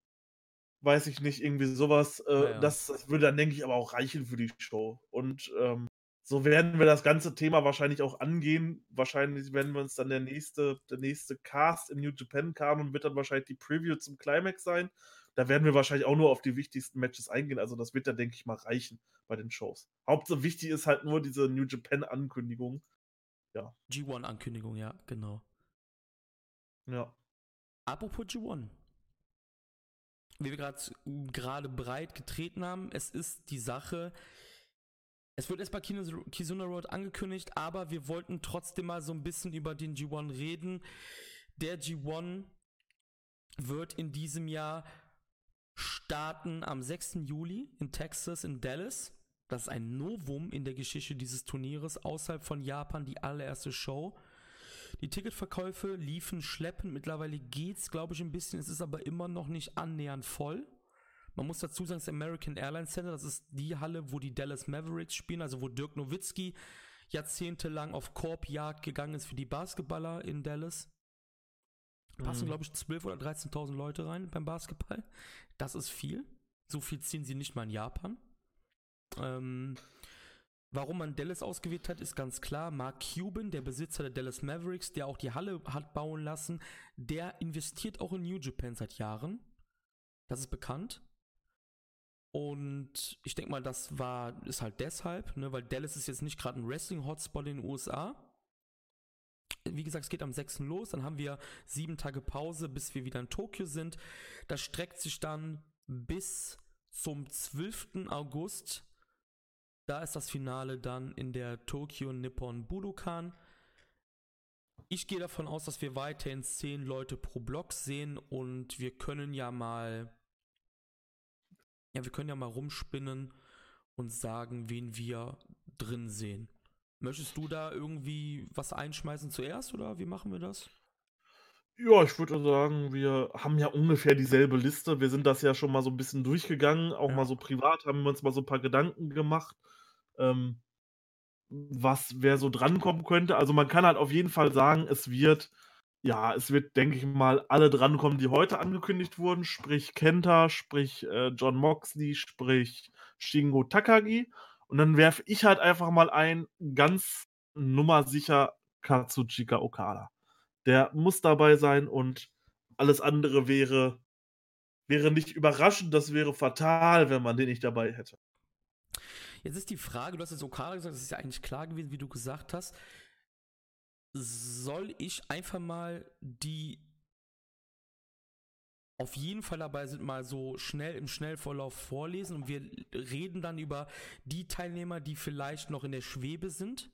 weiß ich nicht, irgendwie sowas. Äh, ja, ja. Das, das, würde dann, denke ich, aber auch reichen für die Show. Und ähm, so werden wir das ganze Thema wahrscheinlich auch angehen. Wahrscheinlich werden wir uns dann der nächste, der nächste Cast in New Japan kam und wird dann wahrscheinlich die Preview zum Climax sein. Da werden wir wahrscheinlich auch nur auf die wichtigsten Matches eingehen. Also das wird dann, denke ich mal, reichen bei den Shows. Hauptsache wichtig ist halt nur diese New Japan-Ankündigung. Ja. G1-Ankündigung, ja, genau. Ja. Apropos G1 wie wir gerade breit getreten haben, es ist die Sache, es wird erst bei Kizuna Road angekündigt, aber wir wollten trotzdem mal so ein bisschen über den G1 reden. Der G1 wird in diesem Jahr starten am 6. Juli in Texas, in Dallas. Das ist ein Novum in der Geschichte dieses Turnieres, außerhalb von Japan die allererste Show. Die Ticketverkäufe liefen schleppend. Mittlerweile geht's, glaube ich, ein bisschen. Es ist aber immer noch nicht annähernd voll. Man muss dazu sagen, das American Airlines Center, das ist die Halle, wo die Dallas Mavericks spielen, also wo Dirk Nowitzki jahrzehntelang auf Korbjagd gegangen ist für die Basketballer in Dallas. Passen, mhm. glaube ich, 12.000 oder 13.000 Leute rein beim Basketball. Das ist viel. So viel ziehen sie nicht mal in Japan. Ähm, Warum man Dallas ausgewählt hat, ist ganz klar. Mark Cuban, der Besitzer der Dallas Mavericks, der auch die Halle hat bauen lassen, der investiert auch in New Japan seit Jahren. Das ist bekannt. Und ich denke mal, das war, ist halt deshalb, ne, weil Dallas ist jetzt nicht gerade ein Wrestling-Hotspot in den USA. Wie gesagt, es geht am 6. los, dann haben wir sieben Tage Pause, bis wir wieder in Tokio sind. Das streckt sich dann bis zum 12. August da ist das Finale dann in der Tokyo Nippon Budokan. Ich gehe davon aus, dass wir weiterhin 10 Leute pro Block sehen und wir können ja mal ja, wir können ja mal rumspinnen und sagen, wen wir drin sehen. Möchtest du da irgendwie was einschmeißen zuerst oder wie machen wir das? Ja, ich würde sagen, wir haben ja ungefähr dieselbe Liste. Wir sind das ja schon mal so ein bisschen durchgegangen, auch ja. mal so privat, haben wir uns mal so ein paar Gedanken gemacht ähm, was wer so drankommen könnte. Also man kann halt auf jeden Fall sagen, es wird, ja, es wird, denke ich mal, alle drankommen, die heute angekündigt wurden, sprich Kenta, sprich äh, John Moxley, sprich Shingo Takagi. Und dann werfe ich halt einfach mal ein, ganz nummersicher Katsuchika Okada. Der muss dabei sein und alles andere wäre, wäre nicht überraschend, das wäre fatal, wenn man den nicht dabei hätte. Jetzt ist die Frage, du hast jetzt Okada gesagt, das ist ja eigentlich klar gewesen, wie du gesagt hast. Soll ich einfach mal die auf jeden Fall dabei sind, mal so schnell im Schnellvorlauf vorlesen und wir reden dann über die Teilnehmer, die vielleicht noch in der Schwebe sind?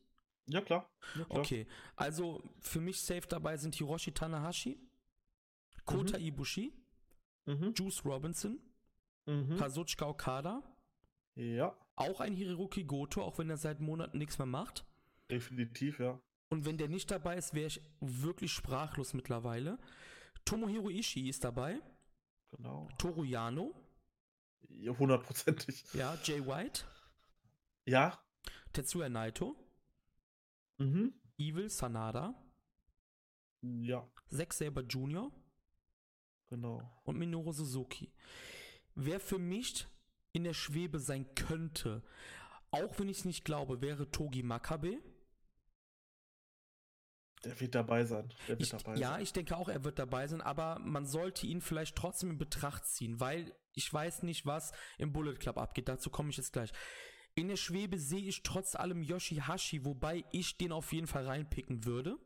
Ja, klar. Ja, klar. Okay, also für mich safe dabei sind Hiroshi Tanahashi, Kota mhm. Ibushi, mhm. Juice Robinson, mhm. Kazuchika Okada, ja. Auch ein Hiroki Goto, auch wenn er seit Monaten nichts mehr macht. Definitiv, ja. Und wenn der nicht dabei ist, wäre ich wirklich sprachlos mittlerweile. Tomohiro Ishii ist dabei. Genau. Toru Yano. Hundertprozentig. Ja, Jay White. Ja. Tetsuya Naito. Mhm. Evil Sanada. Ja. Zack Saber Jr. Genau. Und Minoru Suzuki. Wer für mich in der Schwebe sein könnte, auch wenn ich es nicht glaube, wäre Togi Makabe. Der wird dabei sein. Wird ich, dabei ja, sein. ich denke auch, er wird dabei sein, aber man sollte ihn vielleicht trotzdem in Betracht ziehen, weil ich weiß nicht, was im Bullet Club abgeht. Dazu komme ich jetzt gleich. In der Schwebe sehe ich trotz allem Yoshihashi, wobei ich den auf jeden Fall reinpicken würde.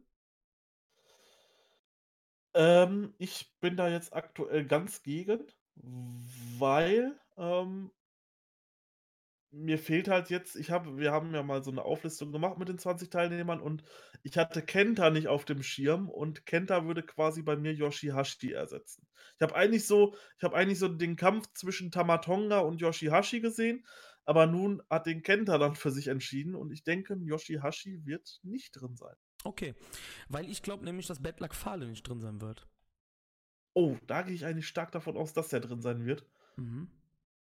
Ähm, ich bin da jetzt aktuell ganz gegen, weil ähm, mir fehlt halt jetzt ich habe wir haben ja mal so 'ne Auflistung gemacht mit den 20 Teilnehmern und ich hatte Kenta nicht auf dem Schirm und Kenta würde quasi bei mir Yoshihashi ersetzen. Ich habe eigentlich so ich habe eigentlich so den Kampf zwischen Tama Tonga und Yoshihashi gesehen, aber nun hat den Kenta dann für sich entschieden und ich denke, Yoshihashi wird nicht drin sein. Okay, weil ich glaube nämlich, dass Bad Luck Fale nicht drin sein wird. Oh, da gehe ich eigentlich stark davon aus, dass der drin sein wird. Mhm.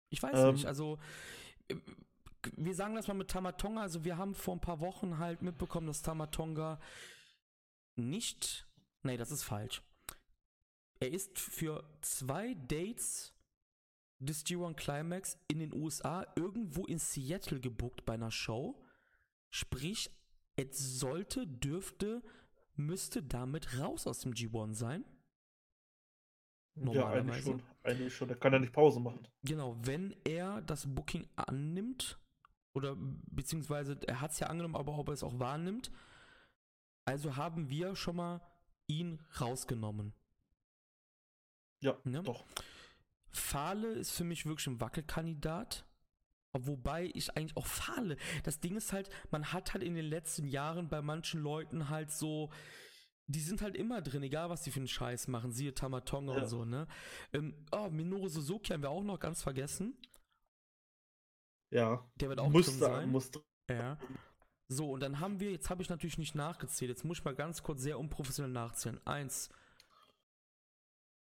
Ich weiß Ähm. nicht, also wir sagen das mal mit Tamatonga, also wir haben vor ein paar Wochen halt mitbekommen, dass Tamatonga nicht, nee, das ist falsch. Er ist für zwei Dates des G1 Climax in den USA irgendwo in Seattle gebucht bei einer Show. Sprich, es sollte, dürfte, müsste damit raus aus dem G1 sein. Ja, eigentlich Normalerweise. schon. Eigentlich schon. Der kann ja nicht Pause machen. Genau, wenn er das Booking annimmt, oder beziehungsweise er hat es ja angenommen, aber ob er es auch wahrnimmt, also haben wir schon mal ihn rausgenommen. Ja, Ne? doch. Fahle ist für mich wirklich ein Wackelkandidat. Wobei ich eigentlich auch Fahle. Das Ding ist halt, man hat halt in den letzten Jahren bei manchen Leuten halt so, die sind halt immer drin, egal was die für einen Scheiß machen, siehe Tamatonga Ja. und so, ne? Ähm, oh, Minoru Suzuki haben wir auch noch ganz vergessen. Ja. Der wird auch muss drin da, sein. muss Ja. So, und dann haben wir, jetzt habe ich natürlich nicht nachgezählt, jetzt muss ich mal ganz kurz sehr unprofessionell nachzählen. Eins,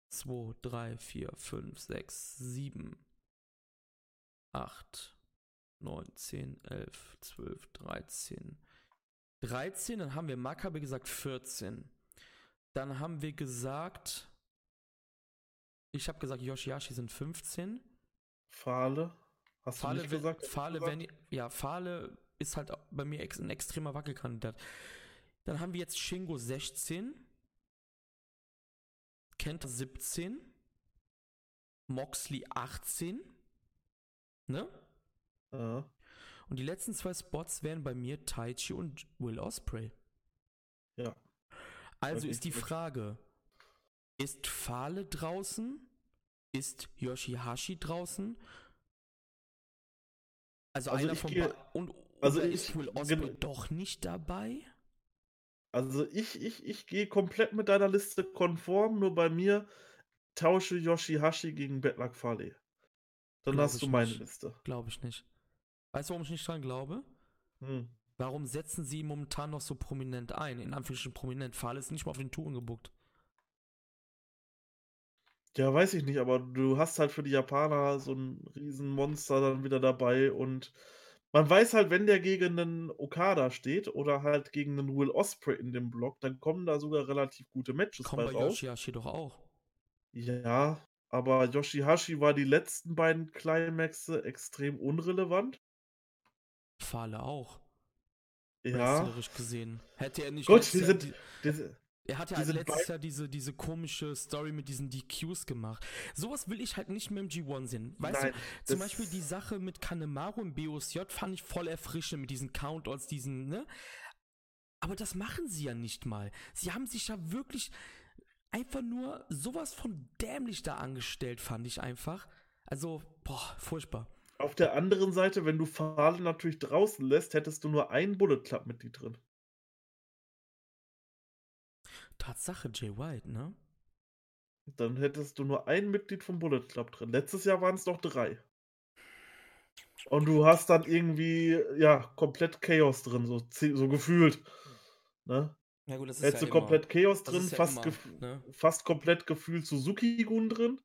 zwei, drei, vier, fünf, sechs, sieben, acht, neun, zehn, elf, zwölf, dreizehn. 13, dann haben wir Makabe gesagt 14. Dann haben wir gesagt, ich habe gesagt, Yoshihashi sind 15. Fahle. Hast du Fahle, nicht we- gesagt? Fahle, gesagt? wenn, ja, Fahle ist halt bei mir ein extremer Wackelkandidat. Dann haben wir jetzt Shingo 16, Kenta 17, Moxley 18, ne? Ja. Und die letzten zwei Spots wären bei mir Taichi und Will Osprey. Ja. Also ist die. Frage, ist Fahle draußen? Ist Yoshihashi draußen? Also, Also einer von gehe-. Und also ich- ist Will Osprey doch nicht dabei? Also ich, ich, ich gehe komplett mit deiner Liste konform, nur bei mir tausche Yoshihashi gegen Betlak Fale. Dann Glaub hast du meine nicht. Liste. Glaube ich nicht. Weißt du, warum ich nicht dran glaube? Hm. Warum setzen sie momentan noch so prominent ein? In Anführungsstrichen prominent. Fahle ist nicht mal auf den Touren gebuckt. Ja, weiß ich nicht, aber du hast halt für die Japaner so ein Riesenmonster dann wieder dabei und man weiß halt, wenn der gegen einen Okada steht oder halt gegen einen Will Osprey in dem Block, dann kommen da sogar relativ gute Matches Kommt bei bei raus. Yoshihashi doch auch. Ja, aber Yoshihashi war die letzten beiden Climaxe extrem unrelevant. Fahle auch. Ja, gesehen. Hätte er nicht Gut, letztes die Jahr sind- die, diese, Er hat ja Die also sind letztes Jahr diese, diese komische Story mit diesen DQs gemacht. Sowas will ich halt nicht mehr im G1 sehen. Weißt nein, du, zum Beispiel die Sache mit Kanemaru im BOSJ fand ich voll erfrischend mit diesen Countouts, diesen, ne? Aber das machen sie ja nicht mal. Sie haben sich ja wirklich einfach nur sowas von dämlich da angestellt, fand ich einfach. Also, boah, furchtbar. Auf der anderen Seite, wenn du Fahle natürlich draußen lässt, hättest du nur ein Bullet Club Mitglied drin. Tatsache, Jay White, ne? Dann hättest du nur ein Mitglied vom Bullet Club drin. Letztes Jahr waren es noch drei. Und du hast dann irgendwie, ja, komplett Chaos drin, so, so gefühlt. Ne? Ja gut, das Hättest du komplett Chaos Das drin, ist ja fast, immer, ne? fast komplett gefühlt Suzuki-Gun drin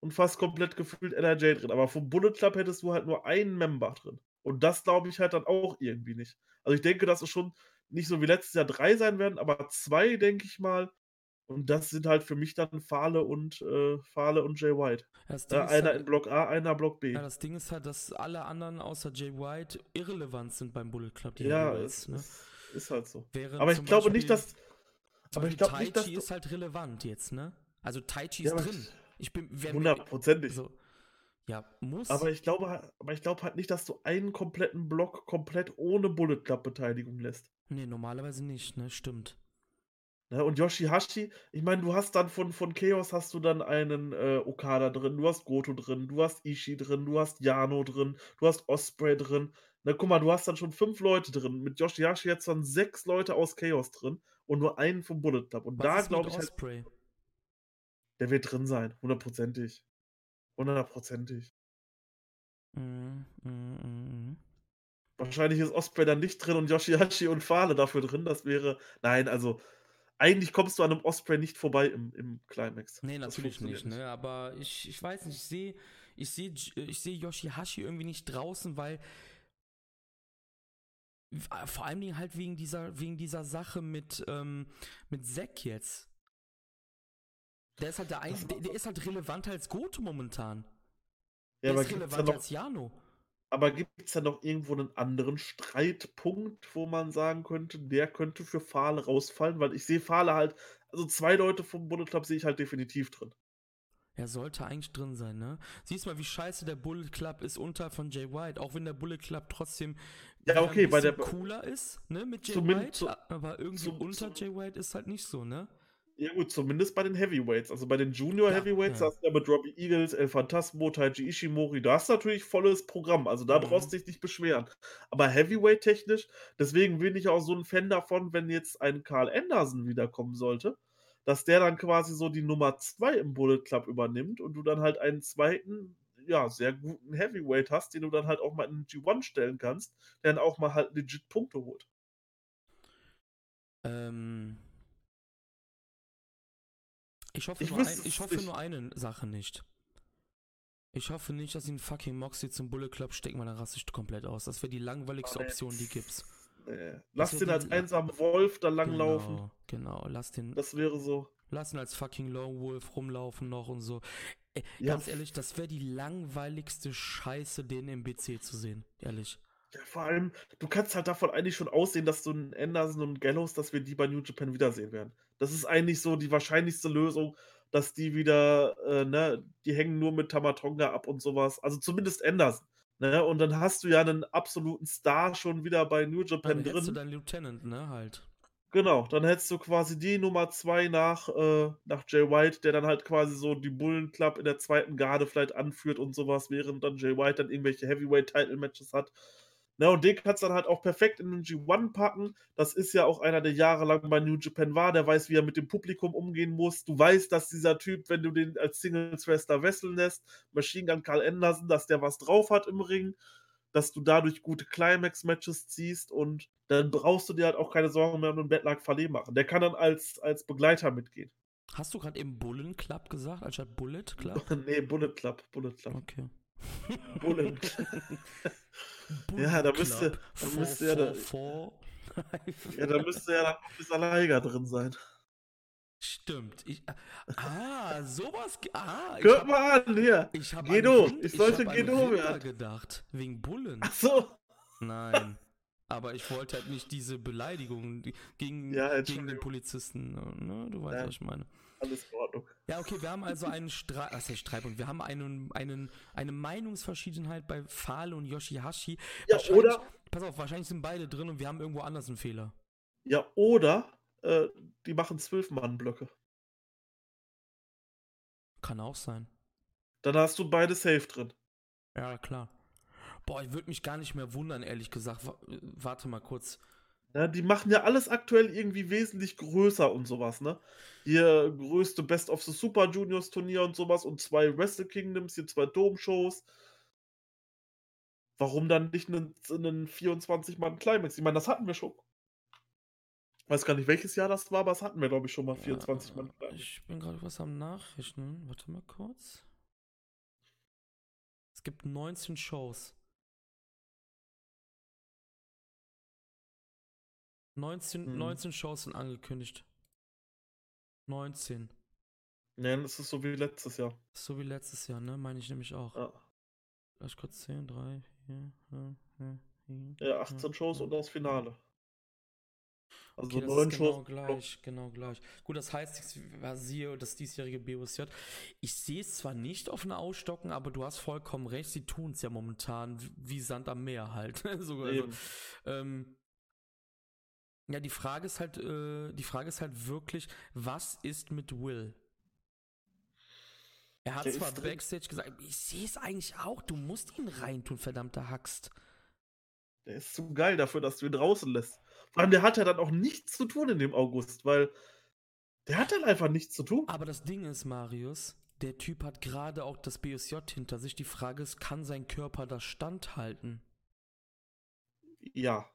und fast komplett gefühlt NRJ drin. Aber vom Bullet Club hättest du halt nur einen Member drin. Und das glaube ich halt dann auch irgendwie nicht. Also ich denke, dass es schon nicht so wie letztes Jahr drei sein werden, aber zwei, denke ich mal. Und das sind halt für mich dann Fahle und äh, Fahle und Jay White. Äh, ist einer halt- in Block A, einer Block B. Ja, das Ding ist halt, dass alle anderen außer Jay White irrelevant sind beim Bullet Club. die Ja, Heavyweights, es ne? ist, ist halt so. Während Aber ich glaube Beispiel- nicht, dass. Aber ich glaube nicht, dass. Taichi Du, ist halt relevant jetzt, ne? Also Taichi Ja, ist drin. Ich bin wenn wir- hundertprozentig. so, ja, muss. Aber ich glaube, halt- aber ich glaube halt nicht, dass du einen kompletten Block komplett ohne Bullet Club Beteiligung lässt. nee, normalerweise nicht, ne? Stimmt. Ne, und Yoshihashi, ich meine, du hast dann von von Chaos hast du dann einen, äh, Okada drin, du hast Goto drin, du hast Ishii drin, du hast Yano drin, du hast Osprey drin. Na, guck mal, du hast dann schon 5 Leute drin. Mit Yoshihashi jetzt dann 6 Leute aus Chaos drin und nur einen vom Bullet Club. Und Was da glaube ich halt Osprey? Der wird drin sein, hundertprozentig. Hundertprozentig. Mhm, mhm, mhm. Wahrscheinlich ist Osprey dann nicht drin und Yoshihashi und Fale dafür drin. Das wäre nein, also, eigentlich kommst du an 'nem Osprey nicht vorbei im im Climax. Ne, Das natürlich funktioniert nicht, ne? Aber ich ich weiß nicht, ich sehe ich sehe J ich sehe Yoshihashi irgendwie nicht draußen, weil vor allen Dingen halt wegen dieser wegen dieser Sache mit, ähm mit Zack jetzt. Der ist halt der ein der der ist halt relevanter als Goto momentan. Ja, Der aber ist relevanter noch als Yano. aber gibt's da noch irgendwo 'nen anderen Streitpunkt, wo man sagen könnte, der könnte für Fale rausfallen? Weil ich sehe Fale halt also 2 Leute vom Bullet Club sehe ich halt definitiv drin. Er sollte eigentlich drin sein, ne? Siehst mal, wie scheiße der Bullet Club ist unterhalb von Jay White, auch wenn der Bullet Club trotzdem Ja, okay, ein bei der bisschen cooler ist, ne, mit Jay White, aber irgendwie unter Jay White ist halt nicht so, ne? Ja gut, zumindest bei den Heavyweights. Also, bei den Junior Ja, Heavyweights ja. hast du ja mit Robbie Eagles, El Phantasmo, Taiji Ishimori, da hast du natürlich volles Programm. Also, da brauchst du Mhm. dich nicht beschweren. Aber Heavyweight-technisch deswegen bin ich auch so 'n Fan davon, wenn jetzt ein Karl Anderson wiederkommen sollte, dass der dann quasi so die Nummer 2 im Bullet Club übernimmt und du dann halt einen 2., ja, sehr guten Heavyweight hast, den du dann halt auch mal in 'n G1 stellen kannst, der dann auch mal halt legit Punkte holt. Ähm ich hoffe Ich nur ein ich hoffe nur eine Sache nicht. Ich hoffe nicht, dass sie 'n fucking Moxley zum Bullet Club stecken, weil dann raste ich komplett aus. Das wäre die langweiligste Option, die gibt's. Ne, Das lass den als einsamen Wolf da langlaufen. Genau, genau. Lass den Das wäre so lass ihn als fucking Lone Wolf rumlaufen noch und so. Ey, Ja, ganz ehrlich, das wäre die langweiligste Scheiße, den im BC zu sehen, ehrlich. Ja, vor allem, du kannst halt davon eigentlich schon aussehen, dass so 'n Anderson und Gallows dass wir die bei New Japan wiedersehen werden. Das ist eigentlich so die wahrscheinlichste Lösung, dass die wieder, äh, ne die hängen nur mit Tama Tonga ab und so was. Also, zumindest Anderson, ne? Und dann hast du ja 'nen absoluten Star schon wieder bei New Ja, dann Japan hättest du drin. deinen Lieutenant, ne, halt. Genau, dann hättest du quasi die Nummer 2 nach äh, nach Jay White, der dann halt quasi so die Bullet Club in der 2. Garde vielleicht anführt und so was, während dann Jay White dann irgendwelche Heavyweight Title Matches hat. Ne, und den kannst du dann halt auch perfekt in den G1 packen. Das ist ja auch einer, der jahrelang bei New Japan war, der weiß, wie er mit dem Publikum umgehen muss. Du weißt, dass dieser Typ, wenn du den als Singles Wrestler wresteln lässt, Machine Gun Karl Anderson, dass der was drauf hat im Ring, dass du dadurch gute Climax Matches ziehst und dann brauchst du dir halt auch keine Sorgen mehr um den Luck Fale machen. Der kann dann als als Begleiter mitgehen. Hast du grad eben Bullen Club gesagt, anstatt Bullet Club? [LAUGHS] Ne, Bullet Club, Bullet Club. Okay. Bullet Ja, da müsste da müsste ja da ja, da müsste ja dann dieser Liger drin sein. Stimmt. Ich ah, ah, ich Guck habe mal an, hier. ich habe an Gedo. Rind Ich ich sollte an Gedo werden. gedacht, wegen Bullen. Ach so. Nein. Aber ich wollte halt nicht diese Beleidigung gegen Ja, gegen den. Polizisten, ne? Du weißt, Ja. was ich meine. Alles in Ordnung. Ja, okay, wir haben also einen Streit, was heißt Streitpunkt? Wir haben einen, einen, eine Meinungsverschiedenheit bei Fale und Yoshihashi. Ja, oder pass auf, wahrscheinlich sind beide drin und wir haben irgendwo anders einen Fehler. ja, oder, äh, die machen 12 Mann-Blöcke. Kann auch sein. Dann hast du beide safe drin. Ja, klar. Boah, ich würde mich gar nicht mehr wundern, ehrlich gesagt. Wa- äh, Warte mal kurz. Ja, die machen ja alles aktuell irgendwie wesentlich größer und so was, ne? Hier größte Best of the Super Juniors Turnier und so was und 2 Wrestle Kingdoms, hier 2 Dome-Shows. Warum dann nicht 'nen z 'nen 24 Mann Climax? Ich meine, das hatten wir schon. Weiß gar nicht, welches Jahr das war, aber das hatten wir, glaube ich, schon mal, 24 Mann Äh, Climax. ich bin gerade was am Nachrechnen. Warte mal kurz. Es gibt 19 Shows. 19, Mhm. 19 Shows sind angekündigt. 19. Ne, das ist so wie letztes Jahr. So wie letztes Jahr, ne? Meine ich nämlich auch. Ja. Lass kurz 10, 3, 4, 5, 5, 7. Ja, 18 Shows und das Finale. Also Okay, das 9 ist genau gleich, genau gleich. Gut, das heißt, siehe das diesjährige BOSJ. Ich sehe es zwar nicht auf eine Ausstocken, aber du hast vollkommen recht, sie tun es ja momentan wie- Sand am Meer halt. [LAUGHS] so, also, ähm, Ja, die Frage ist halt, äh, die Frage ist halt wirklich, was ist mit Will? Er hat Der zwar ist drin. Backstage gesagt, ich sehe es eigentlich auch, du musst ihn reintun, verdammter Haxt. Der ist zu geil dafür, dass du ihn draußen lässt. Vor allem, der hat ja dann auch nichts zu tun in dem August, weil der hat dann einfach nichts zu tun. Aber das Ding ist, Marius, der Typ hat gerade auch das BSJ hinter sich. Die Frage ist, kann sein Körper das standhalten? Ja.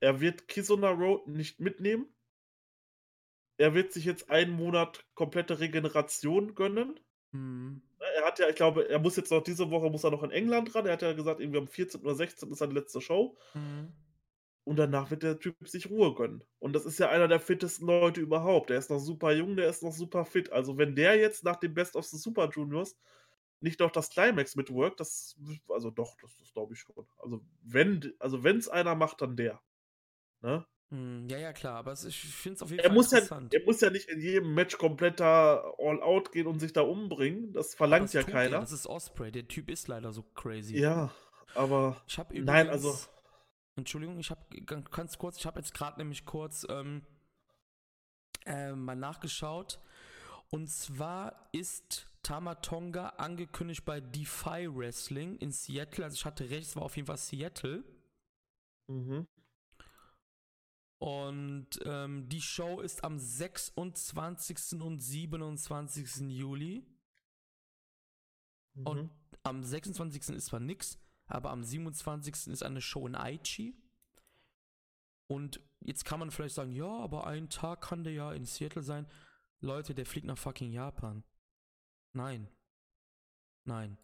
Er wird Kisuna Road nicht mitnehmen. Er wird sich jetzt einen Monat komplette Regeneration gönnen. Hm. Er hat ja, ich glaube, er muss jetzt noch diese Woche muss er noch in England ran. Er hat ja gesagt, irgendwie am 14. oder 16. ist seine letzte Show. Hm. Und danach wird der Typ sich Ruhe gönnen. Und das ist ja einer der fittesten Leute überhaupt. Der ist noch super jung, der ist noch super fit. Also, wenn der jetzt nach dem Best of the Super Juniors nicht noch das Climax mitworkt, das, also doch, das, das glaube ich schon. Also, wenn, also wenn es einer macht, dann der. Ne? Hm. Ja, ja, klar, aber ich finde es auf jeden Er Fall muss, ja, interessant. er muss ja nicht in jedem Match komplett da all out gehen und sich da umbringen. Das verlangt Das ja tut er, keiner. Das ist Osprey, der Typ ist leider so crazy. Ja, aber Ich habe. Nein, also- Entschuldigung, ich habe ganz kurz, ich habe jetzt gerade nämlich kurz ähm, äh, mal nachgeschaut. Und zwar ist Tamatonga angekündigt bei Defy Wrestling in Seattle. Also ich hatte recht, es war auf jeden Fall Seattle. mhm. Und ähm, die Show ist am 26. und 27. Juli. Und Mhm. am 26. ist zwar nix, aber am 27. ist eine Show in Aichi. Und jetzt kann man vielleicht sagen, ja, aber ein Tag kann der ja in Seattle sein. Leute, der fliegt nach fucking Japan. Nein. Nein.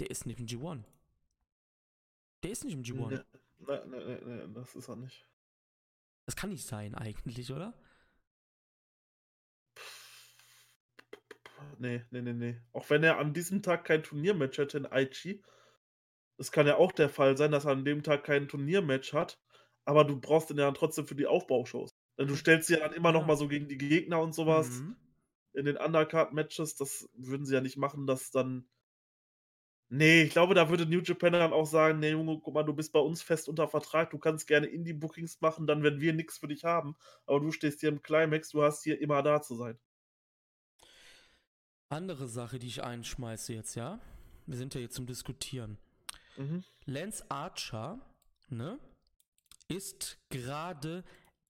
Der ist nicht im G1. Der ist nicht im G1. Ne, Nein, nein, nein, nein, das ist er nicht. Das kann nicht sein eigentlich, oder? Nee, nee, nee, nee. Auch wenn er an diesem Tag kein Turniermatch hätte in Aichi, es kann ja auch der Fall sein, dass er an dem Tag kein Turniermatch hat, aber du brauchst ihn ja dann trotzdem für die Aufbaushows. Denn du stellst sie ja dann immer noch mal so gegen die Gegner und sowas Mhm. in den Undercard-Matches. Das würden sie ja nicht machen, dass dann. Nee, ich glaube, da würde New Japan dann auch sagen: Nee, Junge, guck mal, du bist bei uns fest unter Vertrag, du kannst gerne Indie-Bookings machen, dann, wenn wir nichts für dich haben, aber du stehst hier im Climax, du hast hier immer da zu sein. Andere Sache, die ich einschmeiße jetzt, ja? Wir sind ja jetzt zum Diskutieren. Mhm. Lance Archer, ne, ist gerade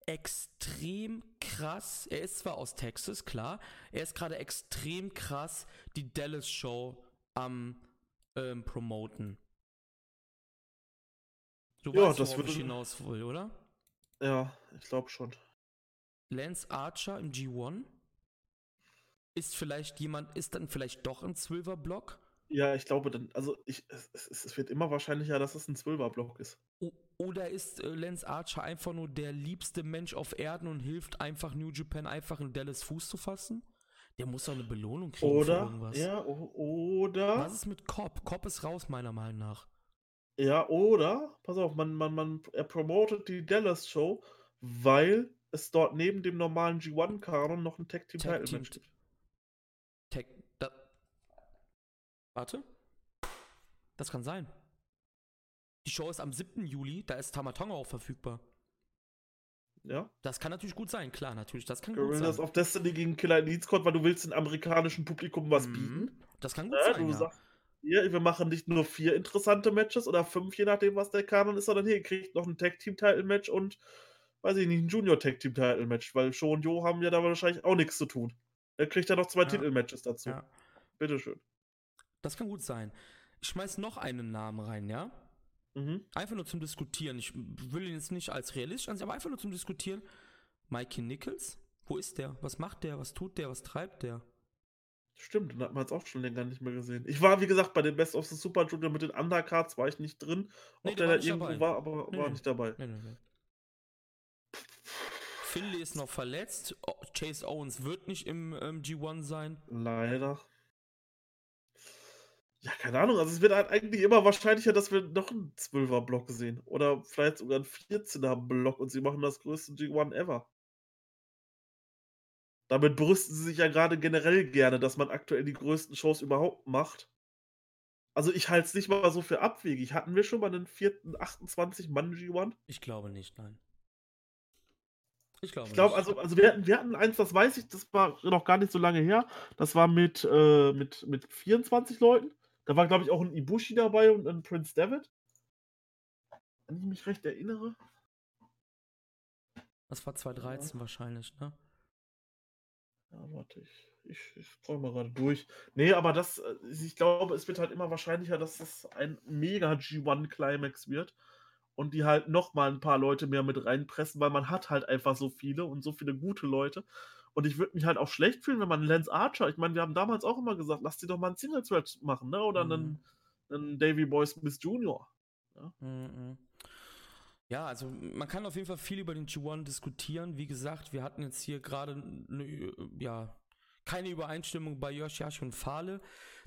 extrem krass. Er ist zwar aus Texas, klar. Er ist gerade extrem krass die Dallas Show am ähm, promoten. Du Ja, weißt, das worauf ich würde- hinaus will, oder? Ja, ich glaube schon. Lance Archer im G1 ist vielleicht jemand, ist dann vielleicht doch ein Zwölfer-Block Ja, ich glaube dann, also ich, es, es, es wird immer wahrscheinlicher, dass es ein Zwölferblock ist. O- Oder ist äh, Lance Archer einfach nur der liebste Mensch auf Erden und hilft einfach New Japan einfach in Dallas Fuß zu fassen? Der muss doch eine Belohnung kriegen für Oder, irgendwas. ja, oder, Was ist mit Cobb? Cobb ist raus, meiner Meinung nach. ja, oder, pass auf, man, man, man, er promotet die Dallas Show, weil es dort neben dem normalen G1-Kanon noch ein Tag Team Tag Title Match gibt. Tech. Da. Warte. Das kann sein. Die Show ist am 7. Juli, da ist Tamatonga auch verfügbar. Ja, Das kann natürlich gut sein, klar, natürlich. Das kann gut Guerrillas sein. of Destiny gegen Killer Elite Squad, weil du willst dem amerikanischen Publikum was Mhm. bieten. Das kann gut Ja, sein. du Ja. sagst, hier, wir machen nicht nur vier interessante Matches oder fünf, je nachdem, was der Kanon ist, sondern hier, kriegt noch ein Tag Team Title Match und, weiß ich nicht, ein Junior Tag Team Title Match, weil Sho und Jo haben ja da wahrscheinlich auch nichts zu tun. Er kriegt ja noch zwei Ja. Titelmatches dazu. ja. Bitteschön. Das kann gut sein. Ich schmeiß noch einen Namen rein, ja? Mhm. Einfach nur zum Diskutieren. Ich will ihn jetzt nicht als realistisch ansehen, aber einfach nur zum Diskutieren. Mikey Nichols? Wo ist der? Was macht der? Was tut der? Was treibt der? Stimmt, den hat man jetzt auch schon länger nicht mehr gesehen. Ich war, wie gesagt, bei den Best of the Super Junior mit den Undercards war ich nicht drin. Nee, Ob der da irgendwo dabei. war, aber Nee, war nee. nicht dabei. Nee, nee, nee. Finley ist noch verletzt. O- Chase Owens wird nicht im ähm, G1 sein. Leider. Ja, keine Ahnung. Also es wird halt eigentlich immer wahrscheinlicher, dass wir noch einen 12er-Block sehen. Oder vielleicht sogar einen 14er-Block und sie machen das größte G1 ever. Damit brüsten sie sich ja gerade generell gerne, dass man aktuell die größten Shows überhaupt macht. Also ich halte es nicht mal so für abwegig. Hatten wir schon mal einen vierten 28-Mann G1? Ich glaube nicht, nein. Ich glaube Ich glaube, also, also wir, hatten, wir hatten eins, das weiß ich, das war noch gar nicht so lange her. Das war mit, äh, mit, mit 24 Leuten. Da war, glaube ich, auch ein Ibushi dabei und ein Prince David. Wenn ich mich recht erinnere. Das war 2013 wahrscheinlich, ne? Ja, warte, ich, ich, ich scroll mal gerade durch. Nee, aber das, äh, ich glaube, es wird halt immer wahrscheinlicher, dass das ein mega G1-Climax wird. Und die halt nochmal ein paar Leute mehr mit reinpressen, weil man hat halt einfach so viele und so viele gute Leute. Und ich würde mich halt auch schlecht fühlen, wenn man Lance Archer, ich meine, wir haben damals auch immer gesagt, lass die doch mal einen Singles-Match machen, ne? Oder Mhm. einen, einen Davy Boy Smith Jr. Mhm. Ja, also man kann auf jeden Fall viel über den G1 diskutieren. Wie gesagt, wir hatten jetzt hier gerade eine, ja, keine Übereinstimmung bei Yoshihashi und Fale.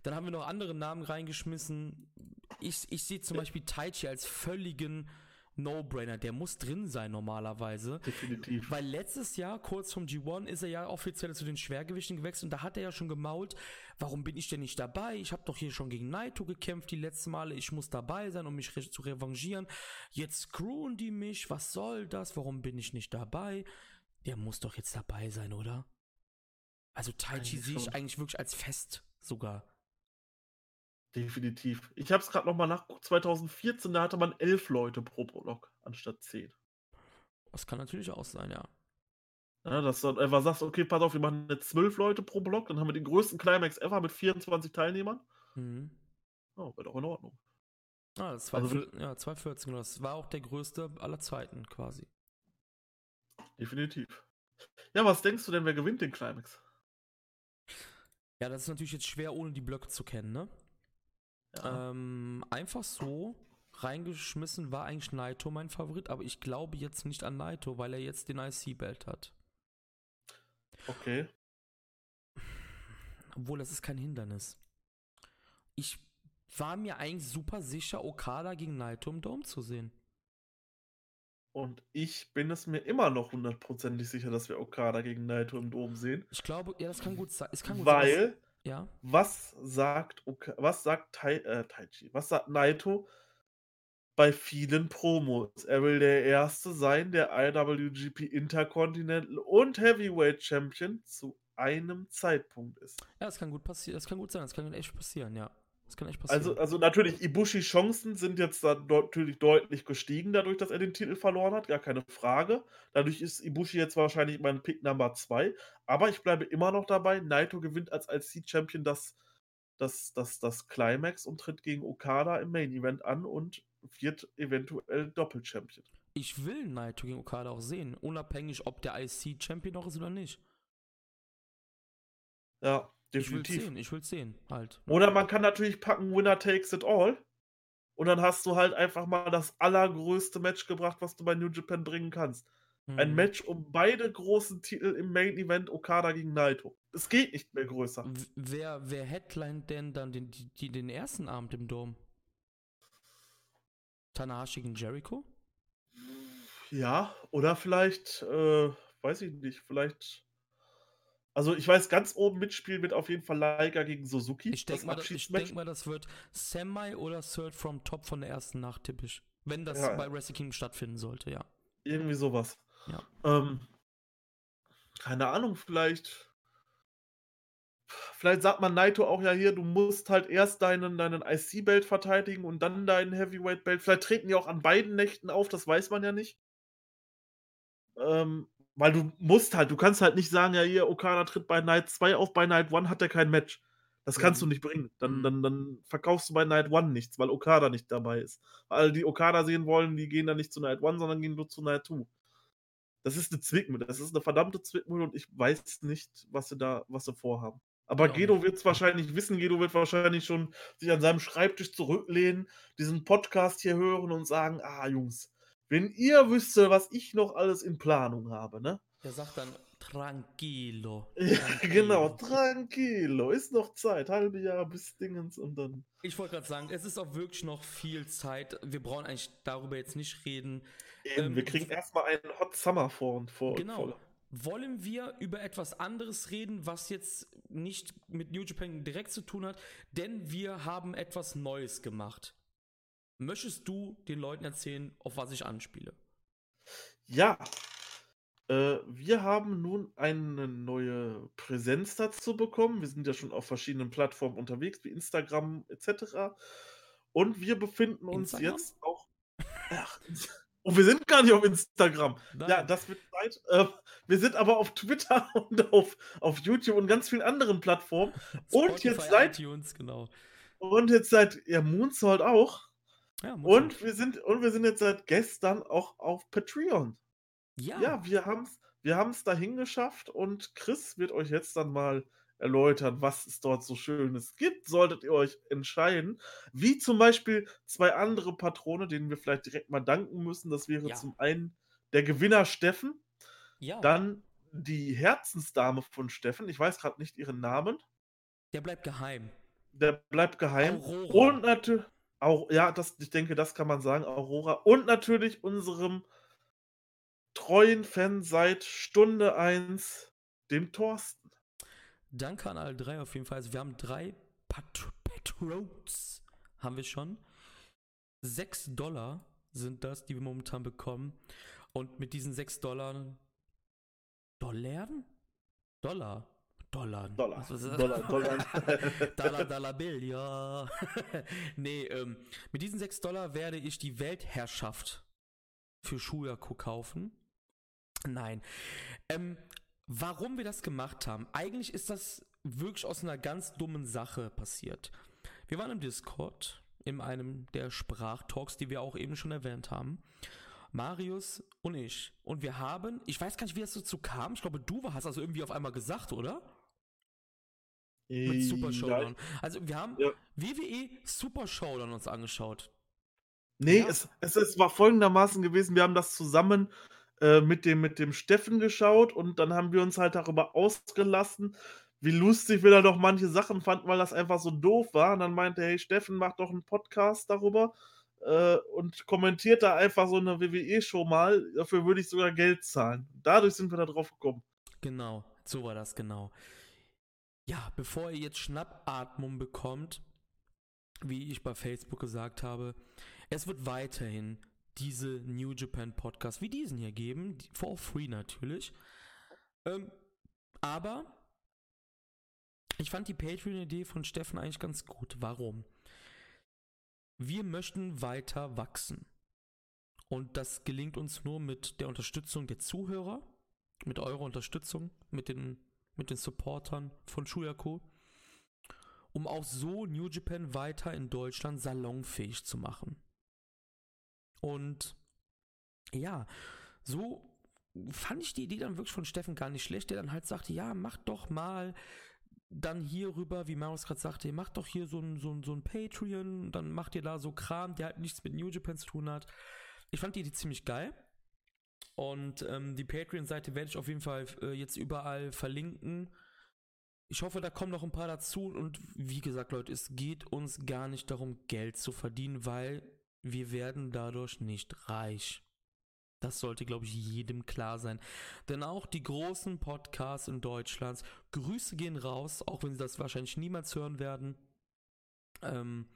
Dann haben wir noch andere Namen reingeschmissen. Ich, ich sehe zum Beispiel Taichi als völligen No-Brainer. Der muss drin sein normalerweise. Definitiv. Weil letztes Jahr, kurz vom G1, ist er ja offiziell zu den Schwergewichten gewechselt und da hat er ja schon gemault, warum bin ich denn nicht dabei? Ich habe doch hier schon gegen Naito gekämpft die letzten Male, ich muss dabei sein, um mich re zu revanchieren. Jetzt screwen die mich, was soll das? Warum bin ich nicht dabei? Der muss doch jetzt dabei sein, oder? Also Taichi sehe ich eigentlich wirklich als fest sogar. Definitiv. Ich habe es gerade nochmal nachgeguckt. 2014, da hatte man elf Leute pro Block anstatt zehn. Das kann natürlich auch sein, ja. Ja, dass du einfach sagst, okay, pass auf, wir machen jetzt zwölf Leute pro Block, dann haben wir den größten Climax ever mit 24 Teilnehmern. Mhm. Oh, wäre doch in Ordnung. Ah, das war Also ja, 2014, genau. Das war auch der größte aller Zeiten quasi. Definitiv. Ja, was denkst du denn, wer gewinnt den Climax? Ja, das ist natürlich jetzt schwer, ohne die Blöcke zu kennen, ne? Ja. Ähm, einfach so reingeschmissen war eigentlich Naito mein Favorit, aber ich glaube jetzt nicht an Naito, weil er jetzt den IC-Belt hat. Okay. Obwohl, das ist kein Hindernis. Ich war mir eigentlich super sicher, Okada gegen Naito im Dome zu sehen. Und ich bin es mir immer noch hundertprozentig sicher, dass wir Okada gegen Naito im Dom sehen. Ich glaube, ja, das kann gut sein. Es kann gut sein. Ja. was sagt was sagt Tai, äh, Taichi? Was sagt Naito bei vielen Promos? Er will der Erste sein, der IWGP Intercontinental und Heavyweight Champion zu einem Zeitpunkt ist. Ja, das kann gut passieren. Das kann gut sein. Das kann echt passieren, ja. Das kann echt passieren. Also, also natürlich, Ibushis Chancen sind jetzt da deut- natürlich deutlich gestiegen, dadurch, dass er den Titel verloren hat, gar keine Frage. Dadurch ist Ibushi jetzt wahrscheinlich mein Pick Number 2. Aber ich bleibe immer noch dabei, Naito gewinnt als IC-Champion das, das, das, das Climax und tritt gegen Okada im Main Event an und wird eventuell Doppel-Champion. ich will Naito gegen Okada auch sehen, unabhängig, ob der IC-Champion noch ist oder nicht. Ja, Ich will definitiv. sehen, ich will sehen, halt. ne? Oder man kann natürlich packen, Winner takes it all. Und dann hast du halt einfach mal das allergrößte Match gebracht, was du bei New Japan bringen kannst. Ein Hm. Match um beide großen Titel im Main Event Okada gegen Naito. Es geht nicht mehr größer. Wer, wer headlined denn dann den, die, die, den ersten Abend im Dom? Tanahashi gegen Jericho? Ja, oder vielleicht, äh, weiß ich nicht, vielleicht. Also ich weiß, ganz oben mitspielen wird auf jeden Fall Liger gegen Suzuki. Ich denke mal, denk mal, das wird Semi oder Third from Top von der ersten Nacht, typisch. Wenn das Ja, bei. Wrestle Kingdom stattfinden sollte, ja. Irgendwie sowas. Ja. Ähm, keine Ahnung, vielleicht. Vielleicht sagt man Naito auch ja hier, du musst halt erst deinen, deinen IC-Belt verteidigen und dann deinen Heavyweight-Belt. Vielleicht treten die auch an beiden Nächten auf, das weiß man ja nicht. Ähm, weil du musst halt, du kannst halt nicht sagen, ja hier, Okada tritt bei Night 2 auf, bei Night 1 hat er kein Match. Das kannst Ja. du nicht bringen. Dann, Mhm. dann, dann verkaufst du bei Night 1 nichts, weil Okada nicht dabei ist. Weil die Okada sehen wollen, die gehen dann nicht zu Night 1, sondern gehen nur zu Night 2. Das ist eine Zwickmühle. Das ist eine verdammte Zwickmühle und ich weiß nicht, was sie da, was sie vorhaben. Aber auch Gedo wird es wahrscheinlich wissen. Gedo wird wahrscheinlich schon sich an seinem Schreibtisch zurücklehnen, diesen Podcast hier hören und sagen: Ah, Jungs, wenn ihr wüsstet, was ich noch alles in Planung habe, ne? Der sagt dann Tranquilo. [LAUGHS] Ja, genau, tranquilo. tranquilo. Ist noch Zeit. Halbe Jahr bis Dingens und dann. Ich wollte gerade sagen, es ist auch wirklich noch viel Zeit. Wir brauchen eigentlich darüber jetzt nicht reden. Eben, Ähm, wir kriegen erstmal einen Hot Summer vor. vor Genau. vor Wollen wir über etwas anderes reden, was jetzt nicht mit New Japan direkt zu tun hat? Denn wir haben etwas Neues gemacht. Möchtest du den Leuten erzählen, auf was ich anspiele? Ja. Äh, wir haben nun eine neue Präsenz dazu bekommen. Wir sind ja schon auf verschiedenen Plattformen unterwegs, wie Instagram et cetera. Und wir befinden uns Instagram? jetzt auch [LAUGHS] ach, und wir sind gar nicht auf Instagram. Ja, Nein. das wird Zeit. Äh, wir sind aber auf Twitter [LAUGHS] und auf auf YouTube und ganz vielen anderen Plattformen. Und jetzt seit iTunes, genau. und jetzt seit ja, Moonsault auch. Ja. Und wir sind und wir sind jetzt seit gestern auch auf Patreon. ja, Ja, wir haben's wir haben's dahin geschafft und Chris wird euch jetzt dann mal erläutern, was es dort so Schönes gibt, solltet ihr euch entscheiden. Wie zum Beispiel 2 andere Patrone, denen wir vielleicht direkt mal danken müssen. Das wäre Ja. zum einen der Gewinner Steffen, ja, dann die Herzensdame von Steffen. Ich weiß grad nicht ihren Namen. der bleibt geheim. Der bleibt geheim. Aurora. Und natü auch ja, das ich denke, das kann man sagen, Aurora. Und natürlich unserem treuen Fan seit Stunde 1, dem Thorsten. Danke an alle drei auf jeden Fall. Also wir haben drei Pat Patrons, haben wir schon. Sechs Dollar sind das, die wir momentan bekommen. Und mit diesen sechs Dollar... Dollar? Dollar? Dollar. Dollar. Was das? Dollar, Dollar. [LAUGHS] Dollar, Dollar Bill, ja. [LAUGHS] nee, ähm, mit diesen 6 Dollar werde ich die Weltherrschaft für Schuyaku kaufen. Nein. Ähm, warum wir das gemacht haben? Eigentlich ist das wirklich aus einer ganz dummen Sache passiert. Wir waren im Discord, in einem der Sprachtalks, die wir auch eben schon erwähnt haben. Marius und ich. Und wir haben, ich weiß gar nicht, wie es dazu kam. Ich glaube, du hast also irgendwie auf einmal gesagt, oder? Mit Super Showdown. Also wir haben Ja. WWE Super Showdown uns angeschaut. Nee, Ja. es, es, es war folgendermaßen gewesen, wir haben das zusammen äh, mit, dem, mit dem Steffen geschaut und dann haben wir uns halt darüber ausgelassen, wie lustig wir da doch manche Sachen fanden, weil das einfach so doof war. Und dann meinte, hey Steffen, mach doch einen Podcast darüber äh, und kommentiert da einfach so eine WWE-Show mal. Dafür würde ich sogar Geld zahlen. Dadurch sind wir da drauf gekommen. Genau, so war das genau. Ja, bevor ihr jetzt Schnappatmung bekommt, wie ich bei Facebook gesagt habe, es wird weiterhin diese New Japan Podcast wie diesen hier geben, for free natürlich. Ähm, aber ich fand die Patreon-Idee von Steffen eigentlich ganz gut. Warum? Wir möchten weiter wachsen. Und das gelingt uns nur mit der Unterstützung der Zuhörer, mit eurer Unterstützung, mit den, mit den Supportern von Shuyaku, um auch so New Japan weiter in Deutschland salonfähig zu machen. Und ja, so fand ich die Idee dann wirklich von Steffen gar nicht schlecht, der dann halt sagte, ja, mach doch mal dann hier rüber, wie Marius gerade sagte, ihr macht doch hier so ein, so, ein, so ein Patreon, dann macht ihr da so Kram, der halt nichts mit New Japan zu tun hat. Ich fand die Idee ziemlich geil. Und ähm, die Patreon-Seite werde ich auf jeden Fall äh, jetzt überall verlinken. Ich hoffe, da kommen noch ein paar dazu. Und wie gesagt, Leute, es geht uns gar nicht darum, Geld zu verdienen, weil wir werden dadurch nicht reich. Das sollte, glaube ich, jedem klar sein. Denn auch die großen Podcasts in Deutschland, Grüße gehen raus, auch wenn sie das wahrscheinlich niemals hören werden, ähm,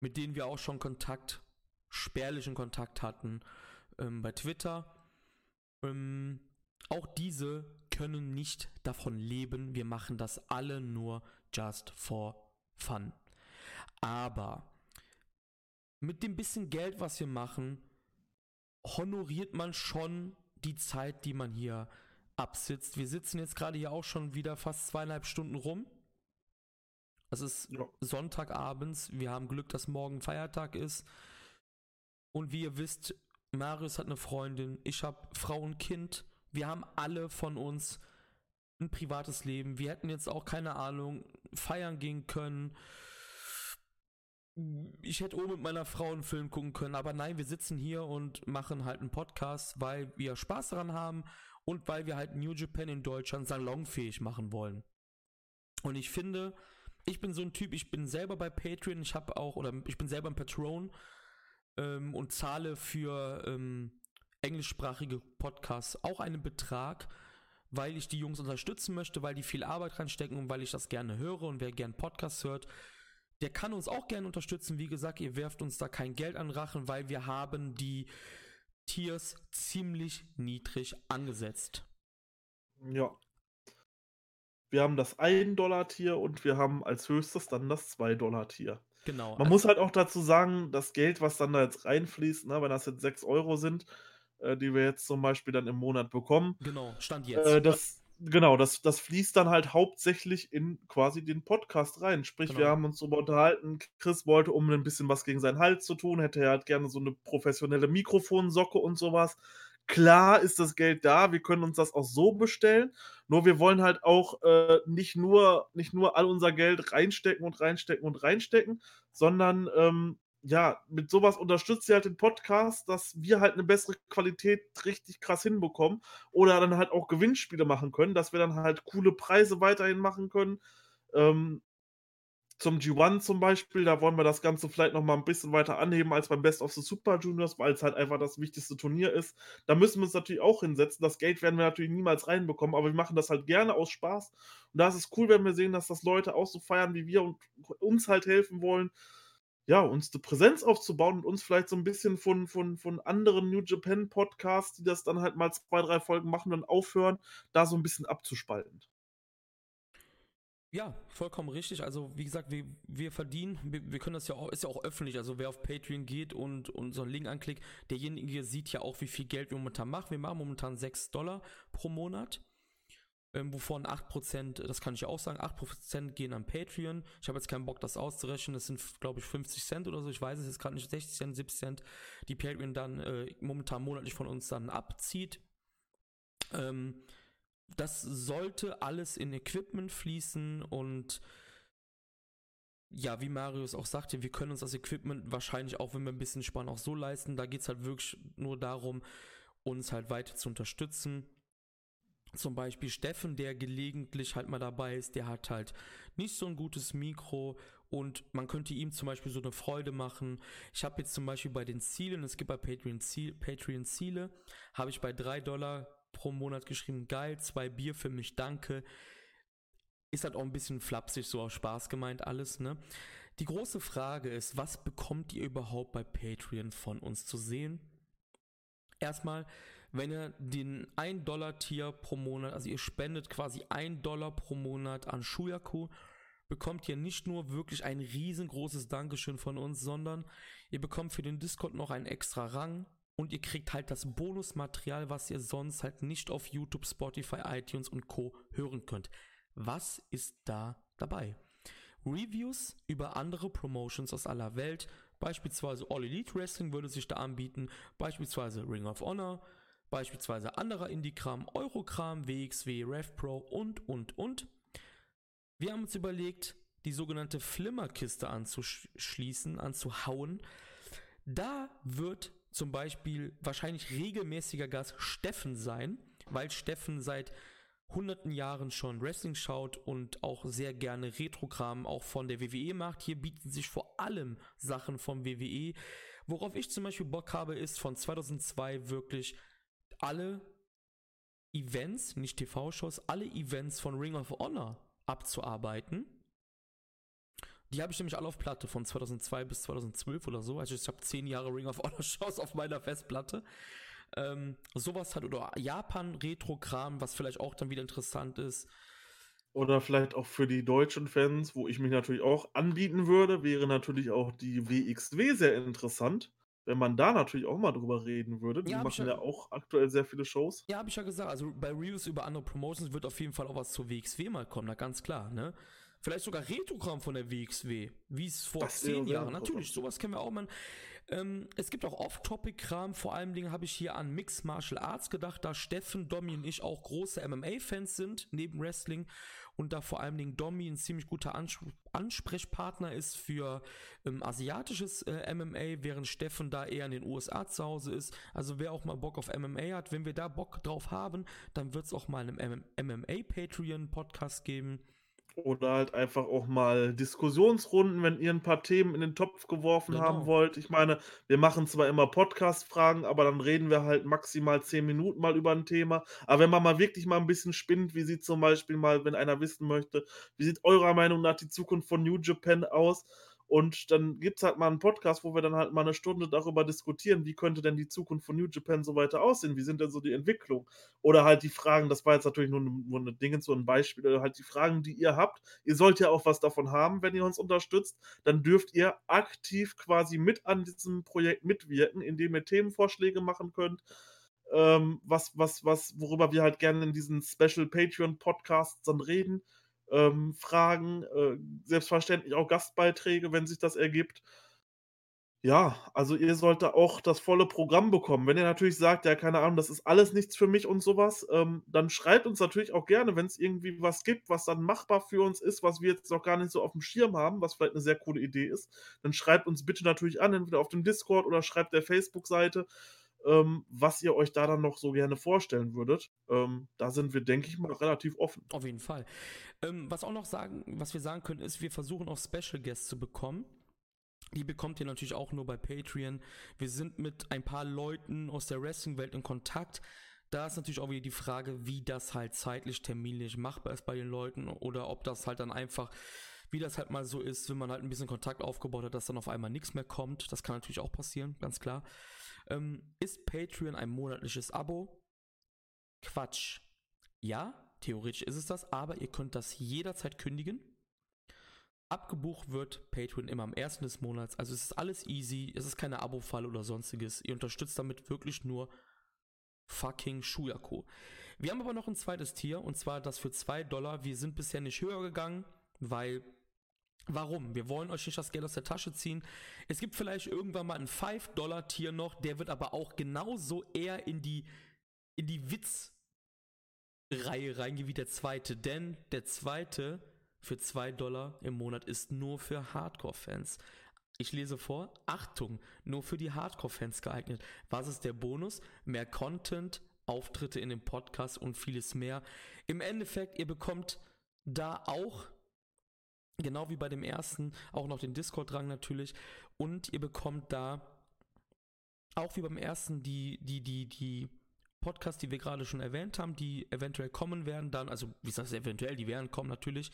mit denen wir auch schon Kontakt, spärlichen Kontakt hatten ähm, bei Twitter. Ähm, auch diese können nicht davon leben. Wir machen das alle nur just for fun. Aber mit dem bisschen Geld, was wir machen, honoriert man schon die Zeit, die man hier absitzt. Wir sitzen jetzt gerade hier auch schon wieder fast zweieinhalb Stunden rum. Es ist Ja. Sonntagabends. Wir haben Glück, dass morgen Feiertag ist. Und wie ihr wisst, Marius hat eine Freundin, ich habe Frau und Kind. Wir haben alle von uns ein privates Leben. Wir hätten jetzt auch keine Ahnung, feiern gehen können. Ich hätte oben mit meiner Frau einen Film gucken können, aber nein, wir sitzen hier und machen halt einen Podcast, weil wir Spaß daran haben und weil wir halt New Japan in Deutschland salonfähig machen wollen. Und ich finde, ich bin so ein Typ, ich bin selber bei Patreon, ich habe auch, oder ich bin selber ein Patron ähm, und zahle für ähm, englischsprachige Podcasts auch einen Betrag, weil ich die Jungs unterstützen möchte, weil die viel Arbeit reinstecken und weil ich das gerne höre und wer gern Podcasts hört, der kann uns auch gerne unterstützen. Wie gesagt, ihr werft uns da kein Geld an Rachen, weil wir haben die Tiers ziemlich niedrig angesetzt. Ja. Wir haben das 1-Dollar-Tier und wir haben als höchstes dann das 2-Dollar-Tier. Genau. Man also- muss halt auch dazu sagen, das Geld, was dann da jetzt reinfließt, ne, wenn das jetzt 6 Euro sind, äh, die wir jetzt zum Beispiel dann im Monat bekommen, Genau, stand jetzt. äh, das, genau, das, das fließt dann halt hauptsächlich in quasi den Podcast rein. Sprich, wir Genau. haben uns darüber unterhalten, Chris wollte, um ein bisschen was gegen seinen Hals zu tun, hätte er halt gerne so eine professionelle Mikrofonsocke und sowas. Klar ist das Geld da, wir können uns das auch so bestellen. Nur wir wollen halt auch äh, nicht, nur, nicht nur all unser Geld reinstecken und reinstecken und reinstecken, sondern ähm, ja, mit sowas unterstützt ihr halt den Podcast, dass wir halt eine bessere Qualität richtig krass hinbekommen oder dann halt auch Gewinnspiele machen können, dass wir dann halt coole Preise weiterhin machen können. Ähm, zum G1 zum Beispiel, da wollen wir das Ganze vielleicht noch mal ein bisschen weiter anheben als beim Best of the Super Juniors, weil es halt einfach das wichtigste Turnier ist. Da müssen wir uns natürlich auch hinsetzen. Das Geld werden wir natürlich niemals reinbekommen, aber wir machen das halt gerne aus Spaß. Und da ist es cool, wenn wir sehen, dass das Leute auch so feiern wie wir und uns halt helfen wollen, ja, uns eine Präsenz aufzubauen und uns vielleicht so ein bisschen von, von, von anderen New Japan Podcasts, die das dann halt mal zwei, drei Folgen machen und aufhören, da so ein bisschen abzuspalten. Ja, vollkommen richtig. Also, wie gesagt, wir, wir verdienen, wir, wir können das ja auch, ist ja auch öffentlich. Also, wer auf Patreon geht und, einen Link anklickt, derjenige sieht ja auch, wie viel Geld wir momentan machen. Wir machen momentan 6 Dollar pro Monat, ähm, wovon 8%, das kann ich auch sagen, 8% gehen an Patreon. Ich habe jetzt keinen Bock, das auszurechnen. Das sind, glaube ich, 50 Cent oder so. Ich weiß es jetzt gerade nicht, 60 Cent, 70 Cent, die Patreon dann äh, momentan monatlich von uns dann abzieht. Ähm, das sollte alles in Equipment fließen und ja, wie Marius auch sagte, wir können uns das Equipment wahrscheinlich auch, wenn wir ein bisschen sparen, auch so leisten. Da geht es halt wirklich nur darum, uns halt weiter zu unterstützen. Zum Beispiel Steffen, der gelegentlich halt mal dabei ist, der hat halt nicht so ein gutes Mikro und man könnte ihm zum Beispiel so eine Freude machen. Ich habe jetzt zum Beispiel bei den Zielen, es gibt bei Patreon, Ziel, Patreon Ziele, habe ich bei 3 Dollar pro Monat geschrieben, geil, zwei Bier für mich, danke. Ist halt auch ein bisschen flapsig, so aus Spaß gemeint alles, ne? Die große Frage ist, was bekommt ihr überhaupt bei Patreon von uns zu sehen? Erstmal, wenn ihr den 1-Dollar-Tier pro Monat, also ihr spendet quasi 1 Dollar pro Monat an Shuyaku, bekommt ihr nicht nur wirklich ein riesengroßes Dankeschön von uns, sondern ihr bekommt für den Discord noch einen extra Rang und ihr kriegt halt das Bonusmaterial, was ihr sonst halt nicht auf YouTube, Spotify, iTunes und Co. hören könnt. Was ist da dabei? Reviews über andere Promotions aus aller Welt, beispielsweise All Elite Wrestling würde sich da anbieten, beispielsweise Ring of Honor, beispielsweise anderer Indie-Kram, Eurokram, WXW, RevPro und, und, und. Wir haben uns überlegt, die sogenannte Flimmerkiste anzuschließen, anzuhauen. Da wird zum Beispiel wahrscheinlich regelmäßiger Gast Steffen sein, weil Steffen seit hunderten Jahren schon Wrestling schaut und auch sehr gerne Retrogramm auch von der WWE macht. Hier bieten sich vor allem Sachen vom WWE. Worauf ich zum Beispiel Bock habe, ist von 2002 wirklich alle Events, nicht TV-Shows, alle Events von Ring of Honor abzuarbeiten. Die habe ich nämlich alle auf Platte von 2002 bis 2012 oder so. Also ich habe zehn Jahre Ring of Honor [LAUGHS] Shows auf meiner Festplatte. Ähm, sowas halt oder Japan-Retro-Kram, was vielleicht auch dann wieder interessant ist. Oder vielleicht auch für die deutschen Fans, wo ich mich natürlich auch anbieten würde, wäre natürlich auch die WXW sehr interessant, wenn man da natürlich auch mal drüber reden würde. Die Ja, machen ja- ja auch aktuell sehr viele Shows. Ja, habe ich ja gesagt. Also bei Reviews über andere Promotions wird auf jeden Fall auch was zur WXW mal kommen, na ganz klar, ne? Vielleicht sogar Retrogramm von der WXW, wie es vor Das zehn Jahren. Natürlich, sowas kennen wir auch, man. Ähm, es gibt auch Off-Topic-Kram. Vor allem Dingen habe ich hier an Mixed Martial Arts gedacht, da Steffen, Domi und ich auch große MMA-Fans sind, neben Wrestling. Und da vor allem Dingen Domi ein ziemlich guter Ans Ansprechpartner ist für ähm, asiatisches äh, MMA, während Steffen da eher in den USA zu Hause ist. Also wer auch mal Bock auf MMA hat, wenn wir da Bock drauf haben, dann wird es auch mal einen MMA-Patreon-Podcast geben. Oder halt einfach auch mal Diskussionsrunden, wenn ihr ein paar Themen in den Topf geworfen Genau. haben wollt. Ich meine, wir machen zwar immer Podcast-Fragen, aber dann reden wir halt maximal zehn Minuten mal über ein Thema. Aber wenn man mal wirklich mal ein bisschen spinnt, wie sieht zum Beispiel mal, wenn einer wissen möchte, wie sieht eurer Meinung nach die Zukunft von New Japan aus? Und dann gibt es halt mal einen Podcast, wo wir dann halt mal eine Stunde darüber diskutieren, wie könnte denn die Zukunft von New Japan so weiter aussehen? Wie sind denn so die Entwicklungen? Oder halt die Fragen, das war jetzt natürlich nur, nur eine Dinge, so ein Beispiel, oder halt die Fragen, die ihr habt. Ihr sollt ja auch was davon haben, wenn ihr uns unterstützt. Dann dürft ihr aktiv quasi mit an diesem Projekt mitwirken, indem ihr Themenvorschläge machen könnt. Ähm, was, was, was, worüber wir halt gerne in diesen Special Patreon Podcasts dann reden ähm, Fragen, äh, selbstverständlich auch Gastbeiträge, wenn sich das ergibt. Ja, also ihr solltet auch das volle Programm bekommen. Wenn ihr natürlich sagt, ja, keine Ahnung, das ist alles nichts für mich und sowas, ähm, dann schreibt uns natürlich auch gerne, wenn es irgendwie was gibt, was dann machbar für uns ist, was wir jetzt noch gar nicht so auf dem Schirm haben, was vielleicht eine sehr coole Idee ist, dann schreibt uns bitte natürlich an, entweder auf dem Discord oder schreibt der Facebook-Seite ähm, was ihr euch da dann noch so gerne vorstellen würdet. Ähm, da sind wir, denke ich mal, relativ offen. Auf jeden Fall. Ähm, was auch noch sagen, was wir sagen können, ist, wir versuchen auch Special Guests zu bekommen. Die bekommt ihr natürlich auch nur bei Patreon. Wir sind mit ein paar Leuten aus der Wrestling-Welt in Kontakt. Da ist natürlich auch wieder die Frage, wie das halt zeitlich, terminlich machbar ist bei den Leuten oder ob das halt dann einfach, wie das halt mal so ist, wenn man halt ein bisschen Kontakt aufgebaut hat, dass dann auf einmal nichts mehr kommt. Das kann natürlich auch passieren, ganz klar. Ähm, ist Patreon ein monatliches Abo? Quatsch. Ja, theoretisch ist es das, aber ihr könnt das jederzeit kündigen. Abgebucht wird Patreon immer am ersten des Monats. Also es ist alles easy, es ist keine Abo-Fall oder sonstiges. Ihr unterstützt damit wirklich nur fucking Shuyaku. Wir haben aber noch ein zweites Tier und zwar das für 2 Dollar. Wir sind bisher nicht höher gegangen, weil Warum? Wir wollen euch nicht das Geld aus der Tasche ziehen. Es gibt vielleicht irgendwann mal ein 5-Dollar-Tier noch, der wird aber auch genauso eher in die, in die Witz-Reihe reingehen wie der zweite. Denn der zweite für 2 Dollar im Monat ist nur für Hardcore-Fans. Ich lese vor, Achtung, nur für die Hardcore-Fans geeignet. Was ist der Bonus? Mehr Content, Auftritte in dem Podcast und vieles mehr. Im Endeffekt, ihr bekommt da auch Genau wie bei dem ersten, auch noch den Discord-Rang natürlich. Und ihr bekommt da auch wie beim ersten die, die, die, die Podcasts, die wir gerade schon erwähnt haben, die eventuell kommen werden dann, also wie gesagt, eventuell, die werden kommen natürlich.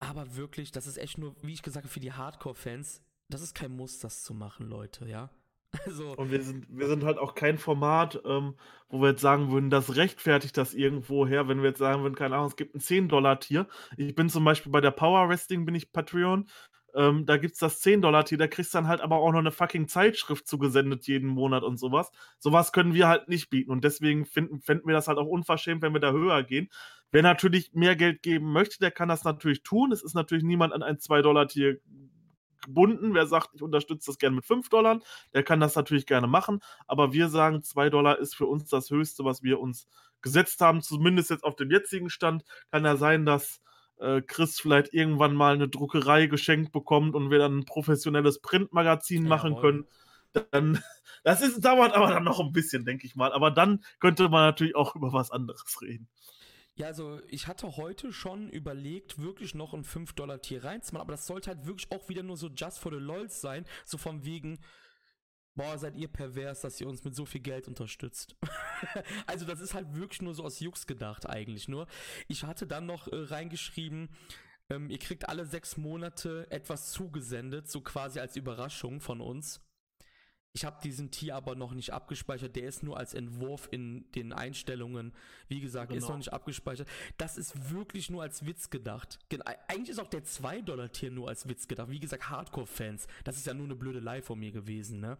Aber wirklich, das ist echt nur, wie ich gesagt habe, für die Hardcore-Fans, das ist kein Muss, das zu machen, Leute, ja. [LAUGHS] Also. Und wir sind, wir sind halt auch kein Format, ähm, wo wir jetzt sagen würden, das rechtfertigt das irgendwo her, wenn wir jetzt sagen würden, keine Ahnung, es gibt ein 10-Dollar-Tier. Ich bin zum Beispiel bei der Power Wrestling, bin ich Patreon. Ähm, da gibt es das 10-Dollar-Tier, da kriegst du dann halt aber auch noch eine fucking Zeitschrift zugesendet jeden Monat und sowas. Sowas können wir halt nicht bieten. Und deswegen finden, finden wir das halt auch unverschämt, wenn wir da höher gehen. Wer natürlich mehr Geld geben möchte, der kann das natürlich tun. Es ist natürlich niemand an ein 2-Dollar-Tier gebunden. Wer sagt, ich unterstütze das gerne mit 5 Dollar, der kann das natürlich gerne machen. Aber wir sagen, 2 Dollar ist für uns das Höchste, was wir uns gesetzt haben. Zumindest jetzt auf dem jetzigen Stand kann ja sein, dass äh, Chris vielleicht irgendwann mal eine Druckerei geschenkt bekommt und wir dann ein professionelles Printmagazin machen jawohl. können. Dann, [LAUGHS] das ist, dauert aber dann noch ein bisschen, denke ich mal. Aber dann könnte man natürlich auch [LAUGHS] über was anderes reden. Ja, also ich hatte heute schon überlegt, wirklich noch ein 5-Dollar-Tier reinzumachen, aber das sollte halt wirklich auch wieder nur so just for the lols sein, so von wegen, boah, seid ihr pervers, dass ihr uns mit so viel Geld unterstützt. [LAUGHS] also das ist halt wirklich nur so aus Jux gedacht eigentlich nur. Ich hatte dann noch äh, reingeschrieben, ähm, ihr kriegt alle sechs Monate etwas zugesendet, so quasi als Überraschung von uns. Ich habe diesen Tier aber noch nicht abgespeichert. Der ist nur als Entwurf in den Einstellungen. Wie gesagt, genau. ist noch nicht abgespeichert. Das ist wirklich nur als Witz gedacht. Eigentlich ist auch der 2-Dollar-Tier nur als Witz gedacht. Wie gesagt, Hardcore-Fans. Das ist ja nur eine blöde Lie von mir gewesen, ne?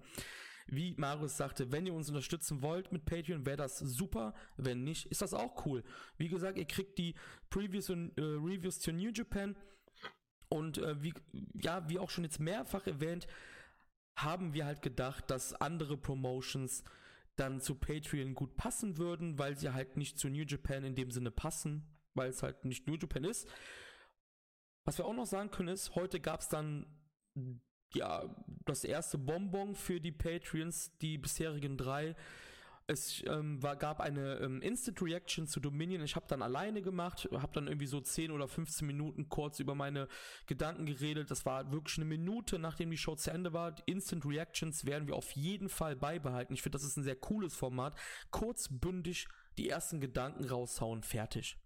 Wie Marius sagte, wenn ihr uns unterstützen wollt mit Patreon, wäre das super. Wenn nicht, ist das auch cool. Wie gesagt, ihr kriegt die Previews und äh, Reviews zu New Japan. Und äh, wie, ja, wie auch schon jetzt mehrfach erwähnt, haben wir halt gedacht, dass andere Promotions dann zu Patreon gut passen würden, weil sie halt nicht zu New Japan in dem Sinne passen, weil es halt nicht New Japan ist. Was wir auch noch sagen können ist, heute gab es dann ja das erste Bonbon für die Patreons, die bisherigen drei es ähm, war, gab eine ähm, Instant Reaction zu Dominion. Ich habe dann alleine gemacht, habe dann irgendwie so 10 oder 15 Minuten kurz über meine Gedanken geredet. Das war wirklich eine Minute, nachdem die Show zu Ende war. Instant Reactions werden wir auf jeden Fall beibehalten. Ich finde, das ist ein sehr cooles Format. Kurz, bündig, die ersten Gedanken raushauen, fertig.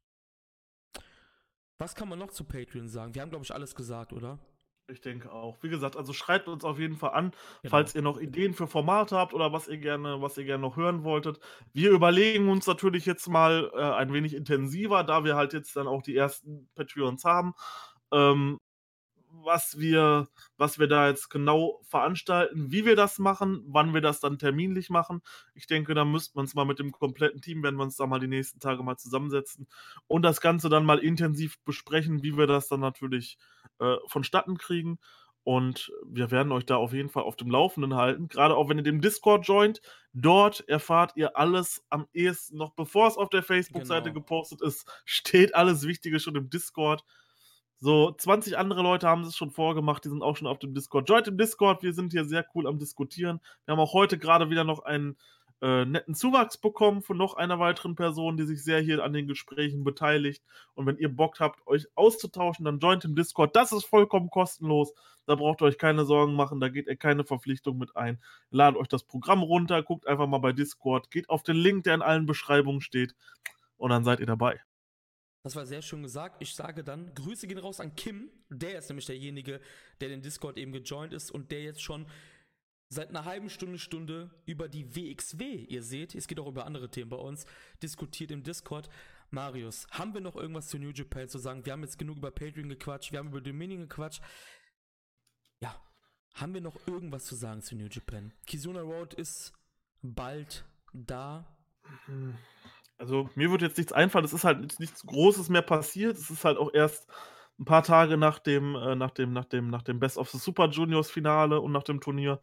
Was kann man noch zu Patreon sagen? Wir haben, glaube ich, alles gesagt, oder? Ich denke auch. Wie gesagt, also schreibt uns auf jeden Fall an, genau. falls ihr noch Ideen für Formate habt oder was ihr gerne, was ihr gerne noch hören wolltet. Wir überlegen uns natürlich jetzt mal äh, ein wenig intensiver, da wir halt jetzt dann auch die ersten Patreons haben. Ähm, was wir, was wir da jetzt genau veranstalten, wie wir das machen, wann wir das dann terminlich machen. Ich denke, da müsste man es mal mit dem kompletten Team, werden wir uns da mal die nächsten Tage mal zusammensetzen und das Ganze dann mal intensiv besprechen, wie wir das dann natürlich äh, vonstatten kriegen. Und wir werden euch da auf jeden Fall auf dem Laufenden halten. Gerade auch wenn ihr dem Discord joint. Dort erfahrt ihr alles am ehesten noch, bevor es auf der Facebook-Seite genau. gepostet ist, steht alles Wichtige schon im Discord. So, 20 andere Leute haben es schon vorgemacht, die sind auch schon auf dem Discord. Joint im Discord, wir sind hier sehr cool am Diskutieren. Wir haben auch heute gerade wieder noch einen äh, netten Zuwachs bekommen von noch einer weiteren Person, die sich sehr hier an den Gesprächen beteiligt. Und wenn ihr Bock habt, euch auszutauschen, dann joint im Discord. Das ist vollkommen kostenlos. Da braucht ihr euch keine Sorgen machen, da geht ihr keine Verpflichtung mit ein. Ladet euch das Programm runter, guckt einfach mal bei Discord, geht auf den Link, der in allen Beschreibungen steht. Und dann seid ihr dabei. Das war sehr schön gesagt. Ich sage dann, Grüße gehen raus an Kim. Der ist nämlich derjenige, der den Discord eben gejoint ist und der jetzt schon seit einer halben Stunde, Stunde über die WXW, ihr seht, es geht auch über andere Themen bei uns, diskutiert im Discord. Marius, haben wir noch irgendwas zu New Japan zu sagen? Wir haben jetzt genug über Patreon gequatscht, wir haben über Dominion gequatscht. Ja, haben wir noch irgendwas zu sagen zu New Japan? Kizuna Road ist bald da. Mhm. Also mir wird jetzt nichts einfallen, es ist halt nichts Großes mehr passiert. Es ist halt auch erst ein paar Tage nach dem, äh, nach dem, nach dem, nach dem Best of the Super Juniors Finale und nach dem Turnier.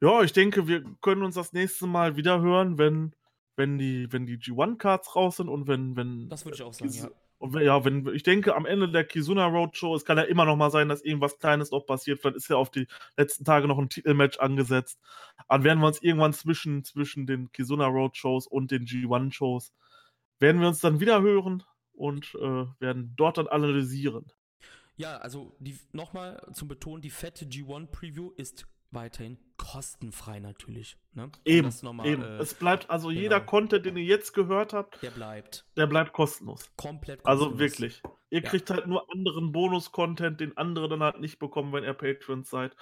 Ja, ich denke, wir können uns das nächste Mal wieder hören, wenn, wenn die, wenn die G1-Cards raus sind und wenn, wenn. Das würde ich auch sagen, ja. Und ja, wenn, ich denke, am Ende der Kizuna Roadshow, es kann ja immer noch mal sein, dass irgendwas Kleines noch passiert. Vielleicht ist ja auf die letzten Tage noch ein Titelmatch angesetzt. Dann werden wir uns irgendwann zwischen, zwischen den Kizuna Roadshows und den G1-Shows, werden wir uns dann wieder hören und äh, werden dort dann analysieren. Ja, also nochmal zum Betonen, die fette G1-Preview ist weiterhin kostenfrei natürlich. Ne? Eben, mal, eben. Äh, es bleibt also genau. jeder Content, den ihr jetzt gehört habt, der bleibt. Der bleibt kostenlos. Komplett also kostenlos. Also wirklich. Ihr ja. kriegt halt nur anderen Bonus-Content, den andere dann halt nicht bekommen, wenn ihr Patrons seid.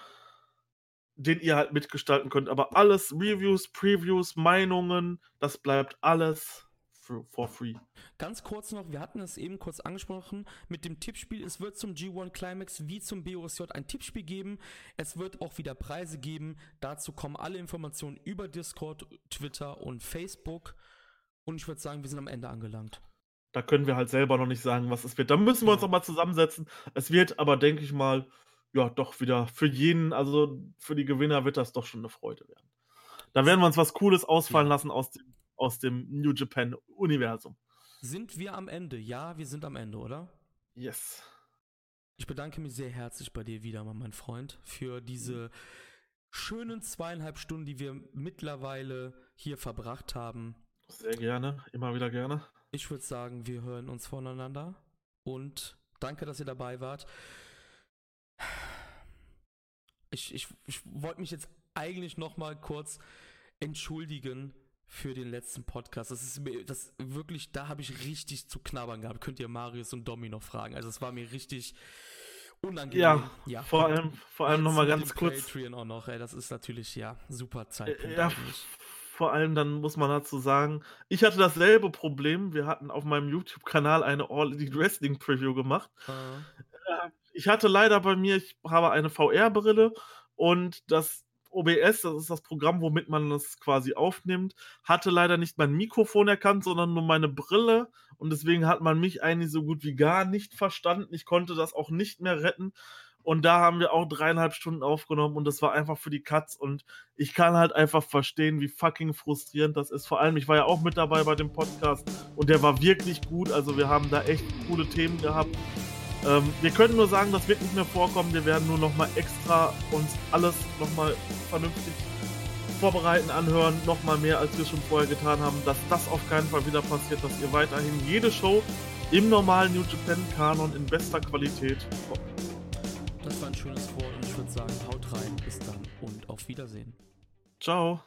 Den ihr halt mitgestalten könnt. Aber alles, Reviews, Previews, Meinungen, das bleibt alles for free. Ganz kurz noch, wir hatten es eben kurz angesprochen mit dem Tippspiel. Es wird zum G1 Climax wie zum BOSJ ein Tippspiel geben. Es wird auch wieder Preise geben. Dazu kommen alle Informationen über Discord, Twitter und Facebook. Und ich würde sagen, wir sind am Ende angelangt. Da können wir halt selber noch nicht sagen, was es wird. Da müssen wir uns noch mal zusammensetzen. Es wird aber, denke ich mal, ja, doch wieder für jeden, also für die Gewinner wird das doch schon eine Freude werden. Da werden wir uns was Cooles ausfallen lassen aus dem aus dem New Japan-Universum. Sind wir am Ende? Ja, wir sind am Ende, oder? Yes. Ich bedanke mich sehr herzlich bei dir wieder, mein Freund, für diese schönen zweieinhalb Stunden, die wir mittlerweile hier verbracht haben. Sehr gerne, immer wieder gerne. Ich würde sagen, wir hören uns voneinander und danke, dass ihr dabei wart. Ich, ich, ich wollte mich jetzt eigentlich noch mal kurz entschuldigen für den letzten Podcast. Das ist mir, das wirklich, da habe ich richtig zu knabbern gehabt. Könnt ihr Marius und Domi noch fragen. Also es war mir richtig unangenehm. Ja, ja. vor allem, vor allem nochmal ganz kurz. Patreon auch noch, ey, das ist natürlich, ja, super Zeitpunkt. Ja, vor allem dann muss man dazu sagen, ich hatte dasselbe Problem. Wir hatten auf meinem YouTube-Kanal eine All Elite Wrestling Preview gemacht. Uh. Ich hatte leider bei mir, ich habe eine VR-Brille und das OBS, das ist das Programm, womit man das quasi aufnimmt, hatte leider nicht mein Mikrofon erkannt, sondern nur meine Brille. Und deswegen hat man mich eigentlich so gut wie gar nicht verstanden. Ich konnte das auch nicht mehr retten. Und da haben wir auch dreieinhalb Stunden aufgenommen und das war einfach für die Katz. Und ich kann halt einfach verstehen, wie fucking frustrierend das ist. Vor allem, ich war ja auch mit dabei bei dem Podcast und der war wirklich gut. Also wir haben da echt coole Themen gehabt. Ähm, wir können nur sagen, das wird nicht mehr vorkommen. Wir werden nur nochmal extra uns alles nochmal vernünftig vorbereiten, anhören, nochmal mehr, als wir schon vorher getan haben, dass das auf keinen Fall wieder passiert, dass ihr weiterhin jede Show im normalen New Japan Kanon in bester Qualität bekommt. Das war ein schönes Wort und ich würde sagen, haut rein, bis dann und auf Wiedersehen. Ciao.